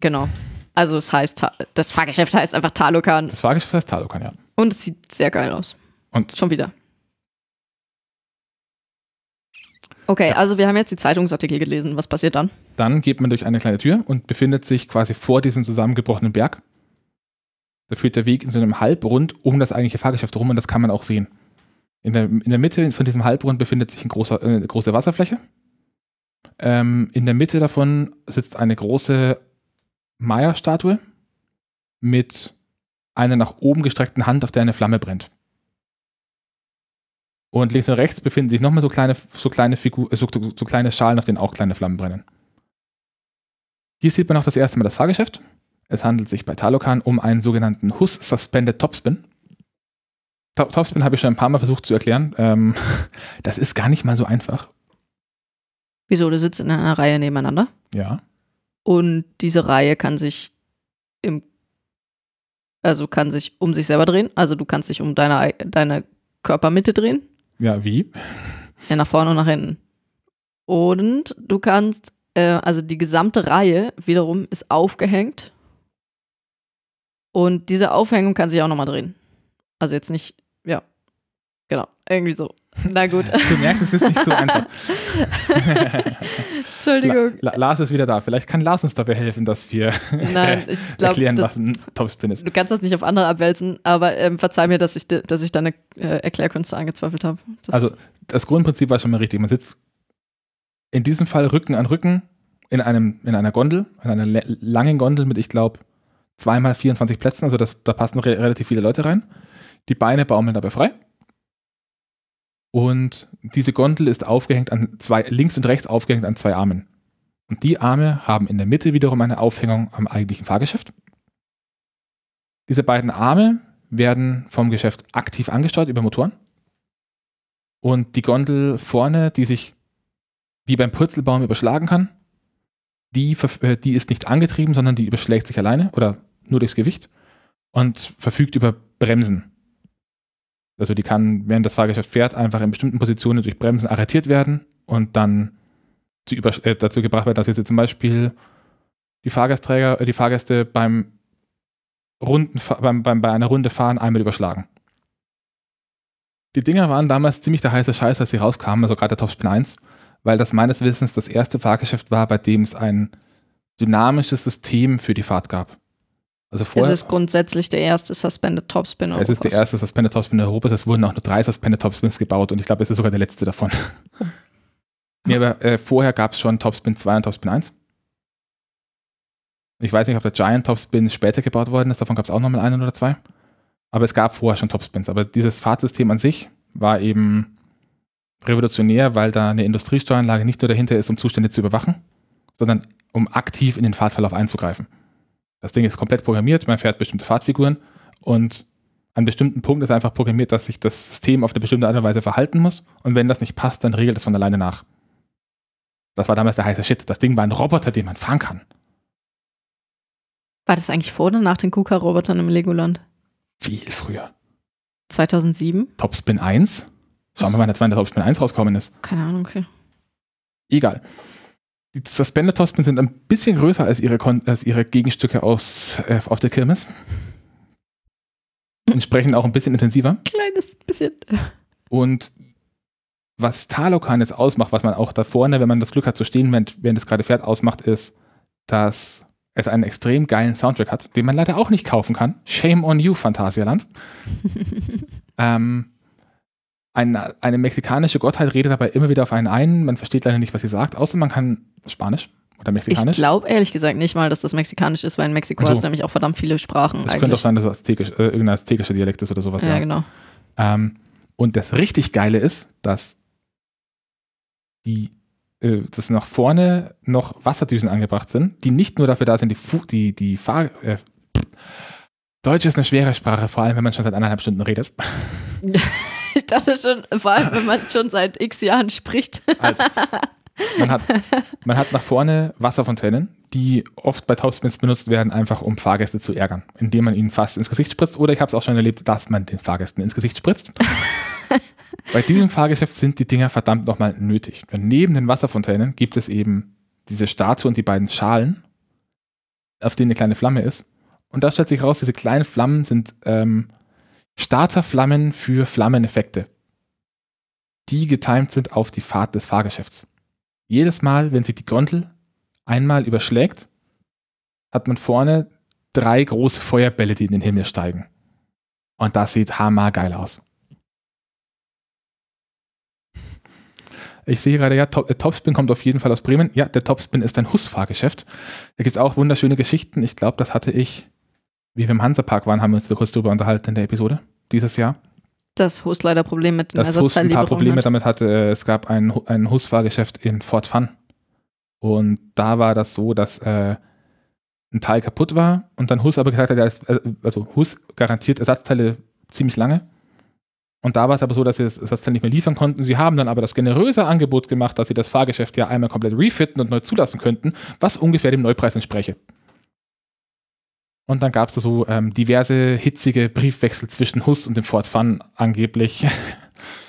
Genau. Also es heißt, das Fahrgeschäft heißt einfach Talocan das Fahrgeschäft heißt Talocan, ja. und es sieht sehr geil aus. Und Schon wieder. Okay, Ja. also wir haben jetzt die Zeitungsartikel gelesen. Was passiert dann? dann geht man durch eine kleine Tür und befindet sich quasi vor diesem zusammengebrochenen Berg. Da führt der Weg in so einem Halbrund um das eigentliche Fahrgeschäft rum und das kann man auch sehen. In der, in der Mitte von diesem Halbrund befindet sich ein großer, äh, eine große Wasserfläche. Ähm, in der Mitte davon sitzt eine große Maya-Statue mit einer nach oben gestreckten Hand, auf der eine Flamme brennt. Und links und rechts befinden sich nochmal so kleine, so kleine Figur, so, so, so kleine Schalen, auf denen auch kleine Flammen brennen. Hier sieht man auch das erste Mal das Fahrgeschäft. Es handelt sich bei Talocan um einen sogenannten Hus Suspended Topspin. To- Topspin habe ich schon ein paar Mal versucht zu erklären. Ähm, das ist gar nicht mal so einfach. Wieso? Du sitzt in einer Reihe nebeneinander Ja. und diese Reihe kann sich im, also kann sich um sich selber drehen. Also du kannst dich um deine, ei- deine Körpermitte drehen. Ja, wie? Ja, nach vorne und nach hinten. Und du kannst, äh, also die gesamte Reihe wiederum ist aufgehängt. Und diese Aufhängung kann sich auch nochmal drehen. Also jetzt nicht, ja, genau, irgendwie so. Na gut. Du merkst, es ist nicht so einfach. Entschuldigung. La La Lars ist wieder da. Vielleicht kann Lars uns dabei helfen, dass wir Nein, ich glaube, erklären, das- was ein Topspin ist. du kannst das nicht auf andere abwälzen, aber ähm, verzeih mir, dass ich, de- dass ich deine äh, Erklärkünste angezweifelt habe. Also das Grundprinzip war schon mal richtig. Man sitzt in diesem Fall Rücken an Rücken in, einem, in einer Gondel, in einer langen Gondel mit, ich glaube, zweimal 24 Plätzen. Also das, da passen re relativ viele Leute rein. Die Beine baumeln dabei frei. Und diese Gondel ist aufgehängt an zwei, links und rechts aufgehängt an zwei Armen. Und die Arme haben in der Mitte wiederum eine Aufhängung am eigentlichen Fahrgeschäft. Diese beiden Arme werden vom Geschäft aktiv angesteuert über Motoren. Und die Gondel vorne, die sich wie beim Purzelbaum überschlagen kann, die, äh, die ist nicht angetrieben, sondern die überschlägt sich alleine oder nur durchs Gewicht und verfügt über Bremsen. Also die kann, während das Fahrgeschäft fährt, einfach in bestimmten Positionen durch Bremsen arretiert werden und dann äh, dazu gebracht werden, dass jetzt zum Beispiel die Fahrgastträger, äh, die Fahrgäste beim Runden, beim, beim, bei einer Runde fahren einmal überschlagen. Die Dinger waren damals ziemlich der heiße Scheiß, als sie rauskamen, also gerade der Topspin 1, weil das meines Wissens das erste Fahrgeschäft war, bei dem es ein dynamisches System für die Fahrt gab. Also es vorher, ist grundsätzlich der erste Suspended Topspin es ist der Europas. erste Suspended Topspin Europas, es wurden auch nur drei Suspended Topspins gebaut und ich glaube, es ist sogar der letzte davon. nee, aber äh, vorher gab es schon Topspin 2 und Topspin 1. Ich weiß nicht, ob der Giant Topspin später gebaut worden ist, davon gab es auch nochmal einen oder zwei. Aber es gab vorher schon Topspins. Aber dieses Fahrtsystem an sich war eben revolutionär, weil da eine Industriesteueranlage nicht nur dahinter ist, um Zustände zu überwachen, sondern um aktiv in den Fahrtverlauf einzugreifen. Das Ding ist komplett programmiert, man fährt bestimmte Fahrtfiguren und an bestimmten Punkten ist einfach programmiert, dass sich das System auf eine bestimmte Art und Weise verhalten muss und wenn das nicht passt, dann regelt es von alleine nach. Das war damals der heiße Shit. Das Ding war ein Roboter, den man fahren kann. War das eigentlich vor oder nach den KUKA-Robotern im Legoland? Viel früher. 2007? Topspin 1? Schauen wir mal, wann der Topspin 1 rausgekommen ist. Keine Ahnung, okay. Egal. Die Suspended Topspins sind ein bisschen größer als ihre, Kon als ihre Gegenstücke aus, äh, auf der Kirmes. Entsprechend auch ein bisschen intensiver. Kleines bisschen. Und was Talocan jetzt ausmacht, was man auch da vorne, wenn man das Glück hat zu stehen, während, während es gerade fährt, ausmacht, ist, dass es einen extrem geilen Soundtrack hat, den man leider auch nicht kaufen kann. Shame on you, Phantasialand. ähm, eine, eine mexikanische Gottheit redet dabei immer wieder auf einen ein. Man versteht leider nicht, was sie sagt, außer man kann Spanisch. Oder Ich mexikanisch? glaube ehrlich gesagt nicht mal, dass das mexikanisch ist, weil in Mexiko so. hast du nämlich auch verdammt viele Sprachen. Es könnte auch sein, dass es aztekisch, äh, irgendein aztekischer Dialekt ist oder sowas. ja, genau. Ähm, und das richtig Geile ist, dass die, äh, dass nach vorne noch Wasserdüsen angebracht sind, die nicht nur dafür da sind, die, Fu die, die Fahr äh, Deutsch ist eine schwere Sprache, vor allem wenn man schon seit anderthalb Stunden redet. Dachte schon, vor allem, wenn man schon seit x Jahren spricht. Also, man hat, man hat nach vorne Wasserfontänen, die oft bei Topspins benutzt werden, einfach um Fahrgäste zu ärgern, indem man ihnen fast ins Gesicht spritzt. Oder ich habe es auch schon erlebt, dass man den Fahrgästen ins Gesicht spritzt. bei diesem Fahrgeschäft sind die Dinger verdammt nochmal nötig. Denn neben den Wasserfontänen gibt es eben diese Statue und die beiden Schalen, auf denen eine kleine Flamme ist. Und da stellt sich raus, diese kleinen Flammen sind ähm, Starterflammen für Flammeneffekte, die getimt sind auf die Fahrt des Fahrgeschäfts. Jedes Mal, wenn sich die Gondel einmal überschlägt, hat man vorne drei große Feuerbälle, die in den Himmel steigen. Und das sieht hammergeil aus. Ich sehe gerade, ja, äh, Topspin kommt auf jeden Fall aus Bremen. Ja, der Topspin ist ein Hus-Fahrgeschäft. Da gibt es auch wunderschöne Geschichten. Ich glaube, das hatte ich, wie wir im Hansapark waren, haben wir uns da kurz drüber unterhalten in der Episode dieses Jahr. Das Hus leider Probleme mit den dass Hus ein paar Probleme hat. damit hatte. Es gab ein, ein Hus-Fahrgeschäft in Fort Fun. Und da war das so, dass äh, ein Teil kaputt war und dann Hus aber gesagt hat, äh, also Hus garantiert Ersatzteile ziemlich lange. Und da war es aber so, dass sie das Ersatzteil nicht mehr liefern konnten. Sie haben dann aber das generöse Angebot gemacht, dass sie das Fahrgeschäft ja einmal komplett refitten und neu zulassen könnten, was ungefähr dem Neupreis entspräche. Und dann gab es da so ähm, diverse hitzige Briefwechsel zwischen Hus und dem Fort Fun angeblich.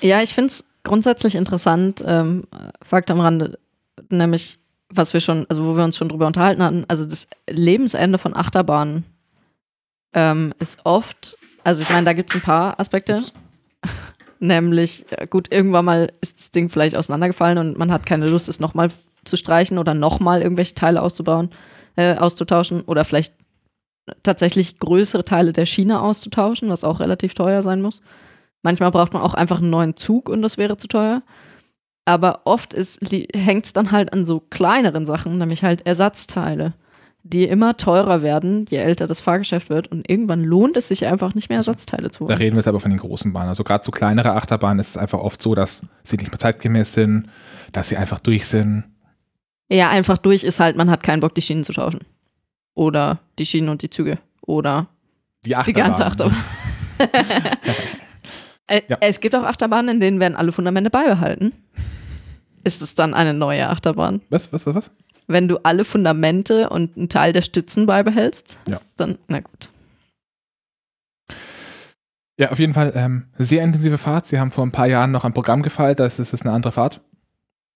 Ja, ich finde es grundsätzlich interessant, ähm, Fakt am Rande, nämlich, was wir schon, also wo wir uns schon drüber unterhalten hatten, also das Lebensende von Achterbahnen ähm, ist oft, also ich meine, da gibt es ein paar Aspekte, Ups. nämlich, äh, gut, irgendwann mal ist das Ding vielleicht auseinandergefallen und man hat keine Lust, es nochmal zu streichen oder nochmal irgendwelche Teile auszubauen, äh, auszutauschen oder vielleicht tatsächlich größere Teile der Schiene auszutauschen, was auch relativ teuer sein muss. Manchmal braucht man auch einfach einen neuen Zug und das wäre zu teuer. Aber oft hängt es dann halt an so kleineren Sachen, nämlich halt Ersatzteile, die immer teurer werden, je älter das Fahrgeschäft wird. Und irgendwann lohnt es sich einfach nicht mehr, Ersatzteile zu Da holen. reden wir jetzt aber von den großen Bahnen. Also gerade so kleinere Achterbahnen ist es einfach oft so, dass sie nicht mehr zeitgemäß sind, dass sie einfach durch sind. Ja, einfach durch ist halt, man hat keinen Bock, die Schienen zu tauschen. Oder die Schienen und die Züge. Oder Die die ganze Achterbahn. Äh, Ja. Es gibt auch Achterbahnen, in denen werden alle Fundamente beibehalten. Ist es dann eine neue Achterbahn? Was, was, was, was? Wenn du alle Fundamente und einen Teil der Stützen beibehältst, Ja. dann, na gut. Ja, auf jeden Fall ähm, sehr intensive Fahrt. Sie haben vor ein paar Jahren noch ein Programm gefeilt, das ist, ist eine andere Fahrt.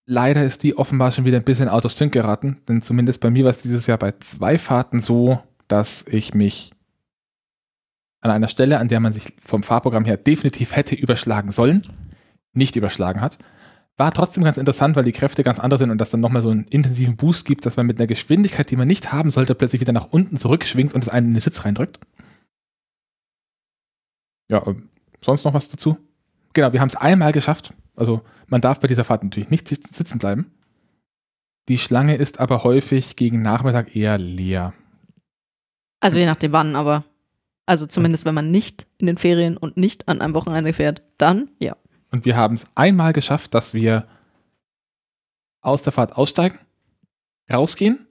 Leider ist die offenbar schon wieder ein bisschen out of sync geraten, denn zumindest bei mir war es dieses Jahr bei zwei Fahrten so, dass ich mich an einer Stelle, an der man sich vom Fahrprogramm her definitiv hätte überschlagen sollen, nicht überschlagen hat. War trotzdem ganz interessant, weil die Kräfte ganz anders sind und das dann nochmal so einen intensiven Boost gibt, dass man mit einer Geschwindigkeit, die man nicht haben sollte, plötzlich wieder nach unten zurückschwingt und es einen in den Sitz reindrückt. Ja, sonst noch was dazu? Genau, wir haben es einmal geschafft. Also man darf bei dieser Fahrt natürlich nicht sit- sitzen bleiben. Die Schlange ist aber häufig gegen Nachmittag eher leer. Also je nachdem wann, aber also zumindest wenn man nicht in den Ferien und nicht an einem Wochenende fährt, dann ja. Und wir haben es einmal geschafft, dass wir aus der Fahrt aussteigen, rausgehen,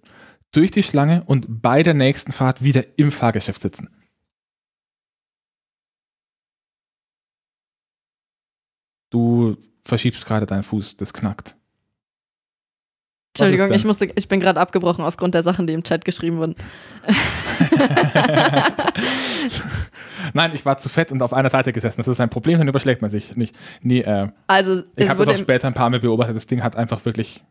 durch die Schlange und bei der nächsten Fahrt wieder im Fahrgeschäft sitzen. Du verschiebst gerade deinen Fuß, das knackt. Entschuldigung, ich musste, ich bin gerade abgebrochen aufgrund der Sachen, die im Chat geschrieben wurden. Nein, ich war zu fett und auf einer Seite gesessen. Das ist ein Problem, dann überschlägt man sich nicht. Nee, äh, Also ich habe das auch später ein paar Mal beobachtet. Das Ding hat einfach wirklich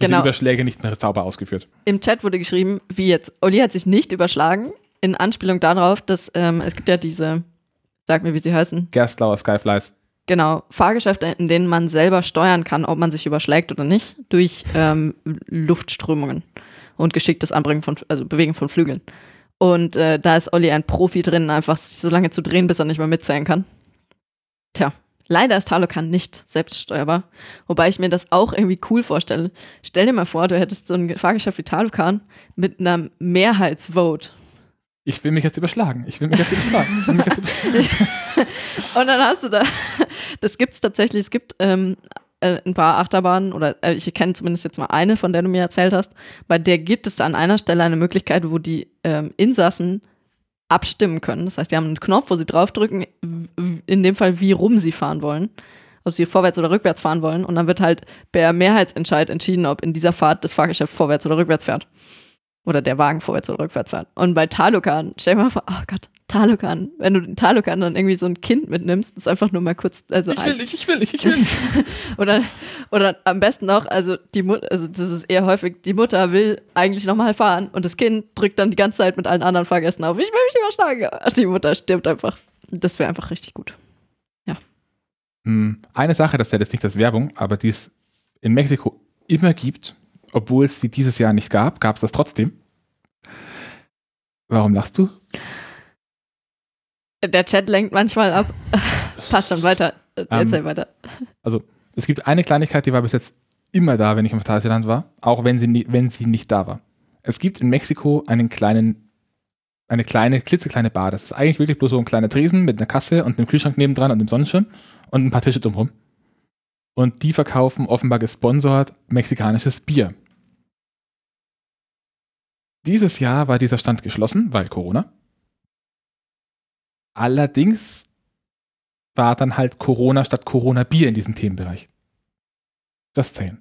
diese Genau. Überschläge nicht mehr sauber ausgeführt. im Chat wurde geschrieben, wie jetzt, Olli hat sich nicht überschlagen, in Anspielung darauf, dass ähm, es gibt ja diese, sag mir, wie sie heißen, Gerstlauer Skyflies. Genau, Fahrgeschäfte, in denen man selber steuern kann, ob man sich überschlägt oder nicht, durch ähm, Luftströmungen und geschicktes Anbringen von, also Bewegen von Flügeln. Und äh, da ist Olli ein Profi drin, einfach so lange zu drehen, bis er nicht mehr mitzählen kann. Tja, Leider ist Talokan nicht selbststeuerbar, wobei ich mir das auch irgendwie cool vorstelle. Stell dir mal vor, du hättest so ein Fahrgeschäft wie Talokan mit einem Mehrheitsvote. Ich will mich jetzt überschlagen. Ich will mich jetzt überschlagen. Ich will mich jetzt überschlagen. Und dann hast du da, das gibt es tatsächlich, es gibt ähm, äh, ein paar Achterbahnen oder äh, ich kenne zumindest jetzt mal eine, von der du mir erzählt hast, bei der gibt es an einer Stelle eine Möglichkeit, wo die ähm, Insassen abstimmen können. Das heißt, die haben einen Knopf, wo sie draufdrücken, in dem Fall, wie rum sie fahren wollen. Ob sie vorwärts oder rückwärts fahren wollen. Und dann wird halt per Mehrheitsentscheid entschieden, ob in dieser Fahrt das Fahrgeschäft vorwärts oder rückwärts fährt. Oder der Wagen vorwärts oder rückwärts fährt. Und bei Talokan, stell dir mal vor, oh Gott, Talokan, wenn du den Talokan dann irgendwie so ein Kind mitnimmst, das einfach nur mal kurz, also Ich will nicht, ich will nicht, ich will nicht. oder, oder am besten noch, also die Mutter, also das ist eher häufig, die Mutter will eigentlich nochmal fahren und das Kind drückt dann die ganze Zeit mit allen anderen Fahrgästen auf, ich will mich überschlagen. Die Mutter stirbt einfach. Das wäre einfach richtig gut. Hm, Eine Sache, das ist ja jetzt nicht das Werbung, aber die es in Mexiko immer gibt, obwohl es sie dieses Jahr nicht gab, gab es das trotzdem. Warum lachst du? Der Chat lenkt manchmal ab. Passt schon weiter. Erzähl Ähm, weiter. Es gibt eine Kleinigkeit, die war bis jetzt immer da, wenn ich im Phantasialand war, auch wenn sie, nie, wenn sie nicht da war. Es gibt in Mexiko einen kleinen, eine kleine, klitzekleine Bar. Das ist eigentlich wirklich bloß so ein kleiner Tresen mit einer Kasse und einem Kühlschrank nebendran und einem Sonnenschirm und ein paar Tische drumherum. Und die verkaufen offenbar gesponsert mexikanisches Bier. Dieses Jahr war dieser Stand geschlossen, weil Corona. Allerdings war dann halt Corona statt Corona Bier in diesem Themenbereich. Das zählen.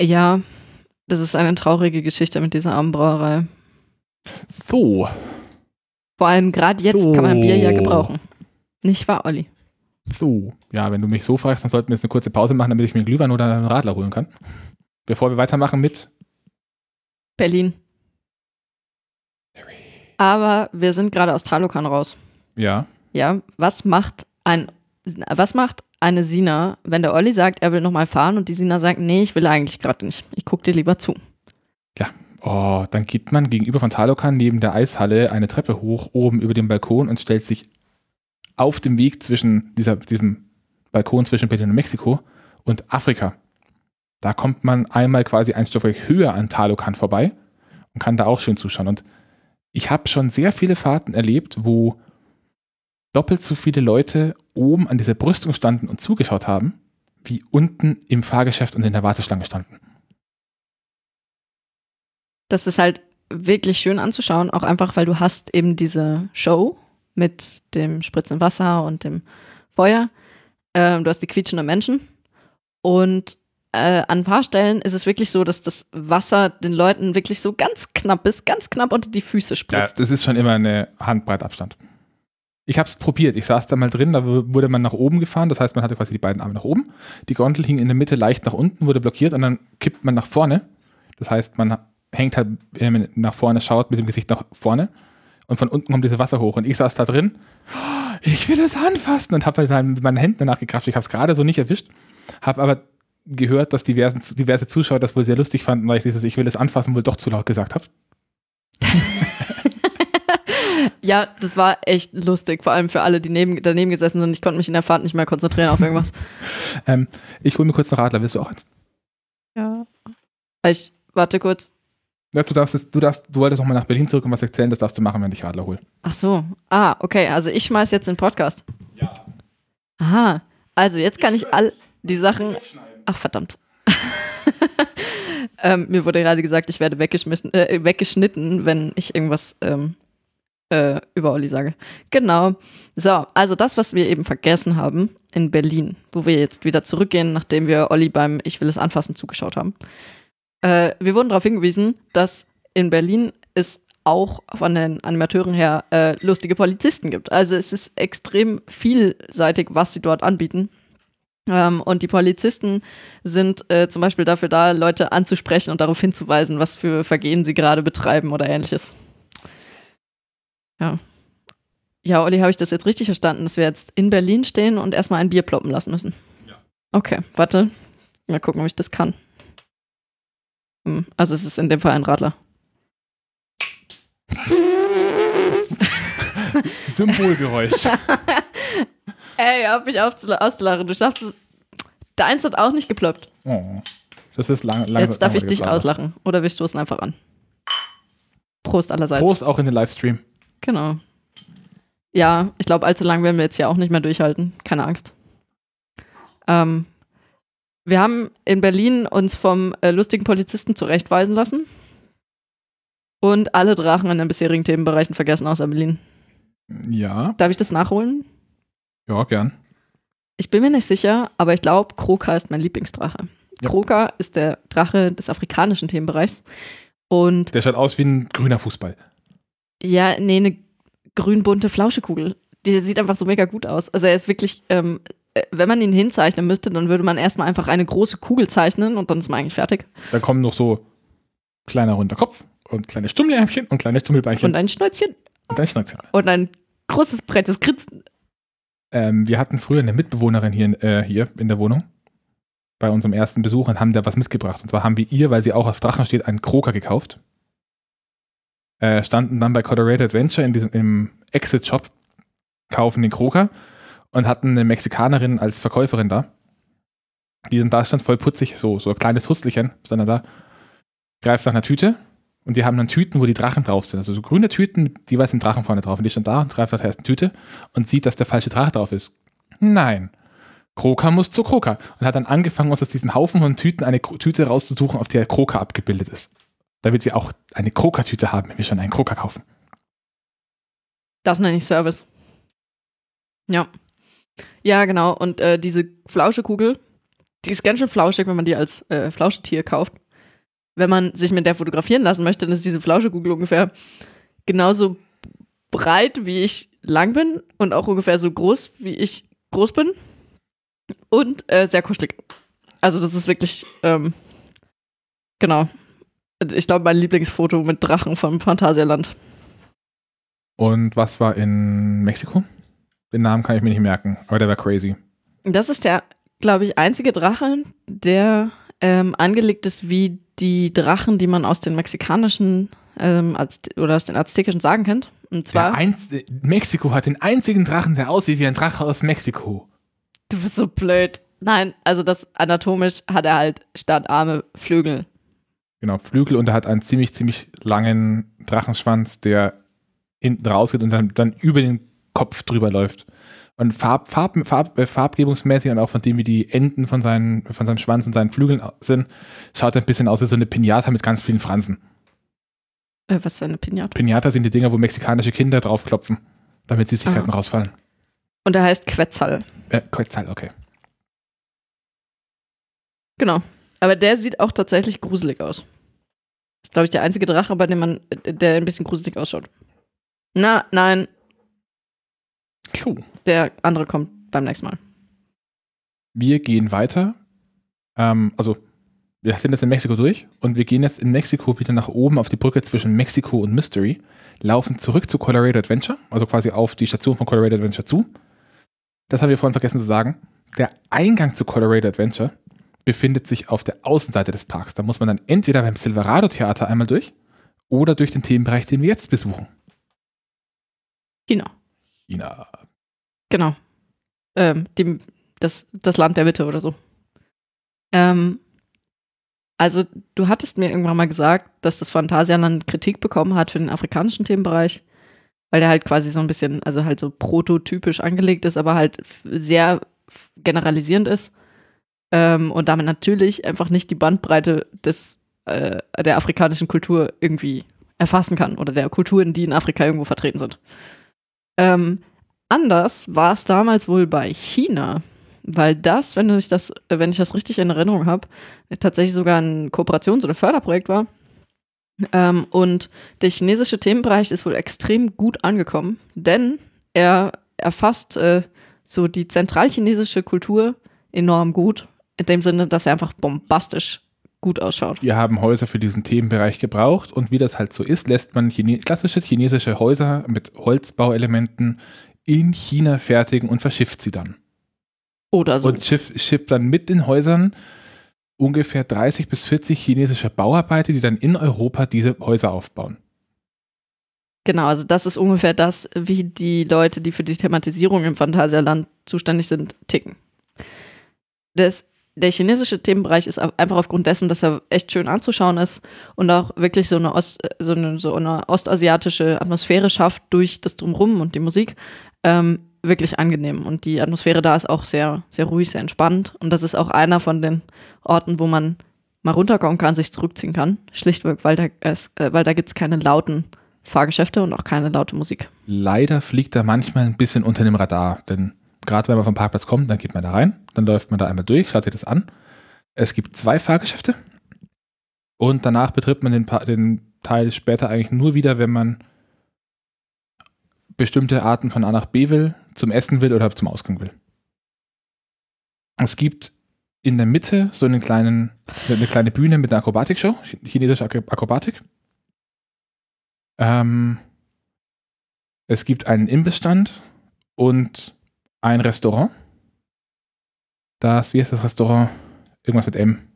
Ja, das ist eine traurige Geschichte mit dieser armen Brauerei. So, Vor allem gerade jetzt So. kann man Bier ja gebrauchen. Nicht wahr, Olli? so. Ja, wenn du mich so fragst, dann sollten wir jetzt eine kurze Pause machen, damit ich mir einen Glühwein oder einen Radler holen kann. Bevor wir weitermachen mit Berlin. Aber wir sind gerade aus Talokan raus. Ja, Ja, was macht ein, was macht eine Sina, wenn der Olli sagt, er will nochmal fahren und die Sina sagt, nee, ich will eigentlich gerade nicht. Ich guck dir lieber zu. Oh, dann geht man gegenüber von Talokan neben der Eishalle eine Treppe hoch, oben über dem Balkon und stellt sich auf dem Weg zwischen dieser, diesem Balkon zwischen Berlin und Mexiko und Afrika. Da kommt man einmal quasi ein Stockwerk höher an Talokan vorbei und kann da auch schön zuschauen. Und ich habe schon sehr viele Fahrten erlebt, wo doppelt so viele Leute oben an dieser Brüstung standen und zugeschaut haben, wie unten im Fahrgeschäft und in der Warteschlange standen. Das ist halt wirklich schön anzuschauen, auch einfach, weil du hast eben diese Show mit dem spritzenden Wasser und dem Feuer. Ähm, du hast die quietschenden Menschen und äh, an ein paar Stellen ist es wirklich so, dass das Wasser den Leuten wirklich so ganz knapp ist, ganz knapp unter die Füße Ja, spritzt. das ist schon immer eine Handbreit Abstand. Ich habe es probiert. Ich saß da mal drin, da wurde man nach oben gefahren. Das heißt, man hatte quasi die beiden Arme nach oben. Die Gondel hing in der Mitte leicht nach unten, wurde blockiert und dann kippt man nach vorne. Das heißt, man hängt halt ähm, nach vorne, schaut mit dem Gesicht nach vorne und von unten kommt dieses Wasser hoch. Und ich saß da drin. Ich will es anfassen und habe halt mit meinen Händen danach gekraft. Ich habe es gerade so nicht erwischt, habe aber gehört, dass diversen, diverse Zuschauer das wohl sehr lustig fanden, weil ich dieses Ich will es anfassen wohl doch zu laut gesagt habe. Ja, das war echt lustig, vor allem für alle, die neben, daneben gesessen sind. Ich konnte mich in der Fahrt nicht mehr konzentrieren auf irgendwas. Ähm, ich hole mir kurz einen Radler. Willst du auch eins? Ja. Ich warte kurz. Ja, du darfst, es- du darfst, du wolltest noch mal nach Berlin zurück und was erzählen, das darfst du machen, wenn ich Radler hole. Ach so. Ah, okay. Also ich schmeiß jetzt den Podcast. Ja. Aha. Also jetzt kann ich all die Sachen. Ach verdammt. ähm, mir wurde gerade gesagt, ich werde weggeschmissen, äh, weggeschnitten, wenn ich irgendwas ähm, äh, über Olli sage. Genau. So, also das, was wir eben vergessen haben in Berlin, wo wir jetzt wieder zurückgehen, nachdem wir Olli beim Ich will es anfassen zugeschaut haben. Äh, wir wurden darauf hingewiesen, dass in Berlin es auch von den Animateuren her äh, lustige Polizisten gibt. Also es ist extrem vielseitig, was sie dort anbieten. Ähm, und die Polizisten sind äh, zum Beispiel dafür da, Leute anzusprechen und darauf hinzuweisen, was für Vergehen sie gerade betreiben oder ähnliches. Ja. Ja, Olli, habe ich das jetzt richtig verstanden, dass wir jetzt in Berlin stehen und erstmal ein Bier ploppen lassen müssen? Ja. Okay, warte. Mal gucken, ob ich das kann. Hm, Also es ist in dem Fall ein Radler. Symbolgeräusch. Ey, hör mich auf zu, auszulachen. Du schaffst es. Deins hat auch nicht geploppt. Oh, das ist lang, lang Jetzt darf ich dich auslachen. Oder wir stoßen einfach an. Prost allerseits. Prost auch in den Livestream. Genau. Ja, ich glaube, allzu lang werden wir jetzt hier auch nicht mehr durchhalten. Keine Angst. Ähm, wir haben in Berlin uns vom äh, lustigen Polizisten zurechtweisen lassen und alle Drachen in den bisherigen Themenbereichen vergessen außer Berlin. Ja, Darf ich das nachholen? Ja, gern. Ich bin mir nicht sicher, aber ich glaube, Kroka ist mein Lieblingsdrache. Ja. Kroka ist der Drache des afrikanischen Themenbereichs. Und Der schaut aus wie ein grüner Fußball. ja, nee, eine grün-bunte Flauschekugel. Der sieht einfach so mega gut aus. Also er ist wirklich, ähm, äh, wenn man ihn hinzeichnen müsste, dann würde man erstmal einfach eine große Kugel zeichnen und dann ist man eigentlich fertig. Da kommen noch so kleiner runder Kopf und kleine Stummelärmchen und kleine Stummelbeinchen Und ein Schnäuzchen und ein Schnäuzchen. und ein großes, breites Grinsen. Ähm, wir hatten früher eine Mitbewohnerin hier, in- äh, hier in der Wohnung bei unserem ersten Besuch und haben da was mitgebracht. Und zwar haben wir ihr, weil sie auch auf Drachen steht, einen Kroker gekauft. Äh, standen dann bei Colorado Adventure in diesem, im Exit-Shop, kaufen den Kroker und hatten eine Mexikanerin als Verkäuferin da. Die sind da, stand voll putzig, so, so ein kleines Hustelchen, stand da, greift nach einer Tüte und die haben dann Tüten, wo die Drachen drauf sind. Also so grüne Tüten, mit jeweils ein Drachen vorne drauf. Und die stand da und greift nach der ersten Tüte und sieht, dass der falsche Drache drauf ist. Nein. Kroka muss zu Kroka. Und hat dann angefangen, uns aus diesem Haufen von Tüten eine Tüte rauszusuchen, auf der Kroka abgebildet ist. Damit wir auch eine Kroka-Tüte haben, wenn wir schon einen Kroka kaufen. Das nenne ich Service. Ja. Ja, genau. Und äh, diese Flauschekugel, die ist ganz schön flauschig, wenn man die als äh, Flauschetier kauft. Wenn man sich mit der fotografieren lassen möchte, dann ist diese Flauschekugel ungefähr genauso breit, wie ich lang bin und auch ungefähr so groß, wie ich groß bin. Und äh, sehr kuschelig. Also, das ist wirklich, ähm, genau. Ich glaube, mein Lieblingsfoto mit Drachen vom Phantasialand. Und was war in Mexiko? Den Namen kann ich mir nicht merken, aber der war crazy. Das ist der, glaube ich, einzige Drache, der ähm, angelegt ist wie die Drachen, die man aus den mexikanischen ähm, oder aus den aztekischen Sagen kennt. Und zwar, einz Mexiko hat den einzigen Drachen, der aussieht wie ein Drache aus Mexiko. du bist so blöd. Nein, also das anatomisch hat er halt statt Arme Flügel. Genau, Flügel und er hat einen ziemlich, ziemlich langen Drachenschwanz, der hinten rausgeht und dann, dann über den Kopf drüber läuft. Und Farb, Farb, Farb, äh, farbgebungsmäßig und auch von dem, wie die Enden von, seinen, von seinem Schwanz und seinen Flügeln sind, schaut er ein bisschen aus wie so eine Pinata mit ganz vielen Fransen. Äh, was für eine Pinata. Pinata sind die Dinger, wo mexikanische Kinder draufklopfen, damit Süßigkeiten Aha. rausfallen. Und er heißt Quetzal. Äh, Quetzal, okay. Genau. Aber der sieht auch tatsächlich gruselig aus. Ist, glaube ich, der einzige Drache, bei dem man, äh, der ein bisschen gruselig ausschaut. Na, nein, So. Der andere kommt beim nächsten Mal. Wir gehen weiter. Ähm, also, wir sind jetzt in Mexiko durch und wir gehen jetzt in Mexiko wieder nach oben auf die Brücke zwischen Mexiko und Mystery, laufen zurück zu Colorado Adventure, also quasi auf die Station von Colorado Adventure zu. Das haben wir vorhin vergessen zu sagen. Der Eingang zu Colorado Adventure befindet sich auf der Außenseite des Parks. Da muss man dann entweder beim Silverado Theater einmal durch oder durch den Themenbereich, den wir jetzt besuchen. China. China. Genau. Ähm, dem, das, das Land der Mitte oder so. Ähm, also, du hattest mir irgendwann mal gesagt, dass das Phantasialand Kritik bekommen hat für den afrikanischen Themenbereich, weil der halt quasi so ein bisschen, also halt so prototypisch angelegt ist, aber halt sehr generalisierend ist. Ähm, und damit natürlich einfach nicht die Bandbreite des, äh, der afrikanischen Kultur irgendwie erfassen kann oder der Kulturen, die in Afrika irgendwo vertreten sind. Ähm, anders war es damals wohl bei China, weil das, wenn ich das, wenn ich das richtig in Erinnerung habe, tatsächlich sogar ein Kooperations- oder Förderprojekt war. Ähm, und der chinesische Themenbereich ist wohl extrem gut angekommen, denn er erfasst äh, so die zentralchinesische Kultur enorm gut, in dem Sinne, dass er einfach bombastisch gut ausschaut. Wir haben Häuser für diesen Themenbereich gebraucht und wie das halt so ist, lässt man Chine klassische chinesische Häuser mit Holzbauelementen in China fertigen und verschifft sie dann. Oder so. Und schiff, schippt dann mit den Häusern ungefähr 30 bis 40 chinesische Bauarbeiter, die dann in Europa diese Häuser aufbauen. Genau, also das ist ungefähr das, wie die Leute, die für die Thematisierung im Phantasialand zuständig sind, ticken. Das, der chinesische Themenbereich ist einfach aufgrund dessen, dass er echt schön anzuschauen ist und auch wirklich so eine, Ost, so eine, so eine ostasiatische Atmosphäre schafft durch das Drumrum und die Musik, ähm, wirklich angenehm. Und die Atmosphäre da ist auch sehr, sehr ruhig, sehr entspannt. Und das ist auch einer von den Orten, wo man mal runterkommen kann, sich zurückziehen kann. Schlichtweg, weil da, äh, da gibt es keine lauten Fahrgeschäfte und auch keine laute Musik. Leider fliegt er manchmal ein bisschen unter dem Radar, denn gerade wenn man vom Parkplatz kommt, dann geht man da rein, dann läuft man da einmal durch, schaut sich das an. Es gibt zwei Fahrgeschäfte und danach betritt man den, den Teil später eigentlich nur wieder, wenn man bestimmte Arten von A nach B will, zum Essen will oder zum Ausgang will. Es gibt in der Mitte so einen kleinen, eine kleine Bühne mit einer Akrobatikshow, chinesische Akrobatik. Ähm, es gibt einen Imbissstand und ein Restaurant. Das, wie heißt das Restaurant? Irgendwas mit M.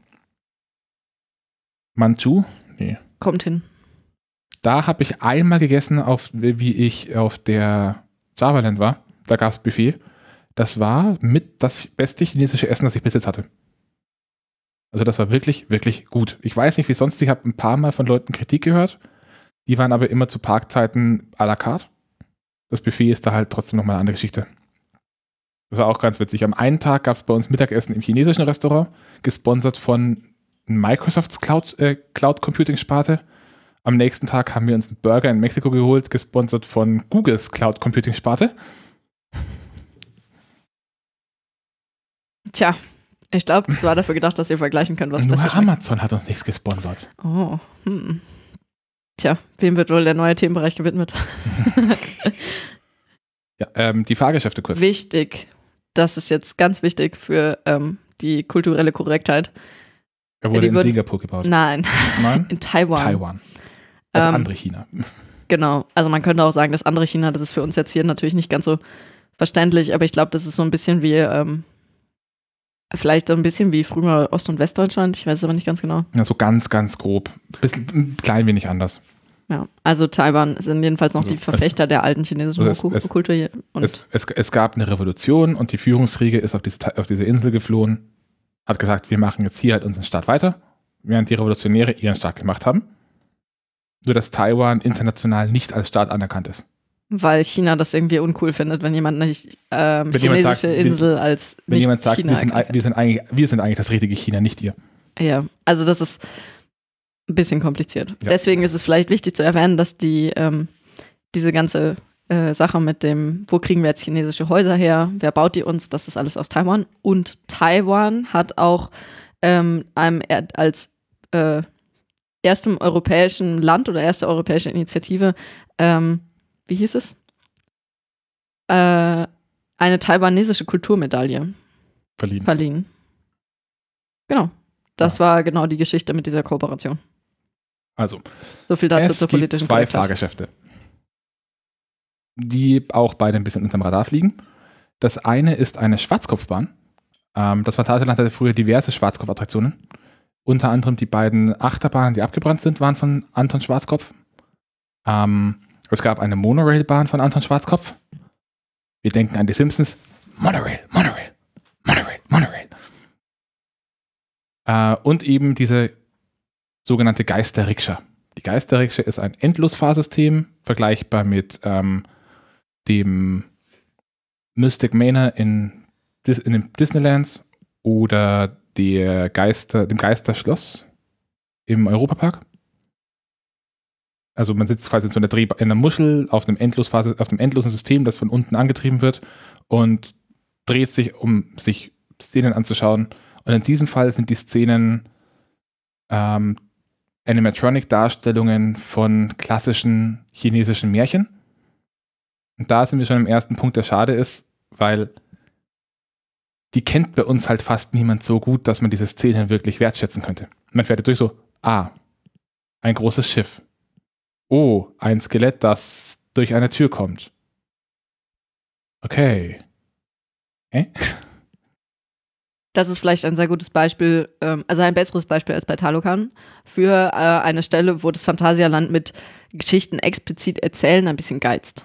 Manchu? Nee. Kommt hin. Da habe ich einmal gegessen, auf, wie ich auf der Javaland war. Da gab es Buffet. Das war mit das beste chinesische Essen, das ich bis jetzt hatte. Also das war wirklich, wirklich gut. Ich weiß nicht, wie sonst. Ich habe ein paar Mal von Leuten Kritik gehört. Die waren aber immer zu Parkzeiten à la carte. Das Buffet ist da halt trotzdem nochmal eine andere Geschichte. Das war auch ganz witzig. Am einen Tag gab es bei uns Mittagessen im chinesischen Restaurant, gesponsert von Microsofts Cloud, äh, Cloud Computing Sparte. Am nächsten Tag haben wir uns einen Burger in Mexiko geholt, gesponsert von Googles Cloud Computing Sparte. Tja, ich glaube, es war dafür gedacht, dass ihr vergleichen könnt, was Nur besser Amazon hat uns nichts gesponsert. Oh, hm. Tja, wem wird wohl der neue Themenbereich gewidmet? ja, ähm, die Fahrgeschäfte kurz. Wichtig. Das ist jetzt ganz wichtig für ähm, die kulturelle Korrektheit. Er wurde die in Singapur gebaut. Nein, Nein? in Taiwan. Taiwan. Das ähm, andere China. Genau. Also man könnte auch sagen, das andere China, das ist für uns jetzt hier natürlich nicht ganz so verständlich, aber ich glaube, das ist so ein bisschen wie, ähm, vielleicht so ein bisschen wie früher Ost- und Westdeutschland. Ich weiß es aber nicht ganz genau. Ja, so ganz, ganz grob. Bisschen, ein klein wenig anders. Ja, also Taiwan sind jedenfalls noch also die Verfechter es, der alten chinesischen also es, Kultur hier. Es, es, es, gab eine Revolution und die Führungsriege ist auf diese, auf diese Insel geflohen, hat gesagt, wir machen jetzt hier halt unseren Staat weiter, während die Revolutionäre ihren Staat gemacht haben. Nur dass Taiwan international nicht als Staat anerkannt ist. Weil China das irgendwie uncool findet, wenn jemand nicht ähm, wenn chinesische jemand sagt, Insel wir, als Wenn nicht jemand sagt, China wir, sind, wir, sind eigentlich, wir sind eigentlich das richtige China, nicht ihr. Ja, also das ist ein bisschen kompliziert. Ja. Deswegen ist es vielleicht wichtig zu erwähnen, dass die ähm, diese ganze äh, Sache mit dem, wo kriegen wir jetzt chinesische Häuser her, wer baut die uns, das ist alles aus Taiwan. Und Taiwan hat auch ähm, einem als äh, erstem europäischen Land oder erste europäische Initiative, ähm, wie hieß es? Äh, eine taiwanesische Kulturmedaille verliehen. verliehen. Genau. Das ja. war genau die Geschichte mit dieser Kooperation. Also, so viel dazu zur politischen gibt zwei Fahrgeschäfte, die auch beide ein bisschen unterm Radar fliegen. Das eine ist eine Schwarzkopfbahn. Ähm, das Phantasialand hatte früher diverse Schwarzkopfattraktionen. Unter anderem die beiden Achterbahnen, die abgebrannt sind, waren von Anton Schwarzkopf. Ähm, es gab eine Monorailbahn von Anton Schwarzkopf. Wir denken an die Simpsons. Monorail, Monorail, Monorail, Monorail. Äh, und eben diese sogenannte Geisterrikscha. Die Geisterrikscha ist ein Endlosfahrsystem, vergleichbar mit ähm, dem Mystic Manor in, in den Disneylands oder der Geister, dem Geisterschloss im Europapark. Also man sitzt quasi in so einer Dreh in einer Muschel auf einem, Endlosphase, auf einem endlosen System, das von unten angetrieben wird und dreht sich, um sich Szenen anzuschauen. Und in diesem Fall sind die Szenen ähm, Animatronic-Darstellungen von klassischen chinesischen Märchen. Und da sind wir schon im ersten Punkt, der schade ist, weil die kennt bei uns halt fast niemand so gut, dass man diese Szenen wirklich wertschätzen könnte. Man fährt durch so, ah, ein großes Schiff. Oh, ein Skelett, das durch eine Tür kommt. Okay. Hä? Das ist vielleicht ein sehr gutes Beispiel, ähm, also ein besseres Beispiel als bei Talokan, für äh, eine Stelle, wo das Phantasialand mit Geschichten explizit erzählen ein bisschen geizt.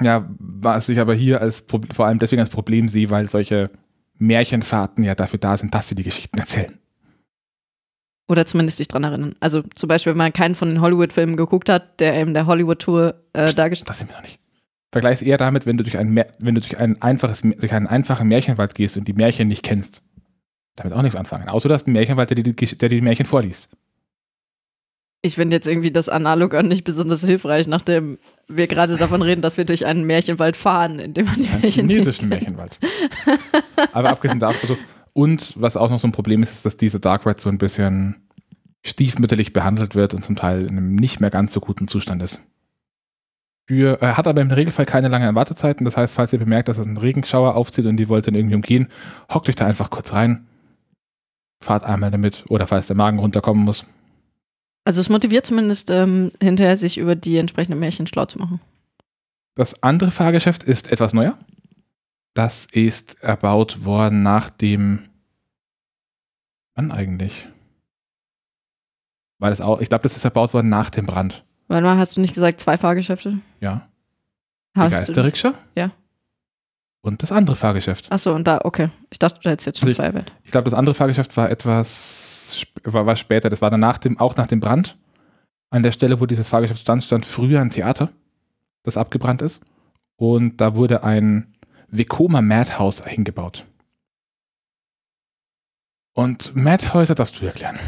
Ja, was ich aber hier als vor allem deswegen als Problem sehe, weil solche Märchenfahrten ja dafür da sind, dass sie die Geschichten erzählen. Oder zumindest sich dran erinnern. Also zum Beispiel, wenn man keinen von den Hollywood-Filmen geguckt hat, der eben der Hollywood-Tour äh, dargestellt Das sind wir noch nicht. Vergleich es eher damit, wenn du durch ein, wenn du durch ein einfaches, durch einen einfachen Märchenwald gehst und die Märchen nicht kennst. Damit auch nichts anfangen. Außer du hast einen Märchenwald, der die, der dir die Märchen vorliest. Ich finde jetzt irgendwie das Analogon nicht besonders hilfreich, nachdem wir gerade davon reden, dass wir durch einen Märchenwald fahren, in dem man die Märchen chinesischen Märchenwald. Aber abgesehen davon, so, und was auch noch so ein Problem ist, ist, dass diese Dark Ride so ein bisschen stiefmütterlich behandelt wird und zum Teil in einem nicht mehr ganz so guten Zustand ist. Für, er hat aber im Regelfall keine langen Wartezeiten. Das heißt, falls ihr bemerkt, dass es einen Regenschauer aufzieht und die wollt dann irgendwie umgehen, hockt euch da einfach kurz rein, fahrt einmal damit oder falls der Magen runterkommen muss. Also es motiviert zumindest ähm, hinterher, sich über die entsprechenden Märchen schlau zu machen. Das andere Fahrgeschäft ist etwas neuer. Das ist erbaut worden nach dem. Wann eigentlich? Weil es auch, ich glaube, das ist erbaut worden nach dem Brand. Warte mal, hast du nicht gesagt zwei Fahrgeschäfte? Ja. Die Hast du- Geisterrikscha? Ja. Und das andere Fahrgeschäft. Achso, und da, okay. Ich dachte, du hättest jetzt schon Also zwei erwähnt. Ich glaube, das andere Fahrgeschäft war etwas, war, war später. Das war dann nach dem, auch nach dem Brand. An der Stelle, wo dieses Fahrgeschäft stand, stand früher ein Theater, das abgebrannt ist. Und da wurde ein Vekoma Madhouse hingebaut. Und Madhäuser darfst du erklären.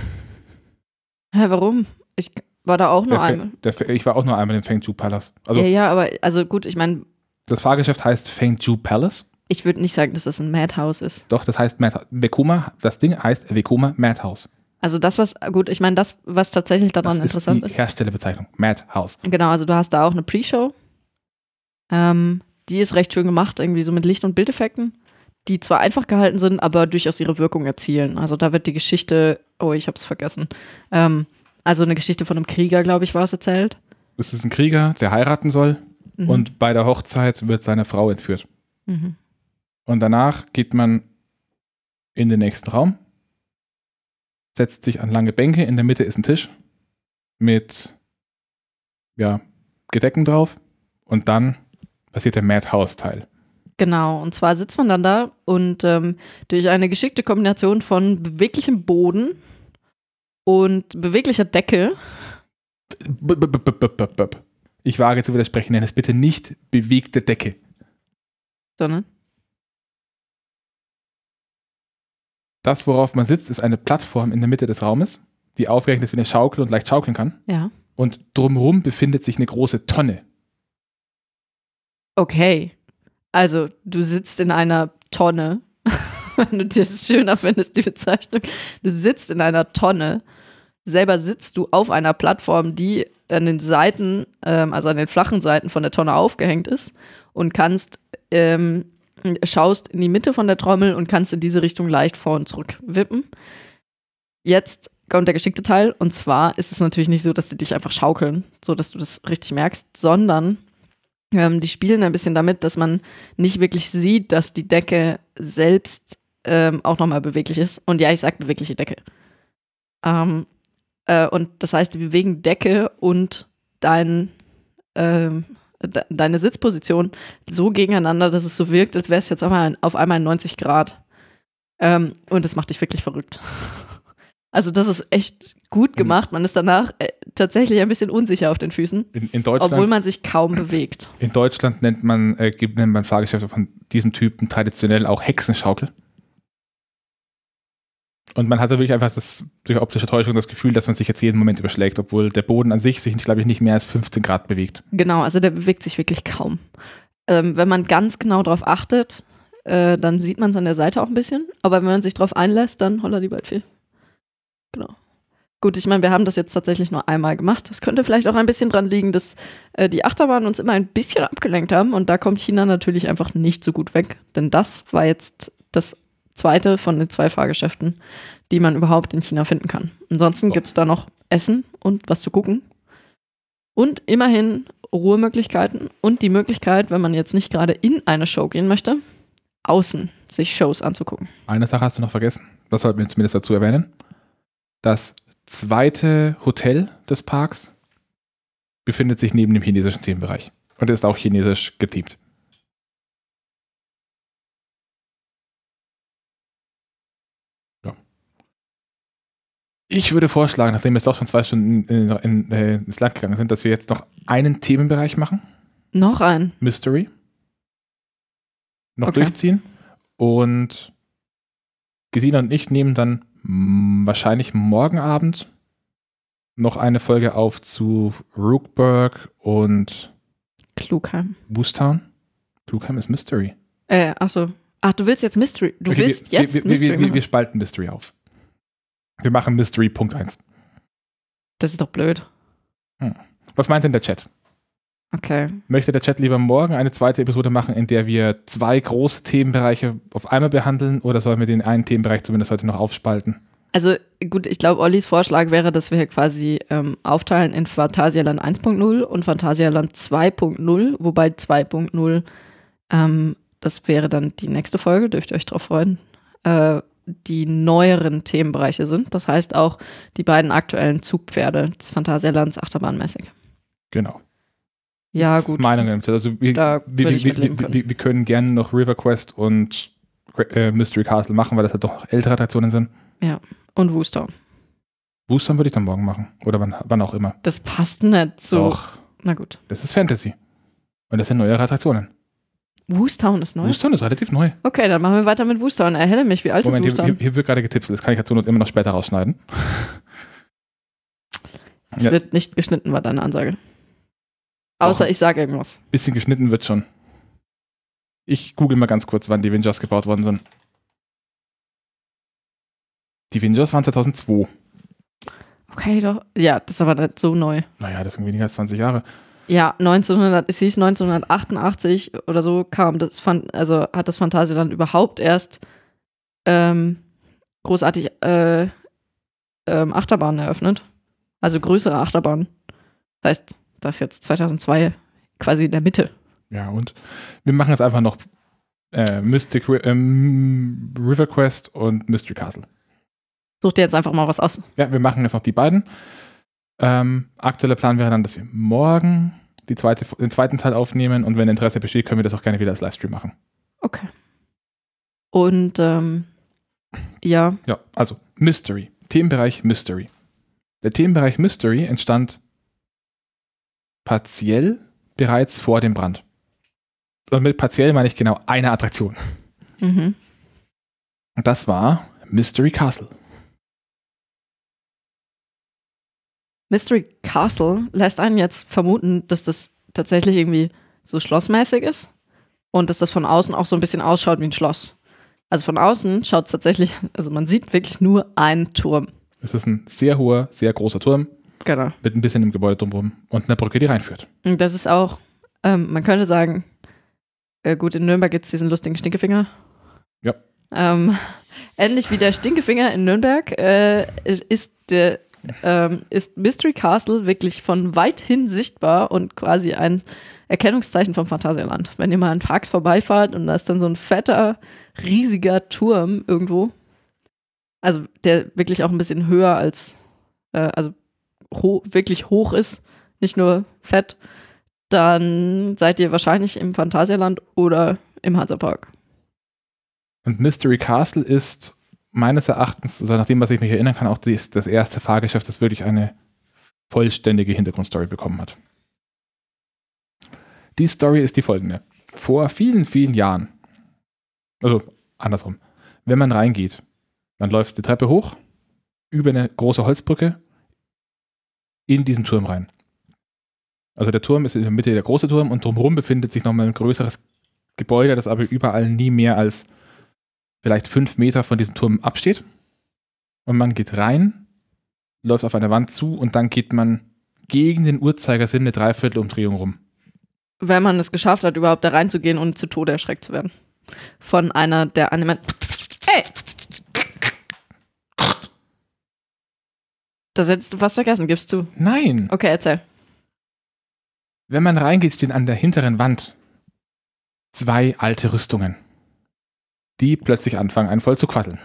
Hä, warum? Ich war da auch nur einmal. Ich war auch nur einmal im Fengju Palace. Also ja, ja, aber also gut, ich meine, das Fahrgeschäft heißt Fengju Palace. ich würde nicht sagen, dass das ein Madhouse ist. Doch, das heißt Mad Vekoma, das Ding heißt Vekoma Madhouse. Also das, was, gut, ich meine, das, was tatsächlich daran Das interessant ist ist. die Herstellerbezeichnung. Madhouse. Genau, also du hast da auch eine Pre-Show. Ähm, die ist recht schön gemacht, irgendwie so mit Licht- und Bildeffekten, die zwar einfach gehalten sind, aber durchaus ihre Wirkung erzielen. Also da wird die Geschichte, oh, ich hab's vergessen. Ähm, also eine Geschichte von einem Krieger, glaube ich, war es erzählt. Es ist ein Krieger, der heiraten soll Mhm. und bei der Hochzeit wird seine Frau entführt. Mhm. Und danach geht man in den nächsten Raum, setzt sich an lange Bänke, in der Mitte ist ein Tisch mit ja, Gedecken drauf und dann passiert der Madhouse-Teil. Genau, und zwar sitzt man dann da und ähm, durch eine geschickte Kombination von beweglichem Boden und beweglicher Decke, Ich wage zu widersprechen, nenn es bitte nicht bewegte Decke. sondern Das, worauf man sitzt, ist eine Plattform in der Mitte des Raumes, die aufgerechnet ist wie eine Schaukel und leicht schaukeln kann. ja. Und drumherum befindet sich eine große Tonne. Okay. Also, du sitzt in einer Tonne. Wenn du dir das schöner findest, die Bezeichnung. Du sitzt in einer Tonne. Selber sitzt du auf einer Plattform, die an den Seiten, ähm, also an den flachen Seiten von der Tonne aufgehängt ist und kannst, ähm, schaust in die Mitte von der Trommel und kannst in diese Richtung leicht vor und zurück wippen. Jetzt kommt der geschickte Teil und zwar ist es natürlich nicht so, dass sie dich einfach schaukeln, so dass du das richtig merkst, sondern ähm, die spielen ein bisschen damit, dass man nicht wirklich sieht, dass die Decke selbst ähm, auch nochmal beweglich ist. Und ja, ich sag bewegliche Decke. Ähm, äh, und das heißt, die bewegen Decke und dein, ähm, de deine Sitzposition so gegeneinander, dass es so wirkt, als wäre es jetzt auf einmal, auf einmal 90 Grad. Ähm, und das macht dich wirklich verrückt. Also das ist echt gut gemacht. Man ist danach äh, tatsächlich ein bisschen unsicher auf den Füßen, In, in, Deutschland, obwohl man sich kaum bewegt. in Deutschland nennt man, äh, nennt man Fahrgeschäfte von diesem Typen traditionell auch Hexenschaukel. Und man hatte wirklich einfach das, durch optische Täuschung das Gefühl, dass man sich jetzt jeden Moment überschlägt, obwohl der Boden an sich sich, glaube ich, nicht mehr als 15 Grad bewegt. Genau, also der bewegt sich wirklich kaum. Ähm, wenn man ganz genau darauf achtet, äh, dann sieht man es an der Seite auch ein bisschen. Aber wenn man sich darauf einlässt, dann holla die bald viel. Genau. Gut, ich meine, wir haben das jetzt tatsächlich nur einmal gemacht. Das könnte vielleicht auch ein bisschen dran liegen, dass äh, die Achterbahnen uns immer ein bisschen abgelenkt haben. Und da kommt China natürlich einfach nicht so gut weg. Denn das war jetzt das zweite von den zwei Fahrgeschäften, die man überhaupt in China finden kann. Ansonsten So. gibt es da noch Essen und was zu gucken. Und immerhin Ruhemöglichkeiten und die Möglichkeit, wenn man jetzt nicht gerade in eine Show gehen möchte, außen sich Shows anzugucken. Eine Sache hast du noch vergessen. Das sollten wir zumindest dazu erwähnen. Das zweite Hotel des Parks befindet sich neben dem chinesischen Themenbereich und ist auch chinesisch geteamt. Ich würde vorschlagen, nachdem wir jetzt doch schon zwei Stunden in, in, in, äh, ins Land gegangen sind, dass wir jetzt noch einen Themenbereich machen. Noch ein. Mystery. Noch Okay. durchziehen. Und Gesina und ich nehmen dann wahrscheinlich morgen Abend noch eine Folge auf zu Rookburg und Klugheim. Boostown. Klugheim ist Mystery. Äh, achso. Ach, du willst jetzt Mystery. Du Okay, willst wir, jetzt wir, Mystery wir, wir, wir spalten Mystery auf. Wir machen Mystery Punkt 1. Das ist doch blöd. Was meint denn der Chat? Okay. Möchte der Chat lieber morgen eine zweite Episode machen, in der wir zwei große Themenbereiche auf einmal behandeln oder sollen wir den einen Themenbereich zumindest heute noch aufspalten? Also gut, ich glaube, Ollis Vorschlag wäre, dass wir quasi ähm, aufteilen in Phantasialand 1.0 und Phantasialand 2.0, wobei 2.0, ähm, das wäre dann die nächste Folge, dürft ihr euch drauf freuen, äh, die neueren Themenbereiche sind. Das heißt auch die beiden aktuellen Zugpferde des Phantasialands achterbahnmäßig. Genau. Ja, gut. Meinung im Chat. Also wir, Da wir, wir, wir, können. wir, können gerne noch River Quest und äh, Mystery Castle machen, weil das halt doch noch ältere Attraktionen sind. Und Wooster. Boostern würde ich dann morgen machen. Oder wann, wann auch immer. Das passt nicht so. Doch, Na gut. das ist Fantasy. Und das sind neuere Attraktionen. Woostown ist neu. Boostern ist relativ neu. Okay, dann machen wir weiter mit Woostown. Erhelle mich, wie alt Moment, ist Woostown? hier, hier wird gerade getipselt. Das kann ich jetzt zur Not immer noch später rausschneiden. Es Ja. wird nicht geschnitten, war deine Ansage. Außer Doch. ich sage irgendwas. Bisschen geschnitten wird schon. Ich google mal ganz kurz, wann die Vingers gebaut worden sind. Die Vingers waren 2002. Okay, doch. Ja, das ist aber nicht so neu. Naja, das sind weniger als 20 Jahre. Ja, 1900, es hieß 1988 oder so kam das, also hat das Phantasialand überhaupt erst ähm, großartig äh, ähm, Achterbahnen eröffnet. Also größere Achterbahnen. Das heißt, das ist jetzt 2002 quasi in der Mitte. Ja, und wir machen jetzt einfach noch äh, Mystic ähm, River Quest und Mystery Castle. Such dir jetzt einfach mal was aus. Ja, wir machen jetzt noch die beiden. Ähm, aktueller Plan wäre dann, dass wir morgen zweite, den zweiten Teil aufnehmen und wenn Interesse besteht, können wir das auch gerne wieder als Livestream machen. Okay. Und ähm, ja, Ja, also Mystery. Themenbereich Mystery. Der Themenbereich Mystery entstand partiell bereits vor dem Brand. Und mit partiell meine ich genau eine Attraktion. mhm. Und das war Mystery Castle. Mystery Castle lässt einen jetzt vermuten, dass das tatsächlich irgendwie so schlossmäßig ist und dass das von außen auch so ein bisschen ausschaut wie ein Schloss. Also von außen schaut es tatsächlich, also man sieht wirklich nur einen Turm. Es ist ein sehr hoher, sehr großer Turm Genau. mit ein bisschen im Gebäude drumherum und einer Brücke, die reinführt. Und das ist auch, ähm, man könnte sagen, äh, gut, in Nürnberg gibt es diesen lustigen Stinkefinger. Ja. Ähm, ähnlich wie der Stinkefinger in Nürnberg äh, ist, ist der ähm, ist Mystery Castle wirklich von weit hin sichtbar und quasi ein Erkennungszeichen vom Phantasialand. Wenn ihr mal an Parks vorbeifahrt und da ist dann so ein fetter, riesiger Turm irgendwo, also der wirklich auch ein bisschen höher als, äh, also ho wirklich hoch ist, nicht nur fett, dann seid ihr wahrscheinlich im Phantasialand oder im Hansapark. Und Mystery Castle ist meines Erachtens, also nach dem, was ich mich erinnern kann, auch das, das erste Fahrgeschäft, das wirklich eine vollständige Hintergrundstory bekommen hat. Die Story ist die folgende. Vor vielen, vielen Jahren, also andersrum, wenn man reingeht, man läuft die Treppe hoch, über eine große Holzbrücke, in diesen Turm rein. Also der Turm ist in der Mitte der große Turm und drumherum befindet sich nochmal ein größeres Gebäude, das aber überall nie mehr als vielleicht fünf Meter von diesem Turm absteht. Und man geht rein, läuft auf eine Wand zu und dann geht man gegen den Uhrzeigersinn eine Dreiviertelumdrehung rum. Wenn man es geschafft hat, überhaupt da reinzugehen und zu Tode erschreckt zu werden. Von einer der Animen. Hey! Das hättest du fast vergessen, gibst du. Nein! Okay, erzähl. Wenn man reingeht, stehen an der hinteren Wand zwei alte Rüstungen, die plötzlich anfangen, einen voll zu quasseln.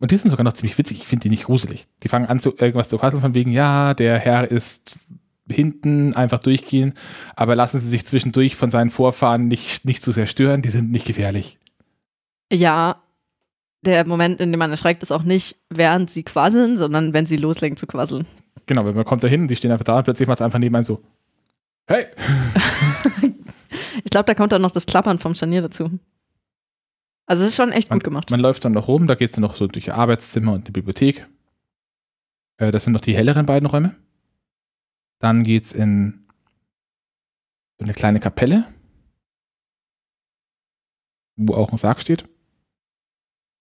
Und die sind sogar noch ziemlich witzig. Ich finde die nicht gruselig. Die fangen an, zu, irgendwas zu quasseln, von wegen, ja, der Herr ist hinten, einfach durchgehen, aber lassen Sie sich zwischendurch von seinen Vorfahren nicht, nicht zu sehr stören, die sind nicht gefährlich. Ja, der Moment, in dem man erschreckt, ist auch nicht, während sie quasseln, sondern wenn sie loslegen zu quasseln. Genau, wenn man kommt da hin, die stehen einfach da und plötzlich macht es einfach nebenan so, hey! ich glaube, da kommt dann noch das Klappern vom Scharnier dazu. Also es ist schon echt man, gut gemacht. Man läuft dann noch rum, da geht es dann noch so durch Arbeitszimmer und die Bibliothek. Äh, das sind noch die helleren beiden Räume. Dann geht es in so eine kleine Kapelle, wo auch ein Sarg steht.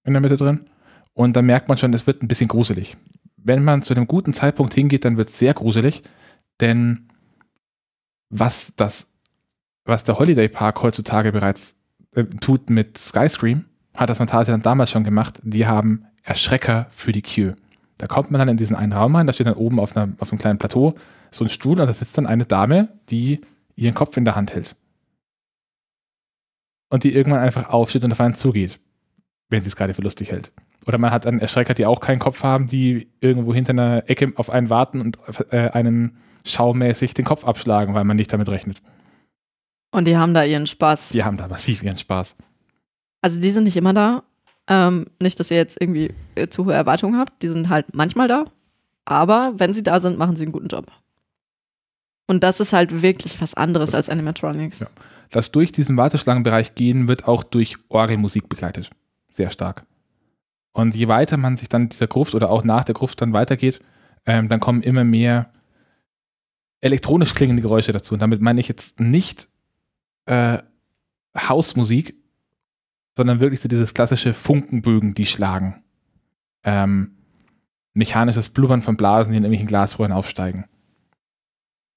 In der Mitte drin. Und da merkt man schon, es wird ein bisschen gruselig. Wenn man zu einem guten Zeitpunkt hingeht, dann wird es sehr gruselig, denn was das, was der Holiday Park heutzutage bereits tut mit Skyscream, hat das Phantasialand damals schon gemacht. Die haben Erschrecker für die Queue. Da kommt man dann in diesen einen Raum rein, da steht dann oben auf, einer, auf einem kleinen Plateau so ein Stuhl und da sitzt dann eine Dame, die ihren Kopf in der Hand hält. Und die irgendwann einfach aufsteht und auf einen zugeht, wenn sie es gerade für lustig hält. Oder man hat dann Erschrecker, die auch keinen Kopf haben, die irgendwo hinter einer Ecke auf einen warten und äh, einen schaumäßig den Kopf abschlagen, weil man nicht damit rechnet. Und die haben da ihren Spaß. Die haben da massiv ihren Spaß. Also die sind nicht immer da. Ähm, nicht, dass ihr jetzt irgendwie äh, zu hohe Erwartungen habt. Die sind halt manchmal da. Aber wenn sie da sind, machen sie einen guten Job. Und das ist halt wirklich was anderes als Animatronics. Ja. Das durch diesen Warteschlangenbereich gehen wird auch durch Orgelmusik begleitet. Sehr stark. Und je weiter man sich dann dieser Gruft oder auch nach der Gruft dann weitergeht, ähm, dann kommen immer mehr elektronisch klingende Geräusche dazu. Und damit meine ich jetzt nicht äh, Hausmusik, sondern wirklich so dieses klassische Funkenbögen, die schlagen. Ähm, mechanisches Blubbern von Blasen, die in irgendwelchen Glasrohren aufsteigen.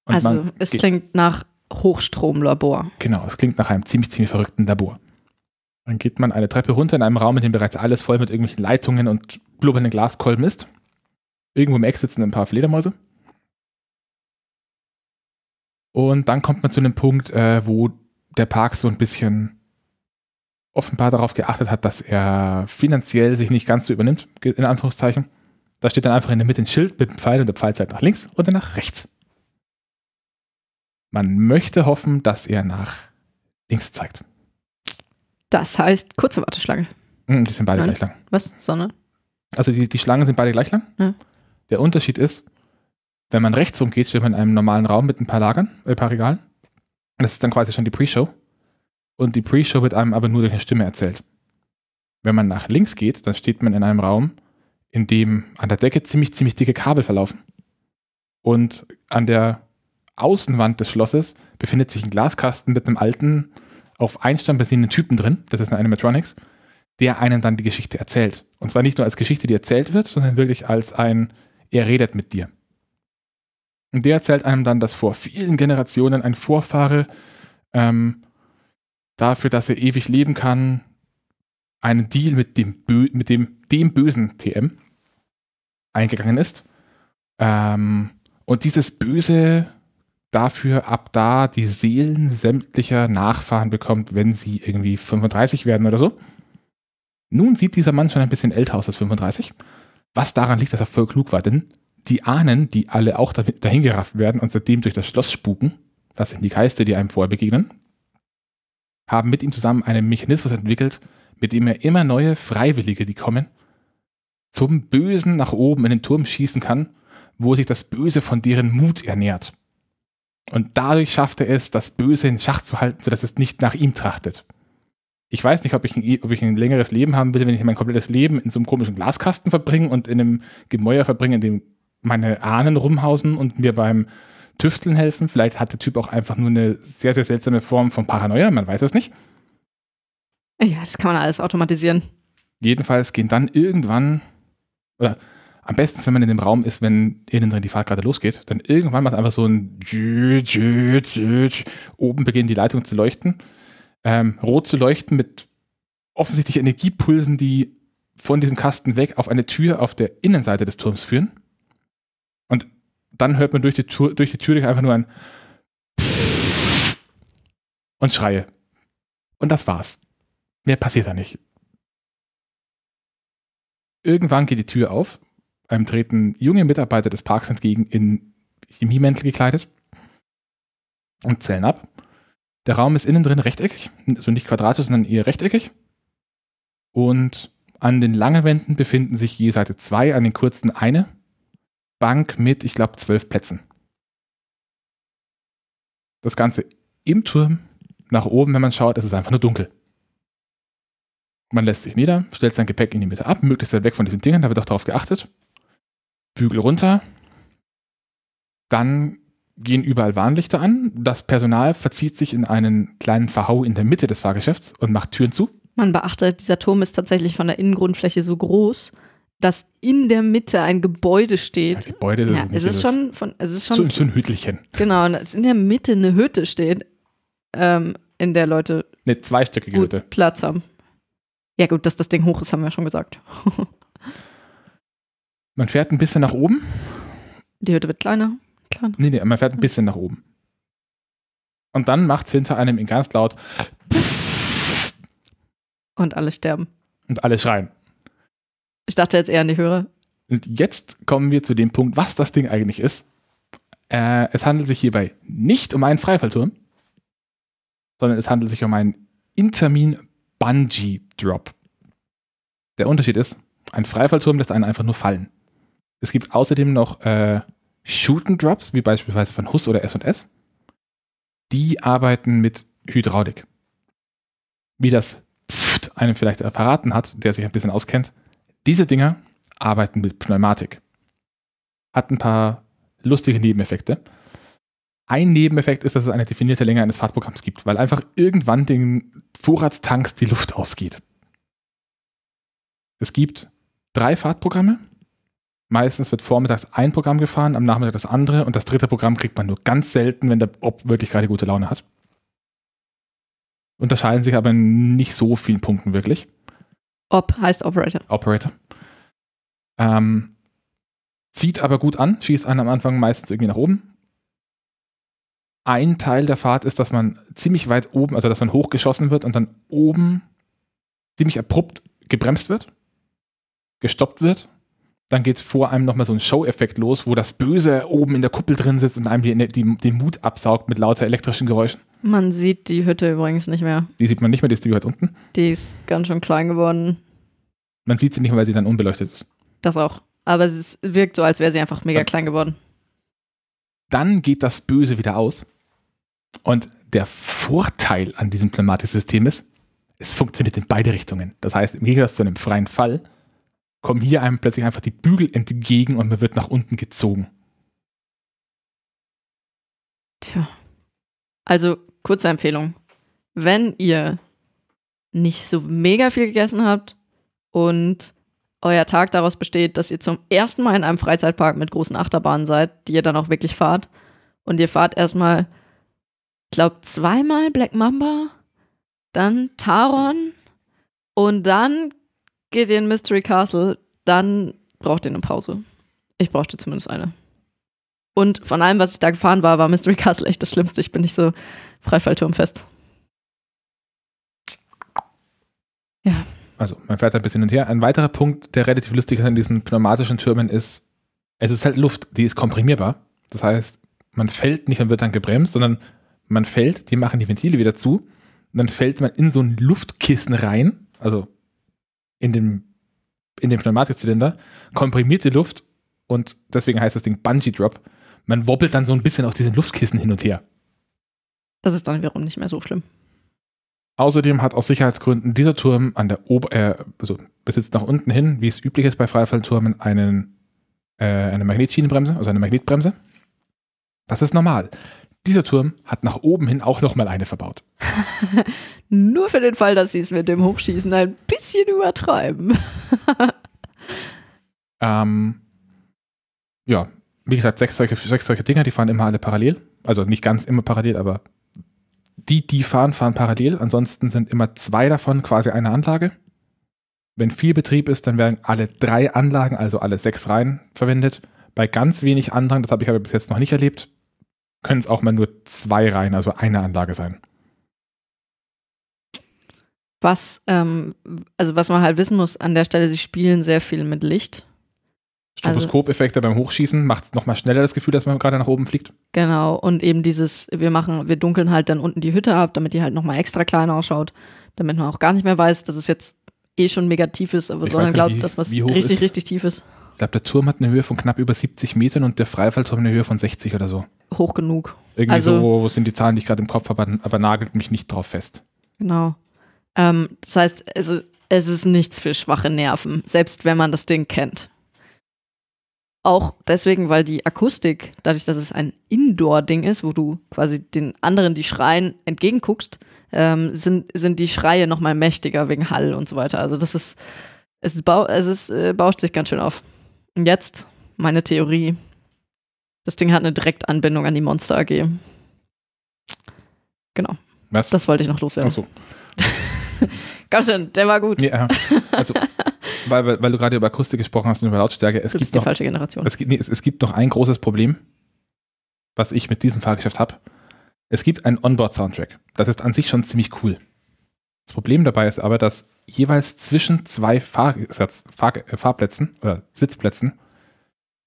Und also es klingt nach Hochstromlabor. Genau, es klingt nach einem ziemlich, ziemlich verrückten Labor. Dann geht man eine Treppe runter in einem Raum, in dem bereits alles voll mit irgendwelchen Leitungen und blubbernden Glaskolben ist. Irgendwo im Eck sitzen ein paar Fledermäuse. Und dann kommt man zu einem Punkt, äh, wo der Park so ein bisschen offenbar darauf geachtet hat, dass er finanziell sich nicht ganz so übernimmt, in Anführungszeichen. Da steht dann einfach in der Mitte ein Schild mit dem Pfeil und der Pfeil zeigt nach links oder nach rechts. Man möchte hoffen, dass er nach links zeigt. Das heißt kurze Warteschlange. Hm, die sind beide Nein. gleich lang. Was? Sonne? Also die, die Schlangen sind beide gleich lang. Ja. Der Unterschied ist, wenn man rechts rumgeht, steht man in einem normalen Raum mit ein paar Lagern, äh, ein paar Regalen. Das ist dann quasi schon die Pre-Show. Und die Pre-Show wird einem aber nur durch eine Stimme erzählt. Wenn man nach links geht, dann steht man in einem Raum, in dem an der Decke ziemlich, ziemlich dicke Kabel verlaufen. Und an der Außenwand des Schlosses befindet sich ein Glaskasten mit einem alten, auf Einstein basierenden Typen drin. Das ist ein Animatronics, der einem dann die Geschichte erzählt. Und zwar nicht nur als Geschichte, die erzählt wird, sondern wirklich als ein, er redet mit dir. Und der erzählt einem dann, dass vor vielen Generationen ein Vorfahre ähm, dafür, dass er ewig leben kann, einen Deal mit dem, Bö mit dem, dem bösen TM eingegangen ist. Ähm, und dieses Böse dafür ab da die Seelen sämtlicher Nachfahren bekommt, wenn sie irgendwie 35 werden oder so. Nun sieht dieser Mann schon ein bisschen älter aus als 35, was daran liegt, dass er voll klug war, denn die Ahnen, die alle auch dahin gerafft werden und seitdem durch das Schloss spuken, das sind die Geister, die einem vorher begegnen, haben mit ihm zusammen einen Mechanismus entwickelt, mit dem er immer neue Freiwillige, die kommen, zum Bösen nach oben in den Turm schießen kann, wo sich das Böse von deren Mut ernährt. Und dadurch schafft er es, das Böse in Schach zu halten, sodass es nicht nach ihm trachtet. Ich weiß nicht, ob ich, ein, ob ich ein längeres Leben haben will, wenn ich mein komplettes Leben in so einem komischen Glaskasten verbringe und in einem Gemäuer verbringe, in dem meine Ahnen rumhausen und mir beim Tüfteln helfen. Vielleicht hat der Typ auch einfach nur eine sehr, sehr seltsame Form von Paranoia, man weiß es nicht. Ja, das kann man alles automatisieren. Jedenfalls gehen dann irgendwann, oder am besten, wenn man in dem Raum ist, wenn innen drin die Fahrt gerade losgeht, dann irgendwann macht einfach so ein oben beginnen die Leitungen zu leuchten, ähm, rot zu leuchten mit offensichtlich Energiepulsen, die von diesem Kasten weg auf eine Tür auf der Innenseite des Turms führen. Dann hört man durch die Tür, durch die Tür einfach nur ein und Schreie. Und das war's. Mehr passiert da nicht. Irgendwann geht die Tür auf einem treten junge Mitarbeiter des Parks entgegen in Chemiemäntel gekleidet und zählen ab. Der Raum ist innen drin rechteckig, also nicht quadratisch, sondern eher rechteckig. Und An den langen Wänden befinden sich je Seite zwei, an den kurzen eine Bank mit, ich glaube, zwölf Plätzen. Das Ganze im Turm, nach oben, wenn man schaut, ist es einfach nur dunkel. Man lässt sich nieder, stellt sein Gepäck in die Mitte ab, möglichst weit weg von diesen Dingen, da wird auch darauf geachtet. Bügel runter. Dann gehen überall Warnlichter an. Das Personal verzieht sich in einen kleinen Verhau in der Mitte des Fahrgeschäfts und macht Türen zu. Man beachtet, dieser Turm ist tatsächlich von der Innengrundfläche so groß, dass in der Mitte ein Gebäude steht. Ja, Gebäude, das Ja, ist es ist schon von, es ist so, schon, so ein Hüttelchen. genau, und dass in der Mitte eine Hütte steht, ähm, in der Leute Eine zweistöckige Hütte. Platz haben. Ja gut, dass das Ding hoch ist, haben wir schon gesagt. Man fährt ein bisschen nach oben. Die Hütte wird kleiner, kleiner. Nee, nee, man fährt ein bisschen nach oben. Und dann macht es hinter einem in ganz laut Und alle sterben. und alle schreien. Ich dachte jetzt eher an die Hörer. Und jetzt kommen wir zu dem Punkt, was das Ding eigentlich ist. Äh, es handelt sich hierbei nicht um einen Freifallturm, sondern es handelt sich um einen Intermin Bungee Drop. Der Unterschied ist, ein Freifallturm lässt einen einfach nur fallen. Es gibt außerdem noch äh, Shoot and Drops, wie beispielsweise von Hus oder S&S. Die arbeiten mit Hydraulik. Wie das Pfft einem vielleicht verraten hat, der sich ein bisschen auskennt. Diese Dinger arbeiten mit Pneumatik. Hat ein paar lustige Nebeneffekte. Ein Nebeneffekt ist, dass es eine definierte Länge eines Fahrtprogramms gibt, weil einfach irgendwann den Vorratstanks die Luft ausgeht. Es gibt drei Fahrtprogramme. Meistens wird vormittags ein Programm gefahren, am Nachmittag das andere und das dritte Programm kriegt man nur ganz selten, wenn der Ob wirklich gerade gute Laune hat. Unterscheiden sich aber in nicht so vielen Punkten wirklich. Op heißt Operator. Operator. Ähm, zieht aber gut an, schießt einen am Anfang meistens irgendwie nach oben. Ein Teil der Fahrt ist, dass man ziemlich weit oben, also dass man hochgeschossen wird und dann oben ziemlich abrupt gebremst wird, gestoppt wird. Dann geht vor einem nochmal so ein Show-Effekt los, wo das Böse oben in der Kuppel drin sitzt und einem die, die, den Mut absaugt mit lauter elektrischen Geräuschen. Man sieht die Hütte übrigens nicht mehr. Die sieht man nicht mehr, die ist die weit unten. Die ist ganz schön klein geworden. Man sieht sie nicht mehr, weil sie dann unbeleuchtet ist. Das auch. Aber es ist- wirkt so, als wäre sie einfach mega Ja. klein geworden. dann geht das Böse wieder aus. Und der Vorteil an diesem Pneumatik-System ist, es funktioniert in beide Richtungen. Das heißt, im Gegensatz zu einem freien Fall kommen hier einem plötzlich einfach die Bügel entgegen und man wird nach unten gezogen. Tja. Also, kurze Empfehlung. Wenn ihr nicht so mega viel gegessen habt und euer Tag daraus besteht, dass ihr zum ersten Mal in einem Freizeitpark mit großen Achterbahnen seid, die ihr dann auch wirklich fahrt, und ihr fahrt erstmal, ich glaube, zweimal Black Mamba, dann Taron und dann geht ihr in Mystery Castle, dann braucht ihr eine Pause. Ich brauchte zumindest eine. Und von allem, was ich da gefahren war, war Mystery Castle echt das Schlimmste. Ich bin nicht so Freifallturmfest. Ja, Also man fährt ein bisschen hin und her. Ein weiterer Punkt, der relativ lustig ist an diesen pneumatischen Türmen, ist, es ist halt Luft, die ist komprimierbar. Das heißt, man fällt nicht und wird dann gebremst, sondern man fällt, die machen die Ventile wieder zu und dann fällt man in so ein Luftkissen rein, also in dem, in den Pneumatikzylinder, komprimiert die Luft und deswegen heißt das Ding Bungee Drop. Man wobbelt dann so ein bisschen auf diesem Luftkissen hin und her. das ist dann wiederum nicht mehr so schlimm. Außerdem hat aus Sicherheitsgründen dieser Turm an der Ober äh, also besitzt nach unten hin, wie es üblich ist bei Freifallturmen, einen, äh, eine Magnetschienenbremse, also eine Magnetbremse. Das ist normal. Dieser Turm hat nach oben hin auch nochmal eine verbaut. Nur für den Fall, dass sie es mit dem Hochschießen ein bisschen übertreiben. Ähm, ja, wie gesagt, sechs solche, sechs solche Dinger, die fahren immer alle parallel. Also nicht ganz immer parallel, aber die, die fahren, fahren parallel. Ansonsten sind immer zwei davon quasi eine Anlage. Wenn viel Betrieb ist, dann werden alle drei Anlagen, also alle sechs Reihen, verwendet. Bei ganz wenig anderen, das habe ich aber bis jetzt noch nicht erlebt, können es auch mal nur zwei Reihen, also eine Anlage sein. Was, ähm, also was man halt wissen muss an der Stelle, sie spielen sehr viel mit Licht. Also- Stroboskopeffekte beim Hochschießen macht es nochmal schneller das Gefühl, dass man gerade nach oben fliegt. Genau, und eben dieses, wir machen, wir dunkeln halt dann unten die Hütte ab, damit die halt nochmal extra klein ausschaut, damit man auch gar nicht mehr weiß, dass es jetzt eh schon mega tief ist, aber Ich sondern glaubt, dass was richtig, ist- richtig tief ist. Ich glaube, der Turm hat eine Höhe von knapp über 70 Metern und der Freifallturm eine Höhe von 60 oder so. Hoch genug. Irgendwie Also- so sind die Zahlen, die ich gerade im Kopf habe, aber, aber nagelt mich nicht drauf fest. Genau. Ähm, das heißt, es es ist nichts für schwache Nerven, selbst wenn man das Ding kennt. Auch deswegen, weil die Akustik, dadurch, dass es ein Indoor-Ding ist, wo du quasi den anderen, die schreien, entgegenguckst, ähm, sind, sind die Schreie nochmal mächtiger wegen Hall und so weiter. Also das ist, es, ist bau, es ist, äh, bauscht sich ganz schön auf. Und jetzt meine Theorie. Das Ding hat eine Direktanbindung an die Monster AG. Genau, Was? das wollte ich noch loswerden. Achso. Komm schon, der war gut. Ja, also, weil, weil, weil du gerade über Akustik gesprochen hast und über Lautstärke, es du gibt, bist die noch, falsche Generation. es, gibt, nee, es, es gibt noch ein großes Problem, was ich mit diesem Fahrgeschäft habe. Es gibt einen Onboard-Soundtrack. Das ist an sich schon ziemlich cool. Das Problem dabei ist aber, dass jeweils zwischen zwei Fahrsatz, Fahr, äh, Fahrplätzen oder Sitzplätzen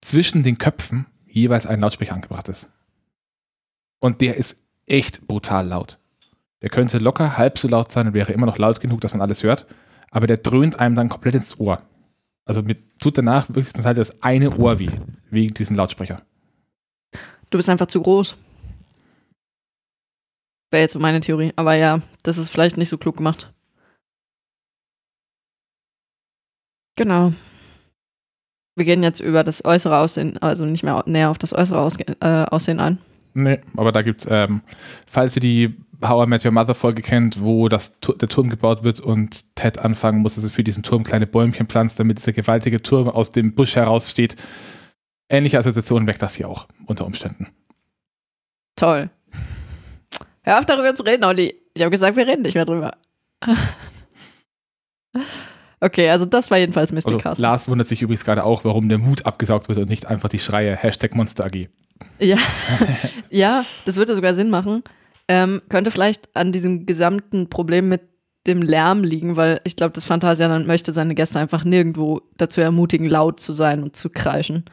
zwischen den Köpfen jeweils ein Lautsprecher angebracht ist. Und der ist echt brutal laut. Der könnte locker halb so laut sein und wäre immer noch laut genug, dass man alles hört, aber der dröhnt einem dann komplett ins Ohr. Also mir tut danach wirklich zum Teil das eine Ohr weh, wegen diesem Lautsprecher. Du bist einfach zu groß. Wäre jetzt so meine Theorie. Aber ja, das ist vielleicht nicht so klug gemacht. Genau. Wir gehen jetzt über das äußere Aussehen, also nicht mehr näher auf das äußere äh, Aussehen ein. Nee, aber da gibt's, ähm, falls ihr die How I Met Your Mother Folge kennt, wo das, der Turm gebaut wird und Ted anfangen muss, dass er für diesen Turm kleine Bäumchen pflanzt, damit dieser gewaltige Turm aus dem Busch heraussteht. Ähnliche Assoziationen weckt das hier auch, unter Umständen. Toll. Hör auf darüber zu reden, Olli. Ich habe gesagt, wir reden nicht mehr drüber. okay, also das war jedenfalls Mystic Also, Castle. Lars wundert sich übrigens gerade auch, warum der Mut abgesaugt wird und nicht einfach die Schreie Hashtag Monster AG. Ja, ja, das würde sogar Sinn machen. Ähm, könnte vielleicht an diesem gesamten Problem mit dem Lärm liegen, weil ich glaube, das Phantasialand möchte seine Gäste einfach nirgendwo dazu ermutigen, laut zu sein und zu kreischen.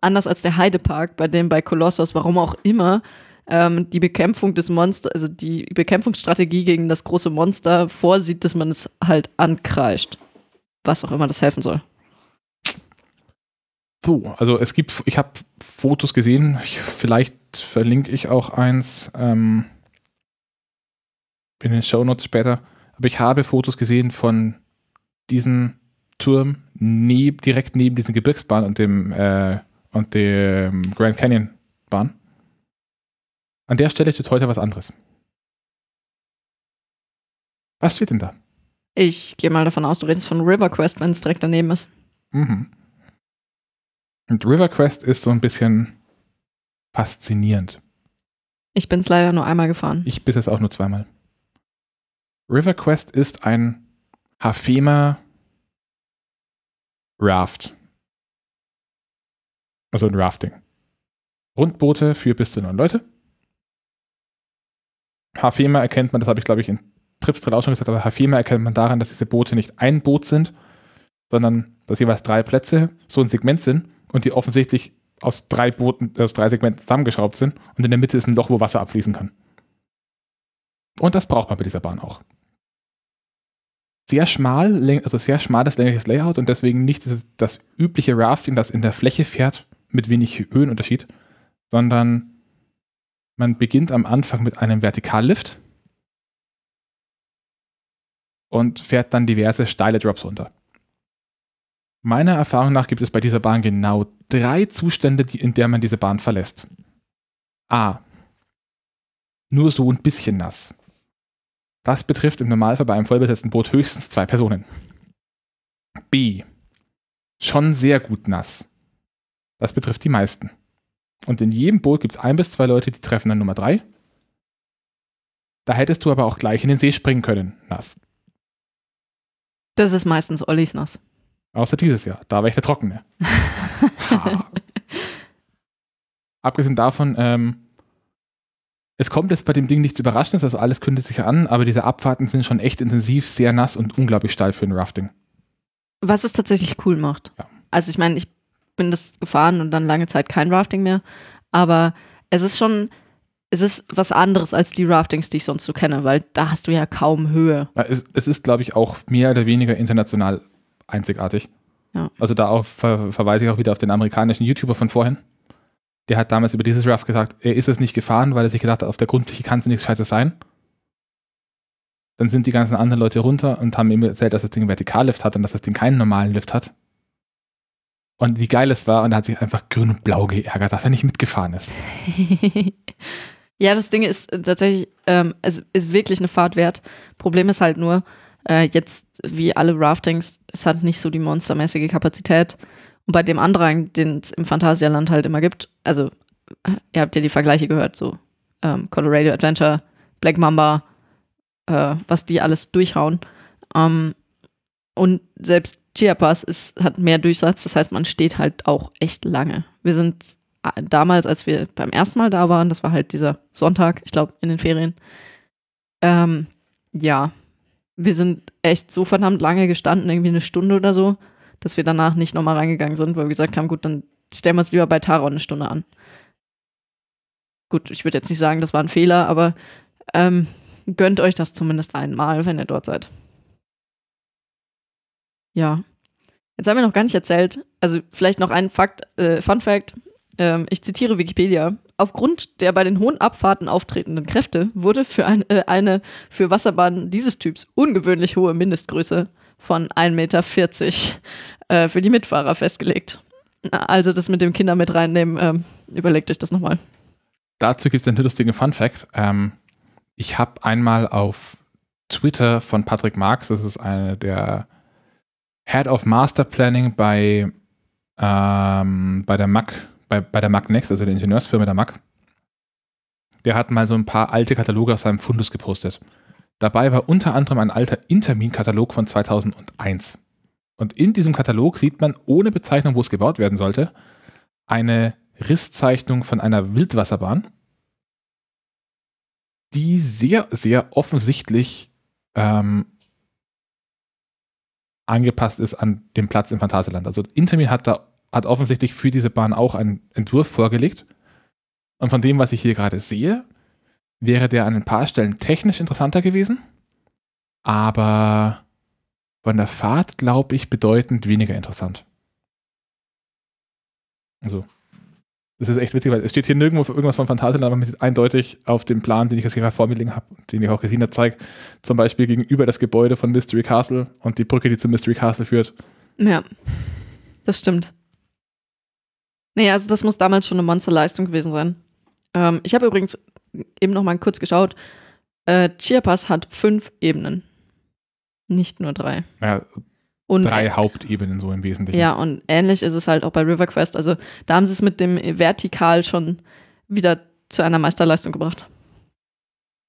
Anders als der Heidepark, bei dem bei Kolossos, warum auch immer, ähm, die Bekämpfung des Monsters, also die Bekämpfungsstrategie gegen das große Monster vorsieht, dass man es halt ankreischt. Was auch immer das helfen soll. So, also es gibt, ich habe Fotos gesehen, ich, vielleicht verlinke ich auch eins ähm, in den Shownotes später, aber ich habe Fotos gesehen von diesem Turm neb, direkt neben diesen Gebirgsbahn und dem, äh, und dem Grand Canyon Bahn. An der Stelle steht heute was anderes. Was steht denn da? Ich gehe mal davon aus, du redest von River Quest, wenn es direkt daneben ist. Mhm. Und River Quest ist so ein bisschen faszinierend. Ich bin es leider nur einmal gefahren. Ich bis jetzt auch nur zweimal. River Quest ist ein Hafema Raft. Also ein Rafting. Rundboote für bis zu neun Leute. Hafema erkennt man, das habe ich glaube ich in Trips drin auch schon gesagt, aber Hafema erkennt man daran, dass diese Boote nicht ein Boot sind, sondern dass jeweils drei Plätze so ein Segment sind und die offensichtlich aus drei Booten, aus drei Segmenten zusammengeschraubt sind und in der Mitte ist ein Loch, wo Wasser abfließen kann. Und das braucht man bei dieser Bahn auch. Sehr schmal, also sehr schmales, längliches Layout und deswegen nicht das, das übliche Rafting, das in der Fläche fährt, mit wenig Höhenunterschied, sondern man beginnt am Anfang mit einem Vertikallift und fährt dann diverse steile Drops runter. Meiner Erfahrung nach gibt es bei dieser Bahn genau drei Zustände, die, in der man diese Bahn verlässt. A. Nur so ein bisschen nass. Das betrifft im Normalfall bei einem vollbesetzten Boot höchstens zwei Personen. B. Schon sehr gut nass. Das betrifft die meisten. Und in jedem Boot gibt es ein bis zwei Leute, die treffen dann Nummer drei. Da hättest du aber auch gleich in den See springen können, nass. Das ist meistens Ollis nass. Außer dieses Jahr. Da war ich der Trockene. Abgesehen davon, ähm, es kommt jetzt bei dem Ding nichts Überraschendes, also alles kündigt sich an, aber diese Abfahrten sind schon echt intensiv, sehr nass und unglaublich steil für ein Rafting. Was es tatsächlich cool macht. Ja. Also ich meine, ich bin das gefahren und dann lange Zeit kein Rafting mehr, aber es ist schon, es ist was anderes als die Raftings, die ich sonst so kenne, weil da hast du ja kaum Höhe. Ja, Es, es ist, glaube ich, auch mehr oder weniger international einzigartig. Ja. Also da ver verweise ich auch wieder auf den amerikanischen YouTuber von vorhin. Der hat damals über dieses Raft gesagt, er ist es nicht gefahren, weil er sich gedacht hat, auf der Grundfläche kann es nichts Scheißes sein. Dann sind die ganzen anderen Leute runter und haben ihm erzählt, dass das Ding Vertikallift hat und dass das Ding keinen normalen Lift hat. Und wie geil es war, und er hat sich einfach grün und blau geärgert, dass er nicht mitgefahren ist. ja, das Ding ist äh, tatsächlich, ähm, es ist wirklich eine Fahrt wert. Problem ist halt nur, äh, jetzt wie alle Raftings, es hat nicht so die monstermäßige Kapazität. Und bei dem Andrang, den es im Phantasialand halt immer gibt, also ihr habt ja die Vergleiche gehört, so ähm, Colorado Adventure, Black Mamba, äh, was die alles durchhauen. Ähm, und selbst Chiapas ist, hat mehr Durchsatz, das heißt, man steht halt auch echt lange. Wir sind äh, damals, als wir beim ersten Mal da waren, das war halt dieser Sonntag, ich glaube, in den Ferien. Ähm, ja, wir sind echt so verdammt lange gestanden, irgendwie eine Stunde oder so, dass wir danach nicht nochmal reingegangen sind, weil wir gesagt haben, gut, dann stellen wir uns lieber bei Taron eine Stunde an. Gut, ich würde jetzt nicht sagen, das war ein Fehler, aber ähm, gönnt euch das zumindest einmal, wenn ihr dort seid. Ja. Jetzt haben wir noch gar nicht erzählt, also vielleicht noch ein Fakt, äh, Fun Fact. Ähm, ich zitiere Wikipedia. Aufgrund der bei den hohen Abfahrten auftretenden Kräfte wurde für ein, äh, eine für Wasserbahnen dieses Typs ungewöhnlich hohe Mindestgröße von 1,40 Meter äh, für die Mitfahrer festgelegt. Also das mit dem Kinder mit reinnehmen, ähm, überlegt euch das nochmal. Dazu gibt es einen lustigen Fun Fact. Ähm, ich habe einmal auf Twitter von Patrick Marx, das ist eine der Head of Master Planning bei, ähm, bei der MAC, bei, bei der MAC Next, also der Ingenieursfirma der MAC. Der hat mal so ein paar alte Kataloge aus seinem Fundus gepostet. Dabei war unter anderem ein alter Intermin-Katalog von 2001. Und in diesem Katalog sieht man ohne Bezeichnung, wo es gebaut werden sollte, eine Risszeichnung von einer Wildwasserbahn, die sehr, sehr offensichtlich ähm, angepasst ist an den Platz im Phantasialand. Also Intermin hat da hat offensichtlich für diese Bahn auch einen Entwurf vorgelegt. Und von dem, was ich hier gerade sehe, wäre der an ein paar Stellen technisch interessanter gewesen, aber von der Fahrt, glaube ich, bedeutend weniger interessant. Also, das ist echt witzig, weil es steht hier nirgendwo irgendwas von Phantasialand, aber mit eindeutig auf dem Plan, den ich jetzt gerade vor mir liegen habe, den ich auch habe, zeigt, zum Beispiel gegenüber das Gebäude von Mystery Castle und die Brücke, die zum Mystery Castle führt. Ja, das stimmt. Nee, also das muss damals schon eine Monsterleistung gewesen sein. Ähm, ich habe übrigens eben noch mal kurz geschaut. Äh, Chiapas hat fünf Ebenen. Nicht nur drei. Ja, Und drei Hauptebenen so im Wesentlichen. Ja, und ähnlich ist es halt auch bei River Quest. Also da haben sie es mit dem Vertikal schon wieder zu einer Meisterleistung gebracht.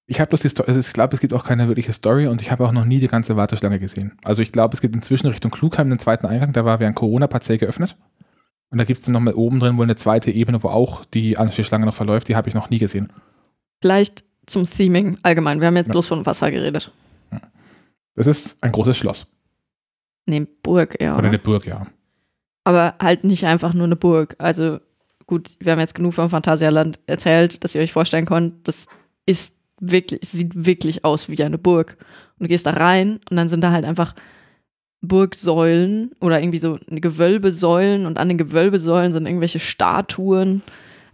Ich habe bloß die Story, also ich glaube, es gibt auch keine wirkliche Story und ich habe auch noch nie die ganze Warteschlange gesehen. Also ich glaube, es gibt inzwischen Richtung Klugheim einen zweiten Eingang, da war während Corona partiell geöffnet. Und da gibt es dann nochmal oben drin wohl eine zweite Ebene, wo auch die Anstehschlange noch verläuft, die habe ich noch nie gesehen. Vielleicht zum Theming allgemein. Wir haben jetzt Ja. bloß von Wasser geredet. Das ist ein großes Schloss. Nee, Burg, ja. Oder eine Burg, ja. Aber halt nicht einfach nur eine Burg. Also gut, wir haben jetzt genug vom Phantasialand erzählt, dass ihr euch vorstellen könnt, das ist wirklich, sieht wirklich aus wie eine Burg. Und du gehst da rein und dann sind da halt einfach Burgsäulen oder irgendwie so Gewölbesäulen und an den Gewölbesäulen sind irgendwelche Statuen.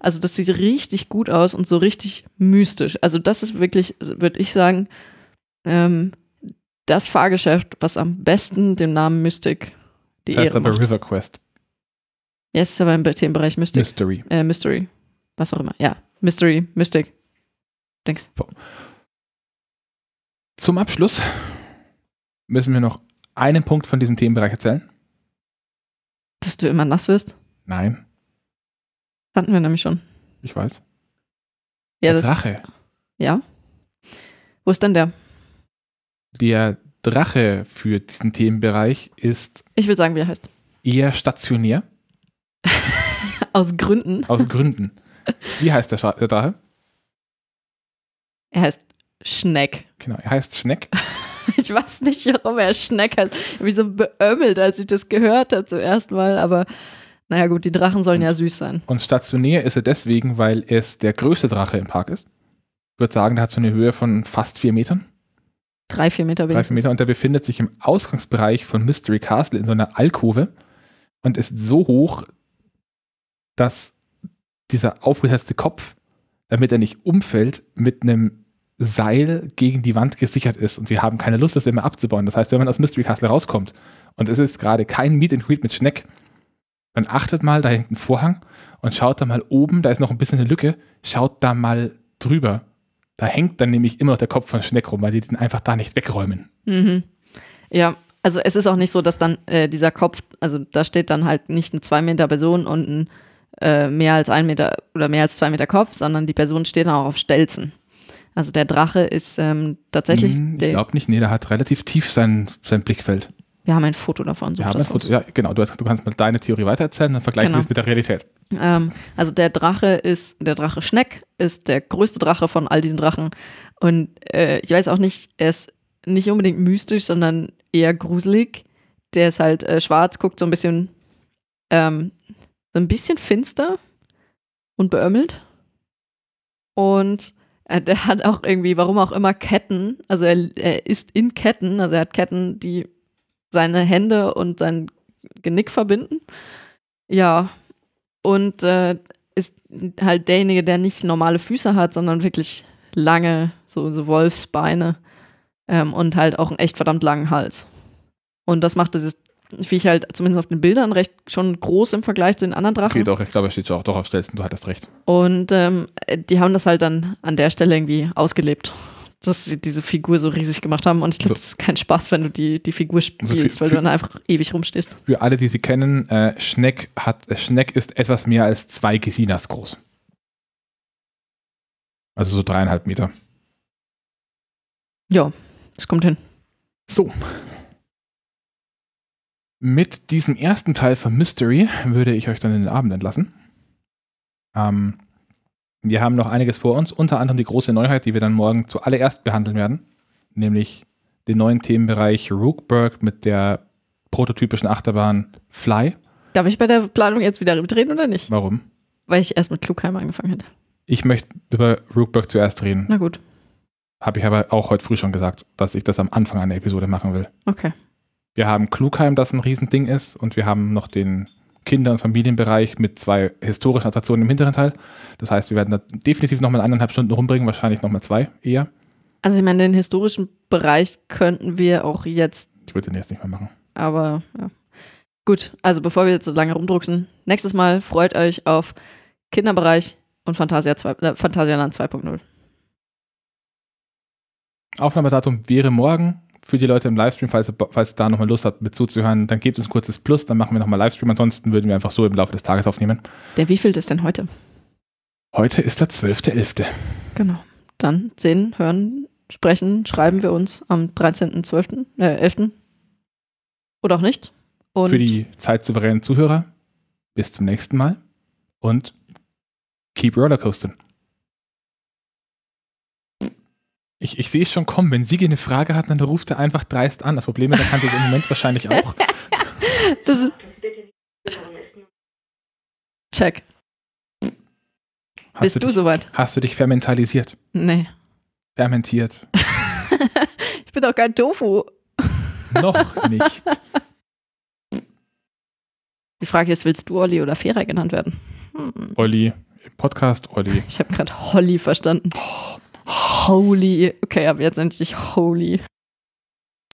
Also das sieht richtig gut aus und so richtig mystisch. Also das ist wirklich, würde ich sagen, ähm, das Fahrgeschäft, was am besten dem Namen Mystic die Das heißt Ehre aber macht. River Quest. Ja, es ist aber im Themenbereich Mystic. Mystery. äh, Mystery. Was auch immer. Ja, Mystery, Mystic. Denkst Zum Abschluss müssen wir noch einen Punkt von diesem Themenbereich erzählen. dass du immer nass wirst? Nein, Das hatten wir nämlich schon. ich weiß. Ja, Der das, Drache. ja. Wo ist denn der? Der Drache für diesen Themenbereich ist Ich will sagen, wie er heißt. eher stationär, Aus Gründen. aus Gründen. Wie heißt der, Scha- der Drache? Er heißt Schneck. Genau, er heißt Schneck. Ich weiß nicht, warum er Schneck heißt. Ich habe mich so beömmelt, als ich das gehört habe zum ersten Mal, aber Naja, gut, die Drachen sollen ja süß sein. Und stationär ist er deswegen, weil es der größte Drache im Park ist. Ich würde sagen, der hat so eine Höhe von fast vier Metern. Drei, vier Meter Drei, vier wenigstens. Meter. Und der befindet sich im Ausgangsbereich von Mystery Castle in so einer Alkove und ist so hoch, dass dieser aufgesetzte Kopf, damit er nicht umfällt, mit einem Seil gegen die Wand gesichert ist. Und sie haben keine Lust, das immer abzubauen. Das heißt, wenn man aus Mystery Castle rauskommt und es ist gerade kein Meet and Greet mit Schneck, dann achtet mal, da hängt ein Vorhang und schaut da mal oben, da ist noch ein bisschen eine Lücke, schaut da mal drüber. Da hängt dann nämlich immer noch der Kopf von Schneck rum, weil die den einfach da nicht wegräumen. Mhm. Ja, also es ist auch nicht so, dass dann äh, dieser Kopf, also da steht dann halt nicht eine zwei Meter Person und ein äh, mehr als ein Meter oder mehr als zwei Meter Kopf, sondern die Person steht dann auch auf Stelzen. Also der Drache ist ähm, tatsächlich, Hm, ich glaube nicht, nee, der hat relativ tief sein, sein Blickfeld. Wir haben ein Foto davon. Wir haben ein Foto, ja, genau, du, du kannst mal deine Theorie weitererzählen, dann vergleichen Genau. wir es mit der Realität. Ähm, also der Drache ist, der Drache Schneck ist der größte Drache von all diesen Drachen. Und äh, ich weiß auch nicht, er ist nicht unbedingt mystisch, sondern eher gruselig. Der ist halt äh, schwarz, guckt so ein bisschen, ähm, so ein bisschen finster und beömmelt. Und äh, der hat auch irgendwie, warum auch immer, Ketten. Also er, er ist in Ketten, also er hat Ketten, die seine Hände und sein Genick verbinden. Ja, und äh, ist halt derjenige, der nicht normale Füße hat, sondern wirklich lange, so, so Wolfsbeine ähm, und halt auch einen echt verdammt langen Hals. Und das macht dieses Viech halt zumindest auf den Bildern recht schon groß im Vergleich zu den anderen Drachen. Okay, doch, ich glaube, er steht schon auch doch auf Stelzen, du hattest recht. Und ähm, die haben das halt dann an der Stelle irgendwie ausgelebt, dass sie diese Figur so riesig gemacht haben. Und ich glaube, So. das ist kein Spaß, wenn du die, die Figur spielst, viel- weil du dann einfach ewig rumstehst. Für alle, die sie kennen, äh, Schneck, hat, äh, Schneck ist etwas mehr als zwei Gesinas groß. Also so dreieinhalb Meter. Ja, das kommt hin. So. Mit diesem ersten Teil von Mystery würde ich euch dann in den Abend entlassen. Ähm, wir haben noch einiges vor uns, unter anderem die große Neuheit, die wir dann morgen zuallererst behandeln werden, nämlich den neuen Themenbereich Rookburg mit der prototypischen Achterbahn Fly. Darf ich bei der Planung jetzt wieder mitreden oder nicht? Warum? Weil ich erst mit Klugheim angefangen hätte. Ich möchte über Rookburg zuerst reden. Na gut, Habe ich aber auch heute früh schon gesagt, dass ich das am Anfang einer Episode machen will. okay. Wir haben Klugheim, das ein Riesending ist, und wir haben noch den Kinder- und Familienbereich mit zwei historischen Attraktionen im hinteren Teil. Das heißt, wir werden da definitiv nochmal eineinhalb Stunden rumbringen, wahrscheinlich nochmal zwei eher. Also ich meine, den historischen Bereich könnten wir auch jetzt, Ich würde den jetzt nicht mehr machen. aber ja. Gut, also bevor wir jetzt so lange rumdrucksen, nächstes Mal freut euch auf Kinderbereich und Fantasia 2, äh, Phantasialand 2.0. Aufnahmedatum wäre morgen. Für die Leute im Livestream, falls ihr, falls ihr da nochmal Lust habt, mit zuzuhören, dann gebt uns ein kurzes Plus, dann machen wir nochmal Livestream. Ansonsten würden wir einfach so im Laufe des Tages aufnehmen. Der wievielte ist denn heute? Heute ist der 12.11. Genau. Dann sehen, hören, sprechen, schreiben wir uns am 13.12., äh, 11. Oder auch nicht. Und Für die zeitsouveränen Zuhörer, bis zum nächsten Mal und keep rollercoasting. Ich, ich sehe es schon kommen, wenn Sigi eine Frage hat, dann ruft er einfach dreist an. Das Problem ist, er kann das im Moment wahrscheinlich auch. das Check. Hast Bist du, dich, soweit? hast du dich fermentalisiert? Nee. Fermentiert? ich bin doch kein Tofu. Noch nicht. Die Frage ist, willst du Olli oder Fera genannt werden? Hm. Olli, Podcast, Olli. Ich habe gerade Holly verstanden. Holy. Okay, aber jetzt endlich Holy.